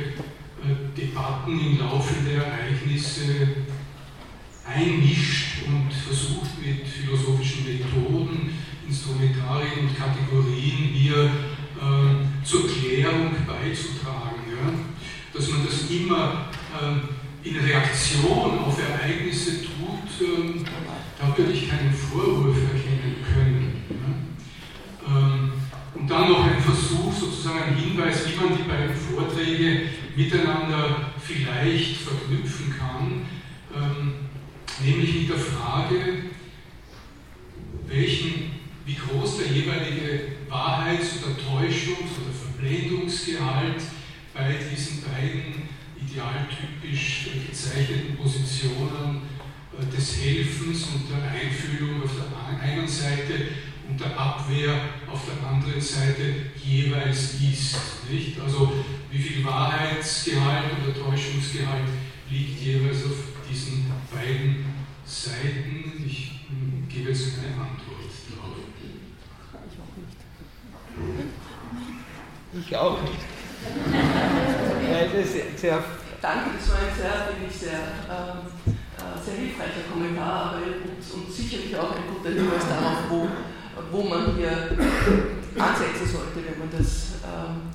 Debatten im Laufe der Ereignisse einmischt und versucht mit philosophischen Methoden, Instrumentarien und Kategorien hier äh, zur Klärung beizutragen. Ja? Dass man das immer äh, in Reaktion auf Ereignisse tut, äh, da würde ich keinen Vorwurf erkennen können. Ja? Ähm, und dann noch ein Versuch, sozusagen ein Hinweis, wie man die beiden Vorträge miteinander vielleicht verknüpfen kann, ähm, nämlich mit der Frage, welchen, wie groß der jeweilige Wahrheits- oder Täuschungs- oder Verblendungsgehalt bei diesen beiden idealtypisch gezeichneten Positionen äh, des Helfens und der Einfühlung auf der einen Seite und der Abwehr auf der anderen Seite jeweils ist. Nicht? Also wie viel Wahrheitsgehalt oder Täuschungsgehalt liegt jeweils auf diesen beiden Seiten. Ich hm, gebe jetzt keine Antwort darauf. Ich auch nicht. Weil das sehr Danke, das war ein sehr, finde ich, sehr, ähm, äh, sehr hilfreicher Kommentar aber und, und sicherlich auch ein guter Hinweis darauf, wo wo man hier ansetzen sollte, wenn man das, ähm,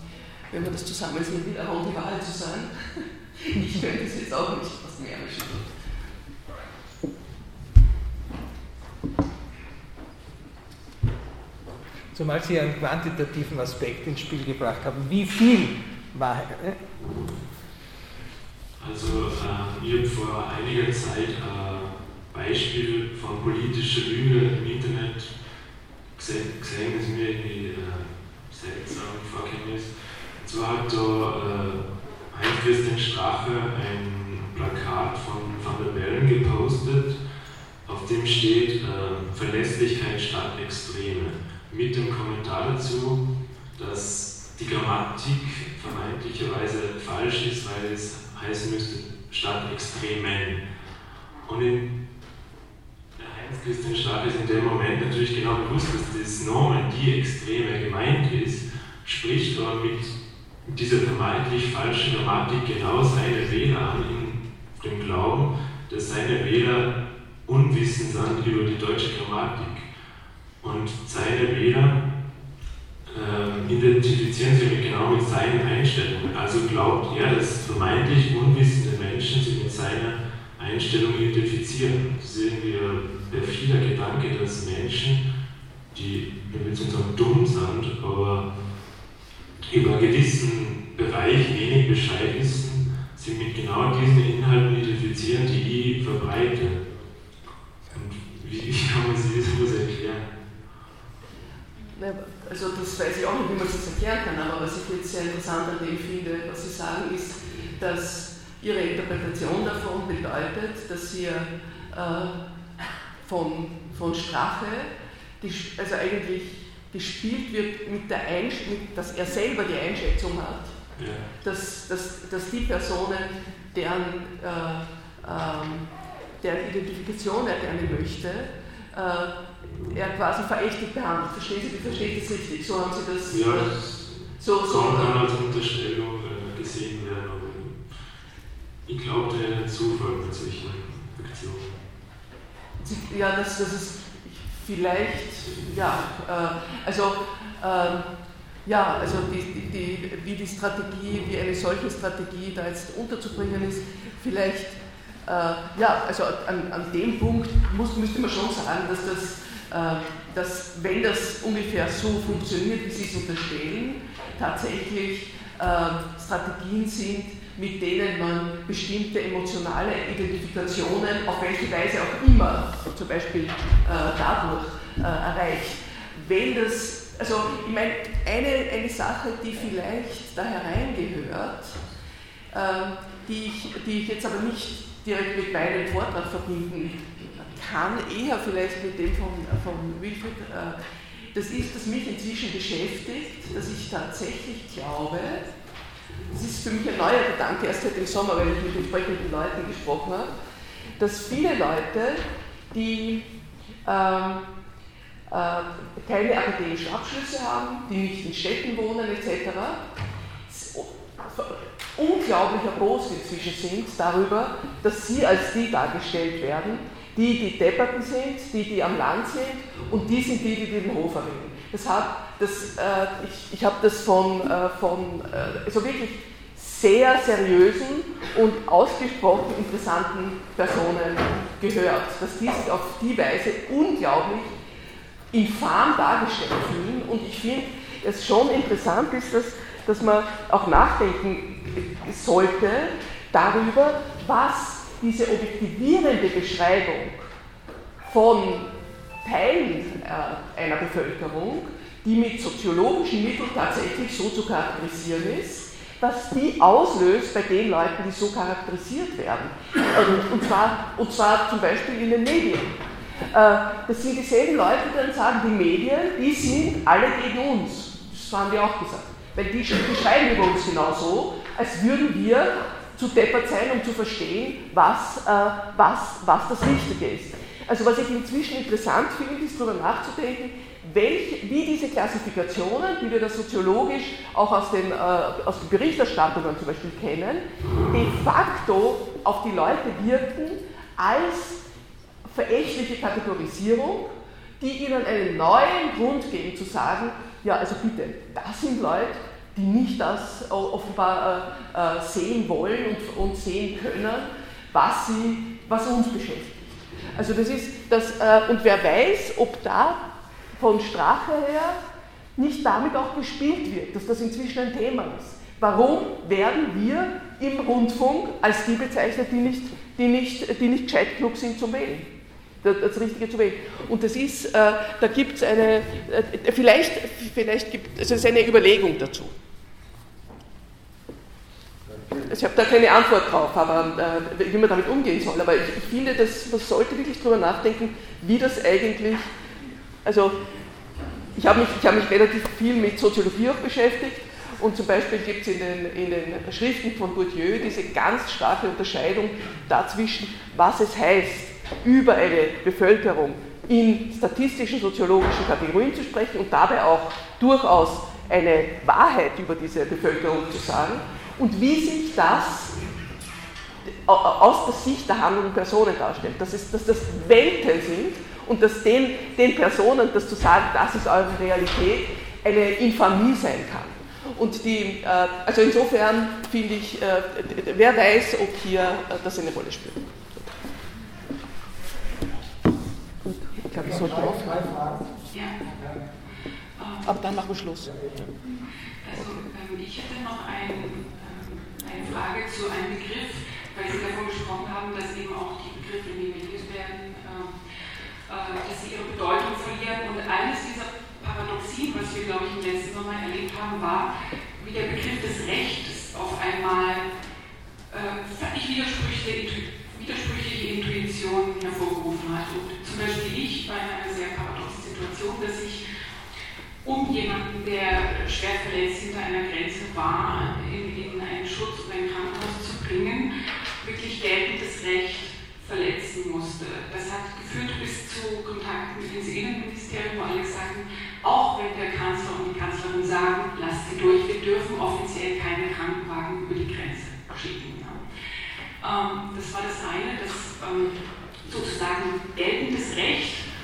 wenn man das zusammensehen will, aber um die Wahrheit zu sein. Ich könnte es jetzt auch nicht aus dem Ärmel schütteln. Zumal Sie einen quantitativen Aspekt ins Spiel gebracht haben. Wie viel Wahrheit? Äh? Also, äh, ich habe vor einiger Zeit ein Beispiel von politischer Lüge im Internet gesehen, ist mir irgendwie äh, seltsam vorgekommen ist. Und zwar hat da äh, Heinz-Christian Strache ein Plakat von Van der Bellen gepostet, auf dem steht äh, Verlässlichkeit statt Extreme. Mit dem Kommentar dazu, dass die Grammatik vermeintlicherweise falsch ist, weil es heißen müsste statt Extremen. Und in Heinz-Christian Stark ist in dem Moment natürlich genau bewusst, dass das Nomen die Extreme gemeint ist, spricht aber mit dieser vermeintlich falschen Grammatik genau seine Wähler an, in dem Glauben, dass seine Wähler unwissend sind über die deutsche Grammatik. Und seine Wähler äh, identifizieren sich genau mit seinen Einstellungen. Also glaubt er, dass vermeintlich unwissende Menschen sich mit seiner Einstellung identifizieren. Das ist irgendwie ein perfider Gedanke, dass Menschen, die, ich will jetzt sagen, dumm sind, aber über einen gewissen Bereich wenig Bescheid wissen, sich mit genau diesen Inhalten identifizieren, die ich verbreite. Und wie, kann man sich das? Also das weiß ich auch nicht, wie man das erklären kann, aber was ich jetzt sehr interessant an dem finde, was Sie sagen, ist, dass Ihre Interpretation davon bedeutet, dass hier äh, von, von Strache, die, also eigentlich gespielt wird mit der Einschätzung, dass er selber die Einschätzung hat, ja. dass, dass, dass die Personen, deren, äh, äh, deren Identifikation er gerne möchte, äh, er quasi verächtlich behandelt. Verstehen Sie, versteht das richtig? So haben Sie das. Ja, so, so, kann man als Unterstellung äh, gesehen werden. Ich glaube, der Zufall mit solchen Aktionen. Ja, das, das ist vielleicht, ja, äh, also, äh, ja, also die, die, wie die Strategie, wie eine solche Strategie da jetzt unterzubringen ist, vielleicht, äh, ja, also an, an dem Punkt muss, müsste man schon sagen, dass das, dass wenn das ungefähr so funktioniert, wie Sie es unterstellen, tatsächlich äh, Strategien sind, mit denen man bestimmte emotionale Identifikationen, auf welche Weise auch immer, zum Beispiel äh, dadurch äh, erreicht. Wenn das, also ich meine, eine, eine Sache, die vielleicht da hereingehört, äh, die, ich, die ich jetzt aber nicht direkt mit meinem Vortrag verbinden kann, eher vielleicht mit dem von, von Wilfried, äh, das ist, dass mich inzwischen beschäftigt, dass ich tatsächlich glaube, das ist für mich ein neuer Gedanke, erst seit dem Sommer, weil ich mit entsprechenden Leuten gesprochen habe, dass viele Leute, die ähm, äh, keine akademischen Abschlüsse haben, die nicht in Städten wohnen etc. Unglaublich erbost inzwischen sind darüber, dass sie als die dargestellt werden, die die Depperten sind, die die am Land sind und die sind die, die den Hof erwähnen. Das hat, das, äh, ich ich habe das von, äh, von äh, so wirklich sehr seriösen und ausgesprochen interessanten Personen gehört, dass die sich auf die Weise unglaublich infam dargestellt fühlen. Und ich finde, es schon interessant ist, dass, dass man auch nachdenken sollte darüber, was diese objektivierende Beschreibung von Teilen äh, einer Bevölkerung, die mit soziologischen Mitteln tatsächlich so zu charakterisieren ist, was die auslöst bei den Leuten, die so charakterisiert werden. Ähm, und zwar, und zwar zum Beispiel in den Medien. Äh, das sind dieselben Leute, die dann sagen, die Medien, die sind alle gegen uns. Das haben wir auch gesagt. Weil die, die schreiben über uns genauso, als würden wir zu deppert sein, um zu verstehen, was, äh, was, was das Richtige ist. Also was ich inzwischen interessant finde, ist darüber nachzudenken, welch, wie diese Klassifikationen, die wir da soziologisch auch aus den, äh, aus den Berichterstattungen zum Beispiel kennen, de facto auf die Leute wirken als verächtliche Kategorisierung, die ihnen einen neuen Grund geben zu sagen, ja also bitte, das sind Leute, die nicht das offenbar äh, äh, sehen wollen und, sehen können, was, sie, was uns beschäftigt. Also das ist das, äh, und wer weiß, ob da von Strache her nicht damit auch gespielt wird, dass das inzwischen ein Thema ist. Warum werden wir im Rundfunk als die bezeichnet, die nicht, die nicht, die nicht gescheit genug sind zum Wählen? Das Richtige zu wählen. Und das ist, äh, da gibt es eine, äh, vielleicht, vielleicht gibt es also eine Überlegung dazu. Ich habe da keine Antwort drauf, aber äh, wie man damit umgehen soll. Aber ich, ich finde, dass man sollte wirklich darüber nachdenken, wie das eigentlich, also ich habe mich, hab mich relativ viel mit Soziologie auch beschäftigt und zum Beispiel gibt es in den, in den Schriften von Bourdieu diese ganz starke Unterscheidung dazwischen, was es heißt, über eine Bevölkerung in statistischen, soziologischen Kategorien zu sprechen und dabei auch durchaus eine Wahrheit über diese Bevölkerung zu sagen und wie sich das aus der Sicht der handelnden Personen darstellt. Dass, es, dass das Welten sind und dass den, den Personen das zu sagen, das ist eure Realität, eine Infamie sein kann. Und die, äh, also insofern finde ich, äh, wer weiß, ob hier äh, das eine Rolle spielt. Gut, ich glaube, ich sollte aufhören. Aber dann machen wir Schluss. Also, ähm, ich hätte noch ein eine Frage zu einem Begriff, weil Sie davon gesprochen haben, dass eben auch die Begriffe nivelliert werden, äh, äh, dass sie ihre Bedeutung verlieren. Und eines dieser Paradoxien, was wir, glaube ich, im letzten Sommer erlebt haben, war, wie der Begriff des Rechts auf einmal äh, völlig widersprüchliche, widersprüchliche Intuitionen hervorgerufen hat. Und zum Beispiel ich war in einer sehr paradoxen Situation, dass ich um jemanden, der schwer verletzt hinter einer Grenze war, in, in einen Schutz oder ein Krankenhaus zu bringen, wirklich geltendes Recht verletzen musste. Das hat geführt bis zu Kontakten dem Innenministerium, wo alle sagen, auch wenn der Kanzler und die Kanzlerin sagen, lasst sie durch, wir dürfen offiziell keine Krankenwagen über die Grenze schicken. Ähm, das war das eine, das ähm, sozusagen geltendes Recht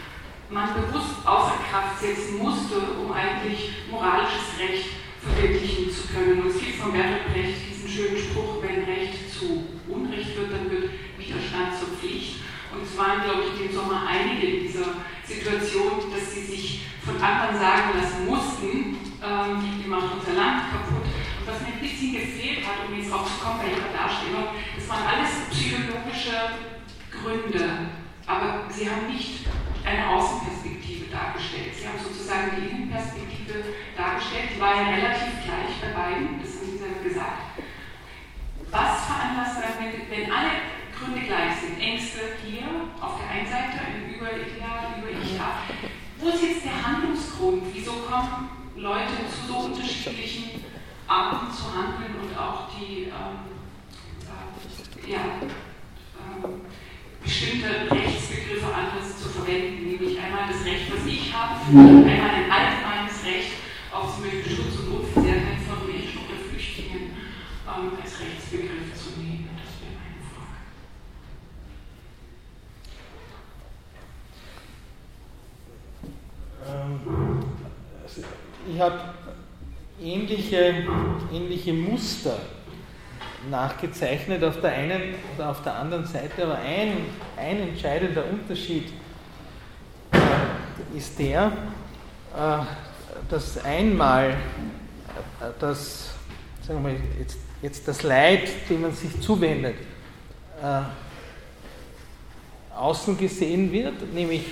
man bewusst außer Kraft setzen musste, um eigentlich moralisches Recht verwirklichen zu können. Und es gibt von Bertolt Brecht diesen schönen Spruch, wenn Recht zu Unrecht wird, dann wird Widerstand zur Pflicht. Und es waren, glaube ich, dem Sommer einige in dieser Situation, dass sie sich von anderen sagen lassen mussten, ähm, die macht unser Land kaputt. Und was mir ein bisschen gefehlt hat, um jetzt auch zu kommen bei ihrer Darstellung, das waren alles psychologische Gründe. Aber sie haben nicht eine Außenperspektive dargestellt. Sie haben sozusagen die Innenperspektive dargestellt, die war ja relativ gleich bei beiden, das haben Sie gesagt. Was veranlasst dann, wenn, wenn alle Gründe gleich sind? Ängste hier auf der einen Seite, ein Überideal, Über-Ich da. Wo ist jetzt der Handlungsgrund? Wieso kommen Leute zu so unterschiedlichen Arten zu handeln und auch die ähm, äh, ja, ähm, bestimmte Rechtsbegriffe anders zu verwenden, nämlich einmal das Recht, was ich habe, einmal ein allgemeines Recht auf zum Beispiel Schutz und Unversehrtheit von Menschen oder Flüchtlingen ähm, als Rechtsbegriff zu nehmen. Das wäre meine Frage. Ähm, ich habe ähnliche, ähnliche Muster nachgezeichnet. Auf der einen oder auf der anderen Seite, aber ein, ein entscheidender Unterschied äh, ist der, äh, dass einmal äh, das, sagen wir jetzt, jetzt das Leid, dem man sich zuwendet, außen gesehen wird, nämlich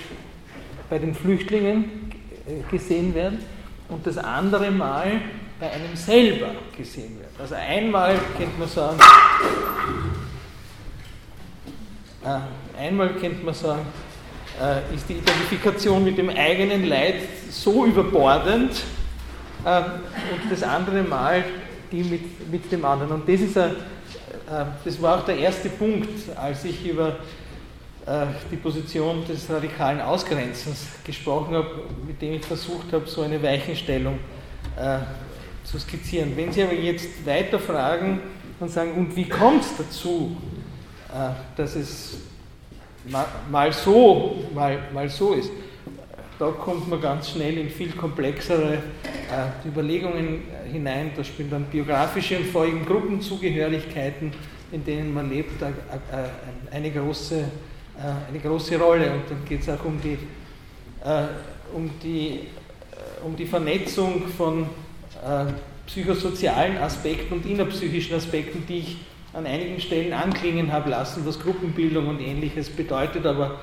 bei den Flüchtlingen gesehen werden, und das andere Mal bei einem selber gesehen wird. Also einmal könnte man sagen, äh, einmal könnte man sagen, äh, ist die Identifikation mit dem eigenen Leid so überbordend äh, und das andere Mal die mit, mit dem anderen. Und das, ist ein, das war auch der erste Punkt, als ich über die Position des radikalen Ausgrenzens gesprochen habe, mit dem ich versucht habe, so eine Weichenstellung äh, zu skizzieren. Wenn Sie aber jetzt weiter fragen und sagen, und wie kommt es dazu, äh, dass es mal so, mal, mal so ist, da kommt man ganz schnell in viel komplexere äh, Überlegungen hinein. Da spielen dann biografische und vor allem Gruppenzugehörigkeiten, in denen man lebt, eine große, eine große Rolle. Und dann geht es auch um die, um, die, um die Vernetzung von psychosozialen Aspekten und innerpsychischen Aspekten, die ich an einigen Stellen anklingen habe lassen, was Gruppenbildung und ähnliches bedeutet, aber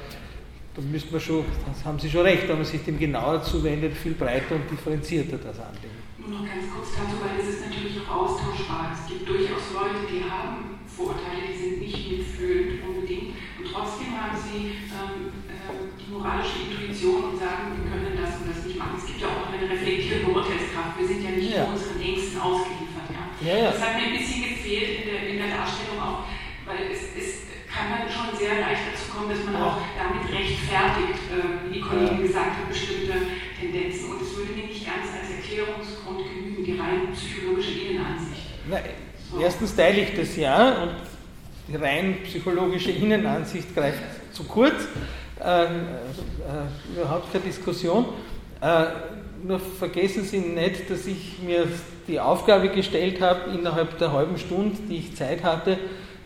da müsste man schon, das haben Sie schon recht, wenn man sich dem genauer zuwendet, viel breiter und differenzierter das anlegen. Nur noch ganz kurz dazu, weil es ist natürlich auch austauschbar. Es gibt durchaus Leute, die haben Vorurteile, die sind nicht mitfühlend unbedingt und trotzdem haben sie ähm, äh, die moralische Intuition und sagen, wir können das und das nicht machen. Es gibt ja auch eine reflektierende Urteilskraft. Sind ja unseren Ängsten ausgeliefert. Ja? Ja. Das hat mir ein bisschen gefehlt in der, in der Darstellung auch, weil es, es kann dann schon sehr leicht dazu kommen, dass man auch damit rechtfertigt, äh, wie die Kollegin gesagt hat, bestimmte Tendenzen. Und es würde mir nicht ganz als Erklärungsgrund genügen, die rein psychologische Innenansicht. Na, so. Erstens teile ich das ja und die rein psychologische Innenansicht greift zu kurz. Äh, äh, überhaupt keine Diskussion. Äh, nur vergessen Sie nicht, dass ich mir die Aufgabe gestellt habe, innerhalb der halben Stunde, die ich Zeit hatte,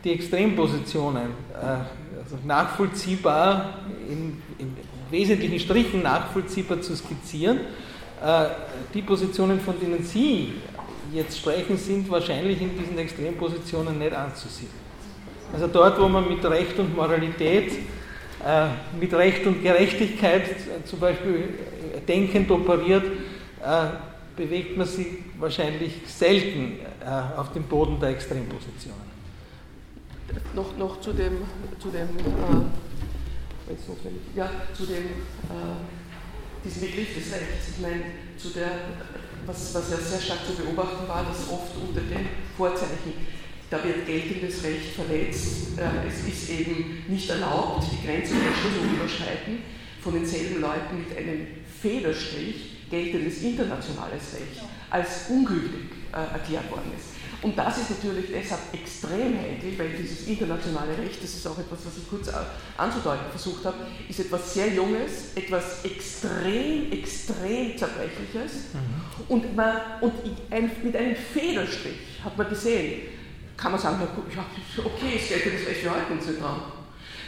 die Extrempositionen äh, also nachvollziehbar, in, in, wesentlichen Strichen nachvollziehbar zu skizzieren. Äh, die Positionen, von denen Sie jetzt sprechen, sind wahrscheinlich in diesen Extrempositionen nicht anzusehen. Also dort, wo man mit Recht und Moralität äh, mit Recht und Gerechtigkeit zum Beispiel denkend operiert, äh, bewegt man sich wahrscheinlich selten äh, auf dem Boden der Extrempositionen. Noch, noch zu dem, zu dem, äh, ja, zu dem, äh, diesem Begriff des Rechts. Ich meine, zu der, was, was ja sehr stark zu beobachten war, dass oft unter dem Vorzeichen da wird geltendes Recht verletzt. Äh, es ist eben nicht erlaubt, die Grenze der Entschließung überschreiten, von denselben Leuten mit einem Federstrich geltendes internationales Recht als ungültig äh, erklärt worden ist. Und das ist natürlich deshalb extrem heikel, weil dieses internationale Recht, das ist auch etwas, was ich kurz äh, anzudeuten versucht habe, ist etwas sehr Junges, etwas extrem, extrem Zerbrechliches. Mhm. Und, man, und ein, mit einem Federstrich hat man gesehen, kann man sagen, ja, okay, es geltendes Recht, wir halten uns nicht dran.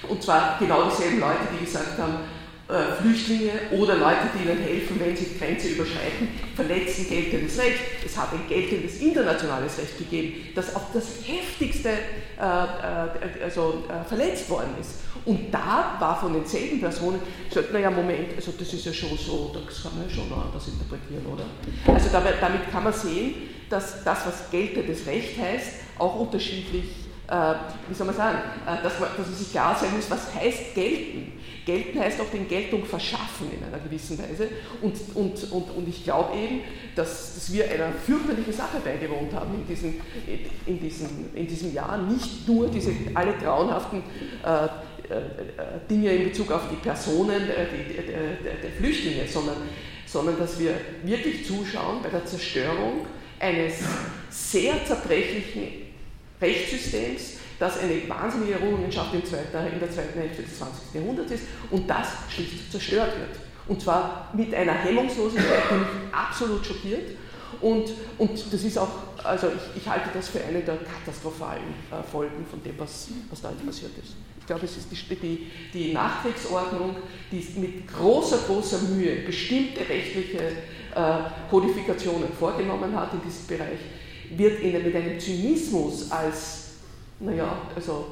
Und zwar genau dieselben Leute, die gesagt haben, äh, Flüchtlinge oder Leute, die ihnen helfen, wenn sie die Grenze überschreiten, verletzen geltendes Recht. Es hat ein geltendes internationales Recht gegeben, das auf das heftigste äh, äh, also, äh, verletzt worden ist. Und da war von denselben Personen gesagt, naja, Moment, also das ist ja schon so, das kann man ja schon anders interpretieren, oder? Also damit kann man sehen, dass das, was geltendes Recht heißt, auch unterschiedlich, äh, wie soll man sagen, dass, man, dass man sich klar sein muss, was heißt gelten. Gelten heißt auch den Geltung verschaffen in einer gewissen Weise. Und, und, und, und ich glaube eben, dass, dass wir einer fürchterlichen Sache beigewohnt haben in, diesen, in, diesen, in diesem Jahr. Nicht nur diese alle grauenhaften äh, Dinge in Bezug auf die Personen der, der, der Flüchtlinge, sondern, sondern dass wir wirklich zuschauen bei der Zerstörung eines sehr zerbrechlichen Rechtssystems, das eine wahnsinnige Errungenschaft in, zweiter, in der zweiten Hälfte des 20. Jahrhunderts ist und das schlicht zerstört wird. Und zwar mit einer Hemmungslosigkeit, die mich absolut schockiert. Und, und das ist auch, also ich, ich halte das für eine der katastrophalen äh, Folgen von dem, was, was da passiert ist. Ich glaube, es ist die, die, die Nachkriegsordnung, die mit großer, großer Mühe bestimmte rechtliche äh, Kodifikationen vorgenommen hat in diesem Bereich, wird in, mit einem Zynismus als, naja, also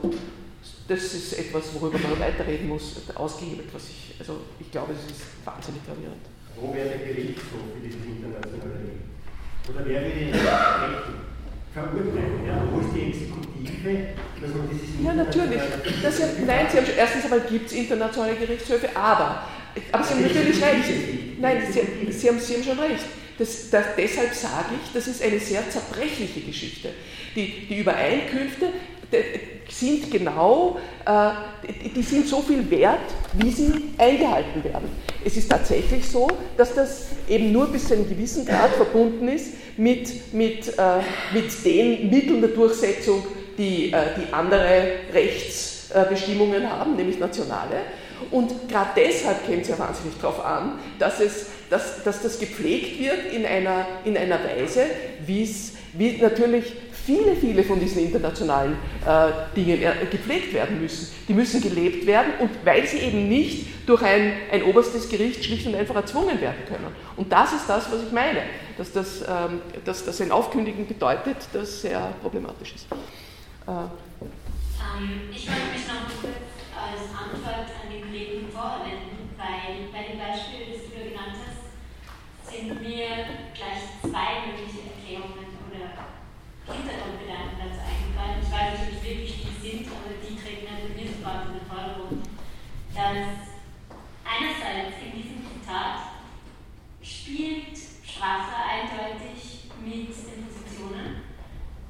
das ist etwas, worüber man weiterreden muss, ausgehebelt, was ich, also ich glaube, es ist wahnsinnig gravierend. Wo wäre der Gerichtshof für dieses internationale Recht? Oder wer würde Recht verurteilen? Ja? Wo ist die Exekutive? Dass man dieses ja, natürlich. Das ja, nein, Sie haben, erstens einmal gibt es internationale Gerichtshöfe, aber, aber Sie haben natürlich recht. Nein, Sie, Sie, haben, Sie haben schon recht. Das, das, deshalb sage ich, das ist eine sehr zerbrechliche Geschichte. Die, die Übereinkünfte sind genau, äh, die sind so viel wert, wie sie eingehalten werden. Es ist tatsächlich so, dass das eben nur bis zu einem gewissen Grad verbunden ist mit, mit, äh, mit den Mitteln der Durchsetzung, die, äh, die andere Rechtsbestimmungen haben, nämlich nationale. Und gerade deshalb käme es ja wahnsinnig darauf an, dass, es, dass, dass das gepflegt wird in einer, in einer Weise, wie es natürlich viele, viele von diesen internationalen äh, Dingen äh, gepflegt werden müssen. Die müssen gelebt werden und weil sie eben nicht durch ein, ein oberstes Gericht schlicht und einfach erzwungen werden können. Und das ist das, was ich meine, dass das, ähm, dass das ein Aufkündigen bedeutet, das sehr problematisch ist. Äh. Ähm, ich wollte mich noch kurz als Antwort an den Kollegen vorwenden, weil bei dem Beispiel, das du genannt hast, sind mir gleich zwei mögliche Erklärungen Hintergrundgedanken dazu eingefallen. Ich weiß nicht, ob es wirklich die sind, aber die treten natürlich sofort in den Vordergrund. Dass einerseits in diesem Zitat spielt Strafe eindeutig mit den Positionen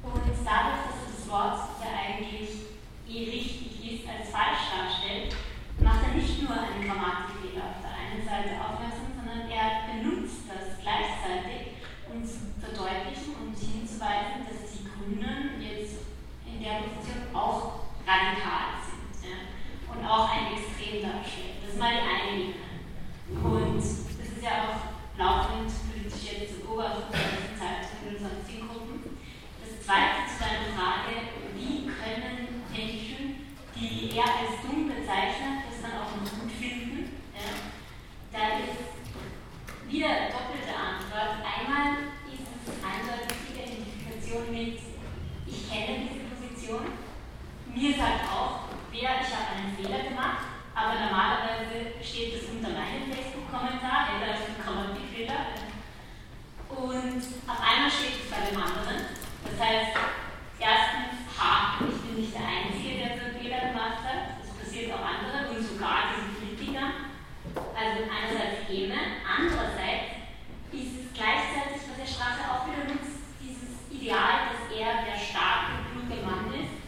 und dadurch, dass das Wort, der eigentlich eh richtig ist, als falsch darstellt, macht er nicht nur einen Grammatikfehler auf der einen Seite aufmerksam, sondern er benutzt das gleichzeitig, zu verdeutlichen und hinzuweisen, dass Grünen jetzt in der Position auch radikal sind ja, und auch ein Extrem darstellen. Das ist mal die eine Ebene. Und das ist ja auch laufend politisch jetzt zu beobachten in Zeit in unseren Zielgruppen. Das zweite zu deiner Frage, wie können Menschen, die er als dumm bezeichnet, das dann auch noch gut finden? Ja, da ist wieder doppelte Antwort. Einmal ist es eindeutig die Identifikation mit ich kenne diese Position. Mir sagt auch, wer, ich habe einen Fehler gemacht, aber normalerweise steht das unter meinem Facebook-Kommentar, er ist ein Grammatikfehler. Und auf einmal steht es bei dem anderen. Das heißt, erstens, ha, ich bin nicht der Einzige, der so einen Fehler gemacht hat. Das passiert auch anderen und sogar diesen Kritikern. Also einerseits Häme, andererseits ist es gleichzeitig, was der Straße auch wieder nutzt, dieses Ideal, dass er der starke, kluge Mann ist,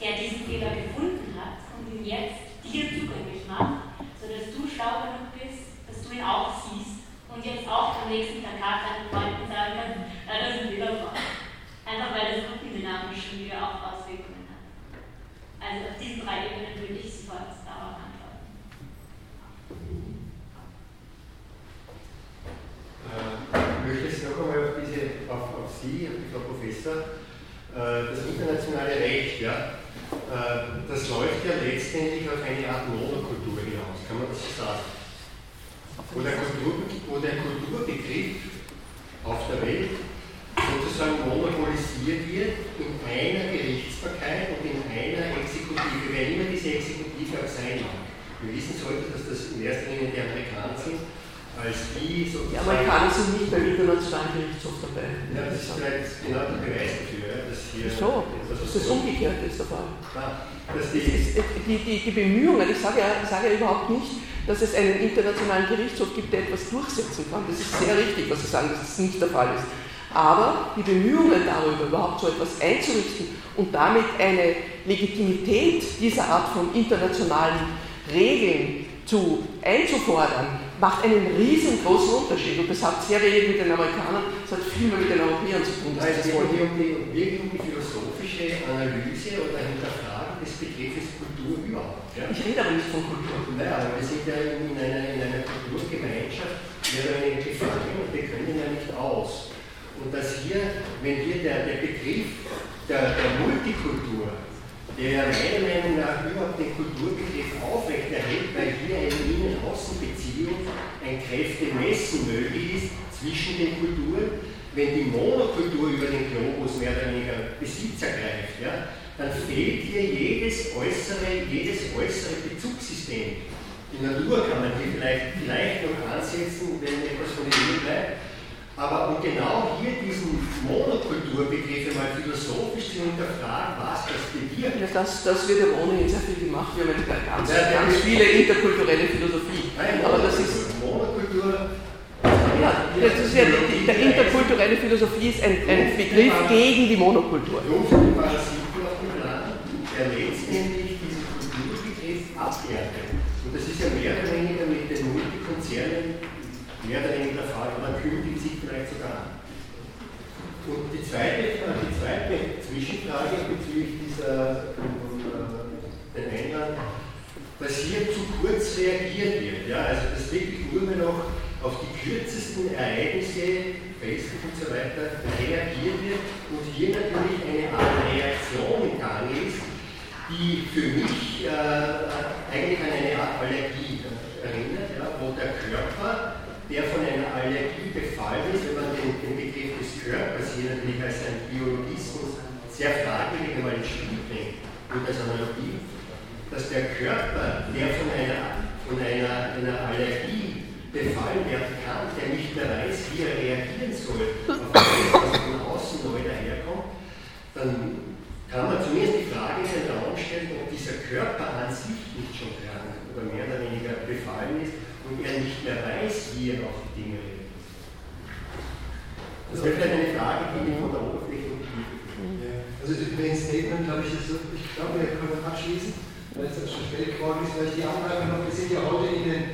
der diesen Fehler gefunden hat und ihn jetzt dir zugänglich macht, sodass du schlau genug bist, dass du ihn auch siehst und jetzt auch am nächsten Plakat deinen Freunden sagen kannst, ja, das ist ein Fehler Einfach weil das Gruppendynamik schon wieder auch Auswirkungen hat. Also auf diesen drei Ebenen würde ich sofort darauf antworten. Äh, ich möchte jetzt noch einmal auf, diese, auf, auf Sie, die Frau Professor, äh, das internationale Recht, ja, äh, das läuft ja letztendlich auf eine Art Monokultur hinaus, kann man das so sagen? Wo der, Kultur, wo der Kulturbegriff auf der Welt sozusagen monopolisiert wird in einer Gerichtsbarkeit und in einer Exekutive, wer immer diese Exekutive auch sein mag. Wir wissen heute, dass das in erster Linie die Amerikaner sind, als die sozusagen. Die Amerikaner sind nicht beim Internationalen Gerichtshof dabei. Ja, das ist vielleicht genau der Beweis dafür, dass hier. Wieso? Das ist das Umgekehrte ist der Fall. Ah, dass die, die, die, die Bemühungen, ich sage, ja, sage ja überhaupt nicht, dass es einen internationalen Gerichtshof gibt, der etwas durchsetzen kann. Das ist sehr richtig, was Sie sagen, dass es das nicht der Fall ist. Aber die Bemühungen darüber, überhaupt so etwas einzurichten und damit eine Legitimität dieser Art von internationalen Regeln zu, einzufordern, macht einen riesengroßen Unterschied. Und das hat sehr wenig mit den Amerikanern, das hat viel mehr mit den Europäern zu tun. Nein, es geht hier um die, wirklich um die philosophische Analyse oder Hinterfragen des Begriffes Kultur überhaupt. Ja? Ich rede aber nicht von Kultur. Naja, aber wir sind ja in einer, in einer Kulturgemeinschaft, wir haben gefangen und wir können ja nicht aus. Und dass hier, wenn hier der, der Begriff der, der Multikultur, der meiner Meinung nach überhaupt den Kulturbegriff aufrechterhält, weil hier eine Innen-Außen-Beziehung, ein Kräftemessen möglich ist zwischen den Kulturen. Wenn die Monokultur über den Globus mehr oder weniger Besitz ergreift, ja, dann fehlt hier jedes äußere, jedes äußere Bezugssystem. Die Natur kann man hier vielleicht, vielleicht noch ansetzen, wenn etwas von ihr bleibt. Aber um genau hier diesen Monokulturbegriff einmal philosophisch zu hinterfragen, was das bewirkt. Ja, das, das wird ja ohnehin sehr viel gemacht. Wir haben ja ganz, ja, ganz viele interkulturelle Philosophie. Nein, Aber das ist. Monokultur. Ja, das ist ja, die, der interkulturelle Philosophie ist ein, ein Begriff gegen die Monokultur. Parasiten auf dem Plan, der letztendlich diesen Kulturbegriff abwertet. Und das ist ja mehr oder weniger mit den Multikonzernen mehr oder weniger der Fall. Man kündigt sich vielleicht sogar an. Und die zweite, die zweite Zwischenfrage bezüglich dieser äh, den Einwand, dass hier zu kurz reagiert wird. Ja? Also dass wirklich nur mehr noch auf die kürzesten Ereignisse, Facebook und so weiter, reagiert wird und hier natürlich eine Art Reaktion im Gang ist, die für mich äh, eigentlich an eine Art Allergie erinnert, ja, wo der Körper der von einer Allergie befallen ist, wenn man den, den Begriff des Körpers hier natürlich als ein Biologismus sehr fragwürdig einmal ins Spiel bringt und als Analogie, dass der Körper, der von einer, von einer, einer Allergie befallen werden kann, der nicht mehr weiß, wie er reagieren soll auf alles, was von außen neu daherkommt, dann kann man zumindest die Frage in den Raum stellen, ob dieser Körper an sich nicht schon krank oder mehr oder weniger befallen ist und er nicht mehr weiß, wie er auf die Dinge reagiert. Das wäre vielleicht eine Frage, die von der Oberfläche Also mein Statement, glaube ich, ist ich glaube, wir können abschließen, weil es schon spät geworden ist, weil ich die Anmerkung noch, wir sind ja heute in den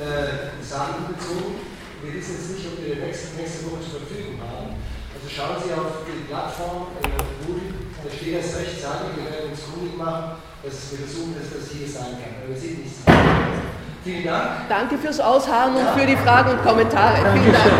äh, Saal bezogen. Wir wissen jetzt nicht, ob wir den nächste, nächste Woche zur Verfügung haben. Also schauen Sie auf die Plattform, äh, Moodle, da steht das recht, sagen, wir werden uns kundig machen, dass wir versuchen, dass das hier sein kann. Aber wir sind nicht Vielen Dank. Danke fürs Ausharren und für die Fragen und Kommentare. Vielen Dank.